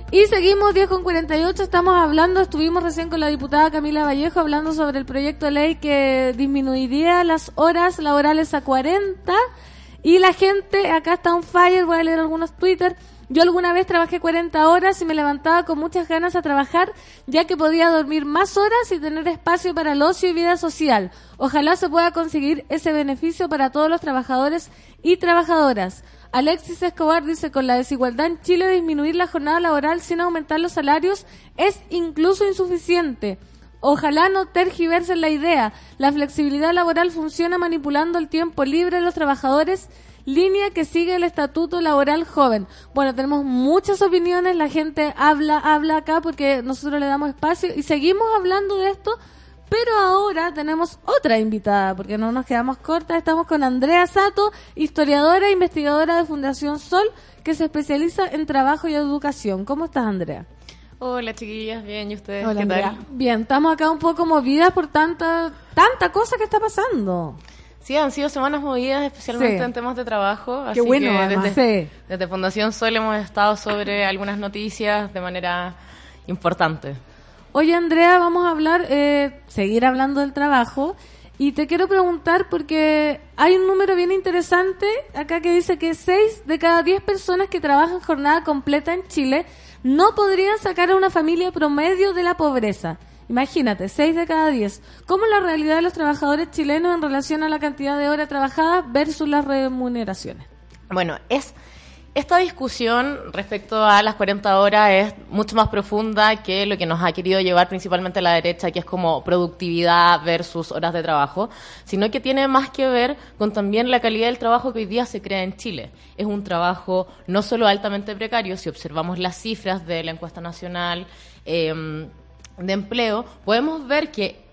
Y seguimos 10 con 48, estamos hablando, estuvimos recién con la diputada Camila Vallejo hablando sobre el proyecto de ley que disminuiría las horas laborales a 40 y la gente, acá está un fire, voy a leer algunos Twitter, yo alguna vez trabajé 40 horas y me levantaba con muchas ganas a trabajar, ya que podía dormir más horas y tener espacio para el ocio y vida social. Ojalá se pueda conseguir ese beneficio para todos los trabajadores y trabajadoras. Alexis Escobar dice, con la desigualdad en Chile, disminuir la jornada laboral sin aumentar los salarios es incluso insuficiente. Ojalá no tergiversen la idea. La flexibilidad laboral funciona manipulando el tiempo libre de los trabajadores línea que sigue el Estatuto Laboral Joven. Bueno, tenemos muchas opiniones, la gente habla, habla acá porque nosotros le damos espacio y seguimos hablando de esto, pero ahora tenemos otra invitada, porque no nos quedamos cortas, estamos con Andrea Sato, historiadora e investigadora de Fundación Sol, que se especializa en trabajo y educación. ¿Cómo estás, Andrea? Hola chiquillas, bien, ¿y ustedes Hola, qué Andrea. tal? Bien, estamos acá un poco movidas por tanta, tanta cosa que está pasando. Sí, han sido semanas movidas, especialmente Sí. en temas de trabajo. Qué así bueno, que además. desde, Sí. desde Fundación Sol hemos estado sobre algunas noticias de manera importante. Oye, Andrea, vamos a hablar, eh, seguir hablando del trabajo. Y te quiero preguntar porque hay un número bien interesante acá que dice que 6 de cada 10 personas que trabajan jornada completa en Chile no podrían sacar a una familia promedio de la pobreza. Imagínate, 6 de cada 10. ¿Cómo la realidad de los trabajadores chilenos en relación a la cantidad de horas trabajadas versus las remuneraciones? Bueno, es esta discusión respecto a las 40 horas es mucho más profunda que lo que nos ha querido llevar principalmente la derecha, que es como productividad versus horas de trabajo, sino que tiene más que ver con también la calidad del trabajo que hoy día se crea en Chile. Es un trabajo no solo altamente precario, si observamos las cifras de la encuesta nacional eh, de empleo, podemos ver que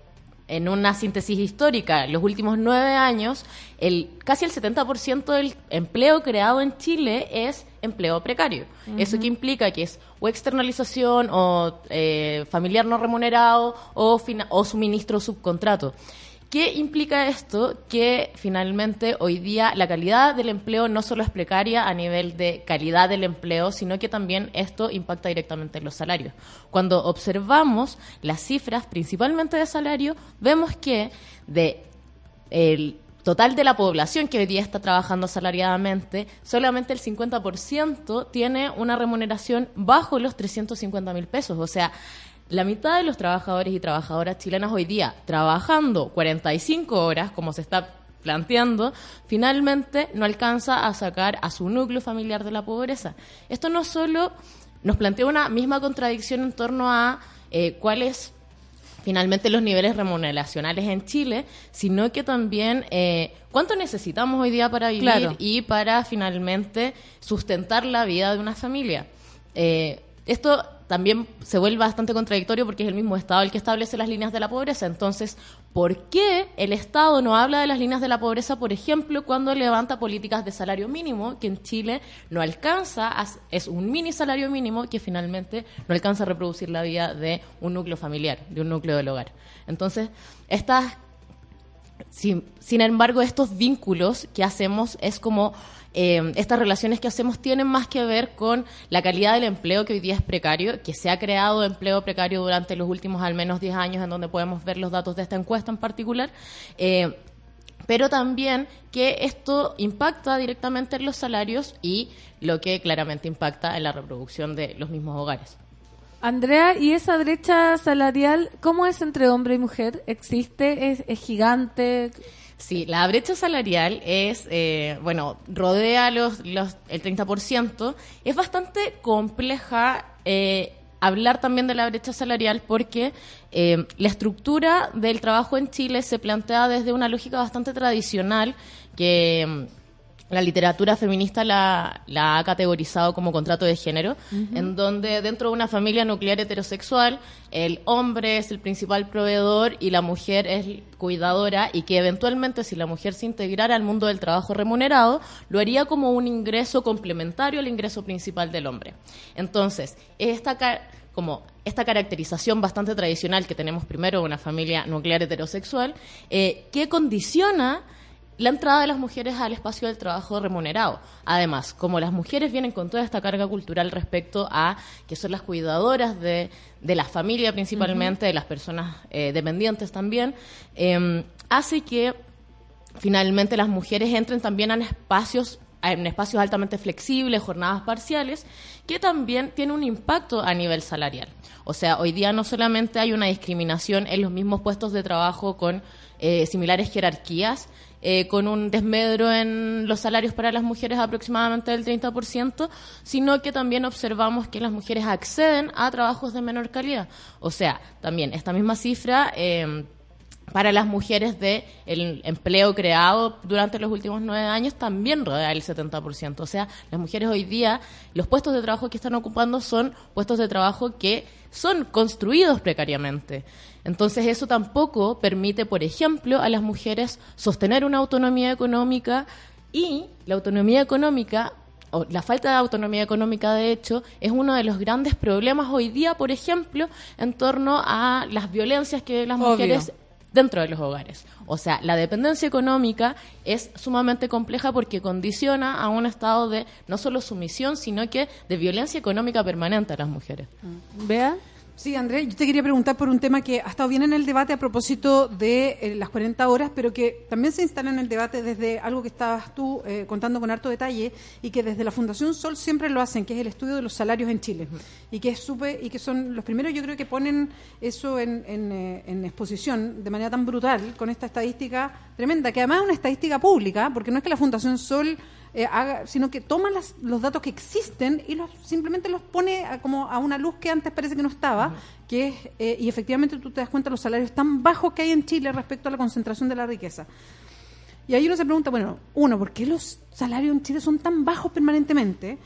en una síntesis histórica, en los últimos nueve años, el, casi el 70% del empleo creado en Chile es empleo precario. Eso que implica que es o externalización o eh, familiar no remunerado o, o suministro subcontrato. ¿Qué implica esto? Que finalmente hoy día la calidad del empleo no solo es precaria a nivel de calidad del empleo, sino que también esto impacta directamente en los salarios. Cuando observamos las cifras, principalmente de salario, vemos que de el total de la población que hoy día está trabajando asalariadamente, solamente el 50% tiene una remuneración bajo los 350 mil pesos. O sea, la mitad de los trabajadores y trabajadoras chilenas hoy día trabajando 45 horas, como se está planteando, finalmente no alcanza a sacar a su núcleo familiar de la pobreza. Esto no solo nos plantea una misma contradicción en torno a eh, cuáles finalmente los niveles remuneracionales en Chile, sino que también eh, cuánto necesitamos hoy día para vivir Claro. y para finalmente sustentar la vida de una familia. Eh, esto también se vuelve bastante contradictorio porque es el mismo Estado el que establece las líneas de la pobreza. Entonces, ¿por qué el Estado no habla de las líneas de la pobreza, por ejemplo, cuando levanta políticas de salario mínimo, que en Chile no alcanza, es un mini salario mínimo que finalmente no alcanza a reproducir la vida de un núcleo familiar, de un núcleo del hogar? Entonces, estas sin, sin embargo, estos vínculos que hacemos es como eh, estas relaciones que hacemos tienen más que ver con la calidad del empleo que hoy día es precario, que se ha creado empleo precario durante los últimos al menos 10 años, en donde podemos ver los datos de esta encuesta en particular. Eh, pero también que esto impacta directamente en los salarios y lo que claramente impacta en la reproducción de los mismos hogares. Andrea, ¿y esa brecha salarial cómo es entre hombre y mujer? ¿Existe? ¿Es, es gigante? Sí, la brecha salarial es, eh, bueno, rodea los, los, el 30%. Es bastante compleja eh, hablar también de la brecha salarial porque eh, la estructura del trabajo en Chile se plantea desde una lógica bastante tradicional que la literatura feminista la, la ha categorizado como contrato de género, en donde dentro de una familia nuclear heterosexual, el hombre es el principal proveedor y la mujer es cuidadora y que eventualmente si la mujer se integrara al mundo del trabajo remunerado, lo haría como un ingreso complementario al ingreso principal del hombre. Entonces, esta como esta caracterización bastante tradicional que tenemos primero de una familia nuclear heterosexual, eh, que condiciona la entrada de las mujeres al espacio del trabajo remunerado. Además, como las mujeres vienen con toda esta carga cultural respecto a que son las cuidadoras de, de la familia principalmente, de las personas eh, dependientes también, eh, hace que finalmente las mujeres entren también en espacios en espacios altamente flexibles, jornadas parciales, que también tiene un impacto a nivel salarial. O sea, hoy día no solamente hay una discriminación en los mismos puestos de trabajo con eh, similares jerarquías, eh, con un desmedro en los salarios para las mujeres aproximadamente del 30%, sino que también observamos que las mujeres acceden a trabajos de menor calidad. O sea, también esta misma cifra... eh, para las mujeres de el empleo creado durante los últimos nueve años también rodea el 70%. O sea, las mujeres hoy día, los puestos de trabajo que están ocupando son puestos de trabajo que son construidos precariamente. Entonces eso tampoco permite, por ejemplo, a las mujeres sostener una autonomía económica y la autonomía económica o la falta de autonomía económica, de hecho, es uno de los grandes problemas hoy día, por ejemplo, en torno a las violencias que las Obvio. mujeres dentro de los hogares. O sea, la dependencia económica es sumamente compleja porque condiciona a un estado de no solo sumisión, sino que de violencia económica permanente a las mujeres. ¿Vea? Sí, Andrés, yo te quería preguntar por un tema que ha estado bien en el debate a propósito de eh, las 40 horas, pero que también se instala en el debate desde algo que estabas tú eh, contando con harto detalle y que desde la Fundación Sol siempre lo hacen, que es el estudio de los salarios en Chile. Y que es súper- y que son los primeros, yo creo que ponen eso en, en, eh, en exposición de manera tan brutal con esta estadística tremenda, que además es una estadística pública, porque no es que la Fundación Sol eh, haga, sino que toma las- los datos que existen y los simplemente los pone a, como a una luz que antes parece que no estaba, que es, eh, y efectivamente tú te das cuenta de los salarios tan bajos que hay en Chile respecto a la concentración de la riqueza. Y ahí uno se pregunta, bueno, uno, ¿por qué los salarios en Chile son tan bajos permanentemente?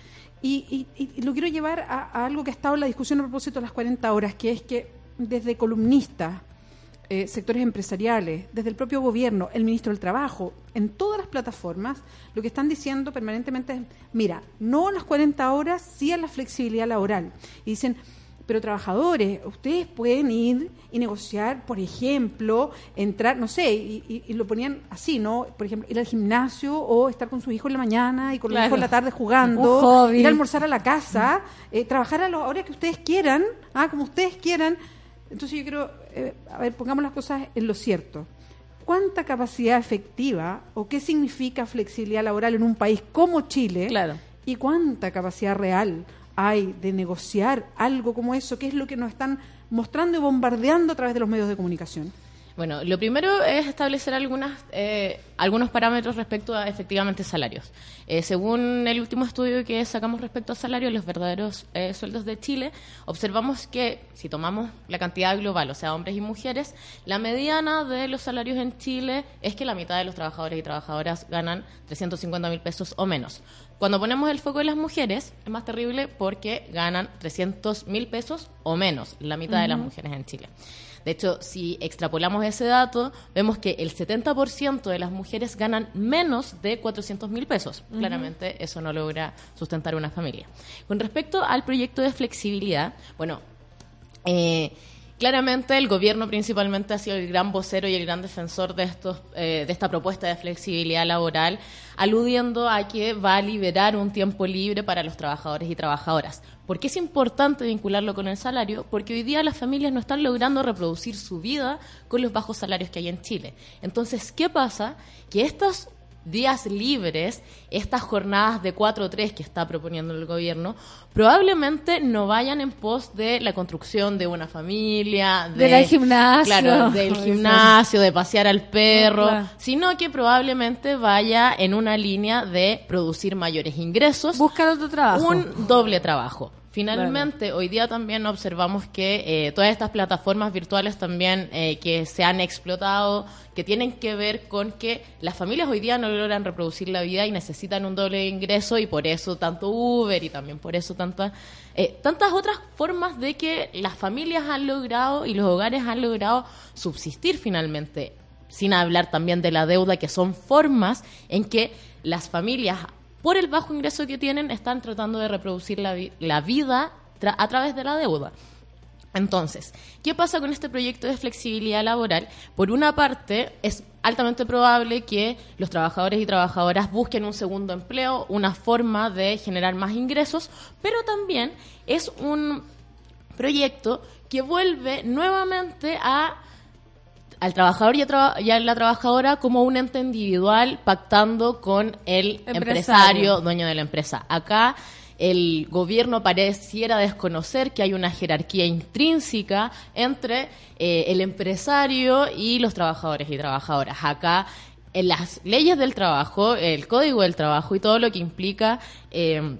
Y, y- y lo quiero llevar a, a algo que ha estado en la discusión a propósito de las 40 horas, que es que desde columnistas, eh, sectores empresariales, desde el propio gobierno, el ministro del Trabajo, en todas las plataformas, lo que están diciendo permanentemente es, mira, no a las 40 horas, sí a la flexibilidad laboral. Y dicen, pero trabajadores, ustedes pueden ir y negociar, por ejemplo, entrar, no sé, y, y- y lo ponían así, ¿no? Por ejemplo, ir al gimnasio o estar con sus hijos en la mañana y con los Claro. hijos en la tarde jugando, ir a almorzar a la casa, eh, trabajar a la hora que ustedes quieran, ah, como ustedes quieran. Entonces yo quiero, eh, a ver, pongamos las cosas en lo cierto. ¿Cuánta capacidad efectiva o qué significa flexibilidad laboral en un país como Chile? Claro. ¿Y cuánta capacidad real hay de negociar algo como eso? ¿Qué es lo que nos están mostrando y bombardeando a través de los medios de comunicación? Bueno, lo primero es establecer algunas, eh, algunos parámetros respecto a efectivamente salarios. Eh, según el último estudio que sacamos respecto a salarios, los verdaderos eh, sueldos de Chile, observamos que si tomamos la cantidad global, o sea, hombres y mujeres, la mediana de los salarios en Chile es que la mitad de los trabajadores y trabajadoras ganan 350 mil pesos o menos. Cuando ponemos el foco en las mujeres, es más terrible porque ganan 300 mil pesos o menos, la mitad de las mujeres en Chile. De hecho, si extrapolamos ese dato, vemos que el 70% de las mujeres ganan menos de 400 mil pesos. Claramente eso no logra sustentar una familia. Con respecto al proyecto de flexibilidad, bueno, eh, claramente el gobierno principalmente ha sido el gran vocero y el gran defensor de estos eh, de esta propuesta de flexibilidad laboral, aludiendo a que va a liberar un tiempo libre para los trabajadores y trabajadoras. ¿Por qué es importante vincularlo con el salario? Porque hoy día las familias no están logrando reproducir su vida con los bajos salarios que hay en Chile. Entonces, ¿qué pasa? Que estos días libres, estas jornadas de 4 o 3 que está proponiendo el gobierno, probablemente no vayan en pos de la construcción de una familia, de, Del gimnasio. claro, del gimnasio, de pasear al perro, Claro. sino que probablemente vaya en una línea de producir mayores ingresos. Buscar otro trabajo. Un doble trabajo. Finalmente, hoy día también observamos que eh, todas estas plataformas virtuales también eh, que se han explotado, que tienen que ver con que las familias hoy día no logran reproducir la vida y necesitan un doble ingreso y por eso tanto Uber y también por eso tantas eh, tantas otras formas de que las familias han logrado y los hogares han logrado subsistir finalmente, sin hablar también de la deuda, que son formas en que las familias por el bajo ingreso que tienen, están tratando de reproducir la, vi- la vida tra- a través de la deuda. Entonces, ¿qué pasa con este proyecto de flexibilidad laboral? Por una parte, es altamente probable que los trabajadores y trabajadoras busquen un segundo empleo, una forma de generar más ingresos, pero también es un proyecto que vuelve nuevamente a al trabajador y a, traba- y a la trabajadora como un ente individual pactando con el Empresario. empresario, dueño de la empresa. Acá el gobierno pareciera desconocer que hay una jerarquía intrínseca entre eh, el empresario y los trabajadores y trabajadoras. Acá en las leyes del trabajo, el código del trabajo y todo lo que implica eh,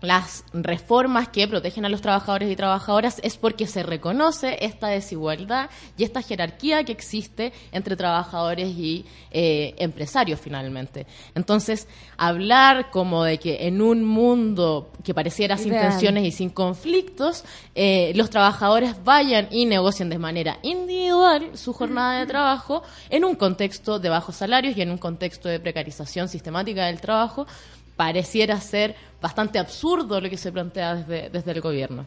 las reformas que protegen a los trabajadores y trabajadoras es porque se reconoce esta desigualdad y esta jerarquía que existe entre trabajadores y eh, empresarios finalmente. Entonces, hablar como de que en un mundo que pareciera sin tensiones y sin conflictos, eh, los trabajadores vayan y negocien de manera individual su jornada de trabajo en un contexto de bajos salarios y en un contexto de precarización sistemática del trabajo, pareciera ser bastante absurdo lo que se plantea desde, desde el gobierno.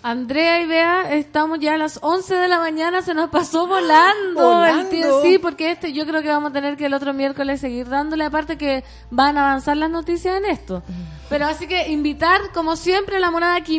Andrea y Bea, estamos ya a las 11 de la mañana, se nos pasó volando, [gasps] Volando. el tiempo. Sí, porque este yo creo que vamos a tener que el otro miércoles seguir dándole, aparte que van a avanzar las noticias en esto. Pero así que invitar, como siempre, a la monada que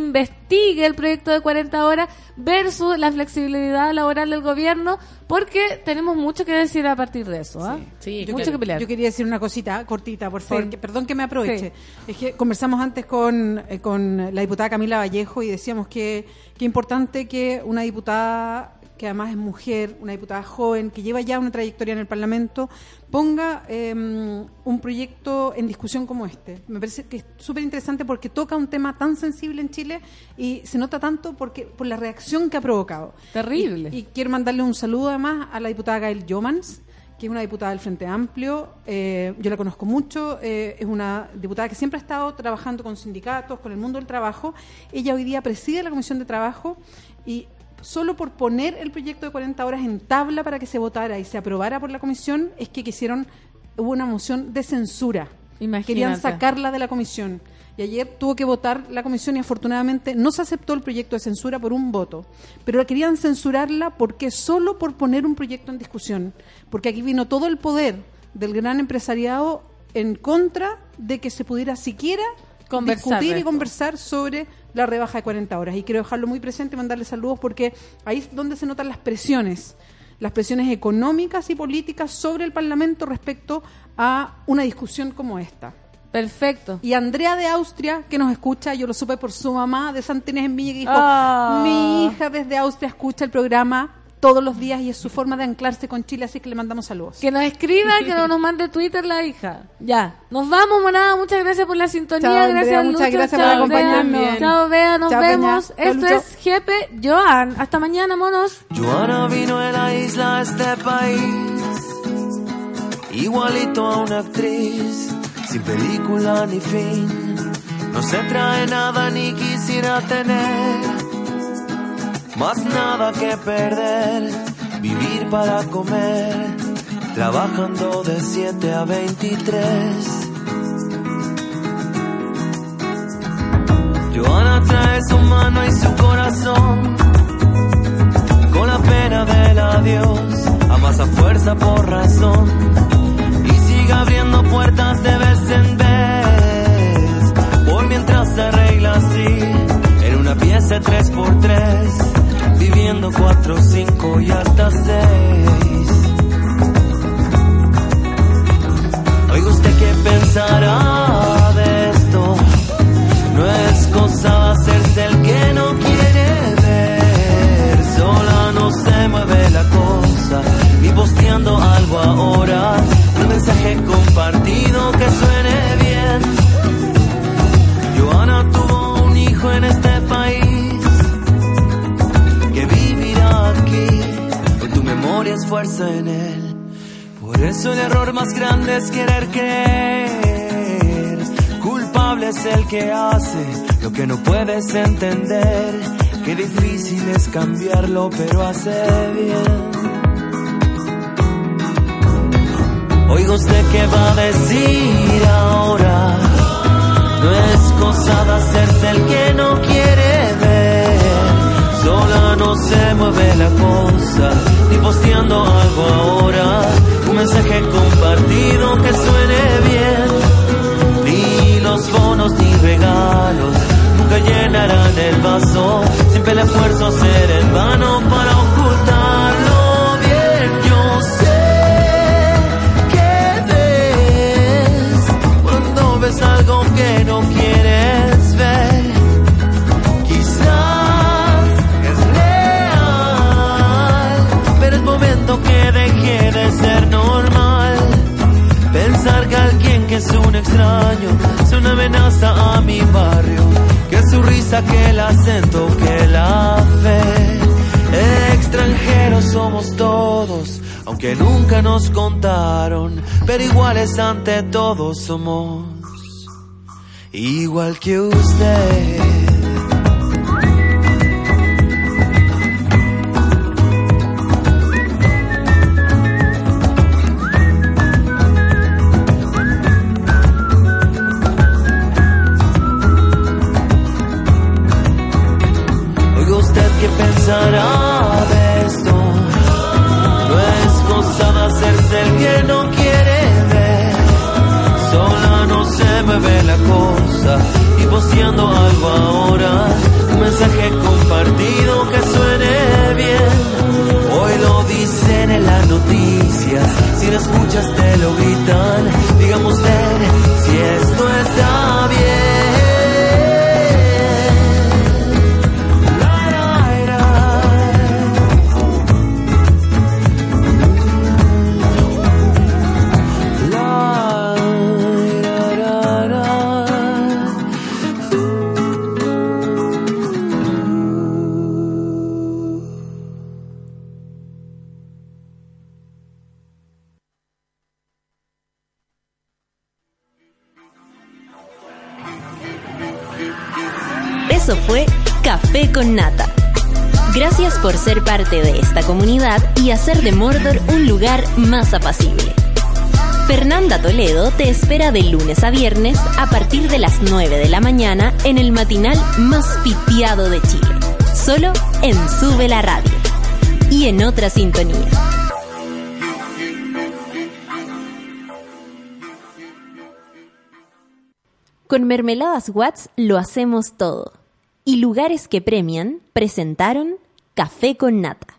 investigue el proyecto de 40 horas versus la flexibilidad laboral del gobierno, porque tenemos mucho que decir a partir de eso. ¿ah? Yo mucho que pelear. Yo quería decir una cosita cortita, por favor. Sí. que- perdón que me aproveche. Sí. Es que conversamos antes con, eh, con la diputada Camila Vallejo y decíamos que que importante que una diputada que además es mujer, una diputada joven, que lleva ya una trayectoria en el Parlamento, ponga eh, un proyecto en discusión como este. Me parece que es súper interesante porque toca un tema tan sensible en Chile y se nota tanto porque por la reacción que ha provocado. Terrible. Y, y quiero mandarle un saludo además a la diputada Gail Yomans, que es una diputada del Frente Amplio. Eh, yo la conozco mucho, eh, es una diputada que siempre ha estado trabajando con sindicatos, con el mundo del trabajo. Ella hoy día preside la Comisión de Trabajo y solo por poner el proyecto de 40 horas en tabla para que se votara y se aprobara por la comisión es que quisieron, hubo una moción de censura. Imagínate. Querían sacarla de la comisión. Y ayer tuvo que votar la comisión y afortunadamente no se aceptó el proyecto de censura por un voto. Pero querían censurarla porque solo por poner un proyecto en discusión. Porque aquí vino todo el poder del gran empresariado en contra de que se pudiera siquiera Conversar discutir y conversar sobre la rebaja de 40 horas. Y quiero dejarlo muy presente y mandarle saludos porque ahí es donde se notan las presiones, las presiones económicas y políticas sobre el Parlamento respecto a una discusión como esta. Perfecto. Y Andrea de Austria, que nos escucha, yo lo supe por su mamá de Santa Inés en Villa, que dijo, Ah. mi hija desde Austria escucha el programa todos los días y es su forma de anclarse con Chile, así que le mandamos saludos. Que nos escriba, que no [laughs] nos mande Twitter la hija. Ya. Nos vamos, monada. Muchas gracias por la sintonía. Chao, Andrea, gracias, muchas Lucho. gracias Chao, por acompañarnos. Chao, Bea. Nos Chao, vemos. Esto Lucho. es Jepe Joan. Hasta mañana, monos. Joana vino de la isla a este país, igualito a una actriz, sin película ni fin. No se trae nada ni quisiera tener, más nada que perder, vivir para comer, trabajando de 7 a 23. Joana trae su mano y su corazón con la pena del adiós, amasa fuerza por razón y sigue abriendo puertas de vez en vez. Por mientras se arregla así, en una pieza 3x3, viviendo 4, 5 y hasta 6. Oiga usted qué pensará fuerza en él. Por eso el error más grande es querer creer. Culpable es el que hace lo que no puedes entender. Qué difícil es cambiarlo, pero hace bien. Oiga usted qué va a decir ahora. No es cosa de hacerse el que no quiere ver. Sola no se mueve la cosa, ni posteando algo ahora. Un mensaje compartido que suene bien. Ni los bonos ni regalos nunca llenarán el vaso. Siempre el esfuerzo será en vano para ocultarlo bien. Yo sé que ves cuando ves algo que no quieres ver. Deje de ser normal. Pensar que alguien que es un extraño es una amenaza a mi barrio. Que su risa, que el acento, que la fe. Extranjeros somos todos, aunque nunca nos contaron. Pero iguales ante todo somos, igual que usted. Y hacer de Mordor un lugar más apacible. Fernanda Toledo te espera de lunes a viernes a partir de las 9 de la mañana en el matinal más pitiado de Chile. Solo en Sube la Radio. Y en otra sintonía. Con Mermeladas Watts lo hacemos todo. Y lugares que premian presentaron Café con Nata.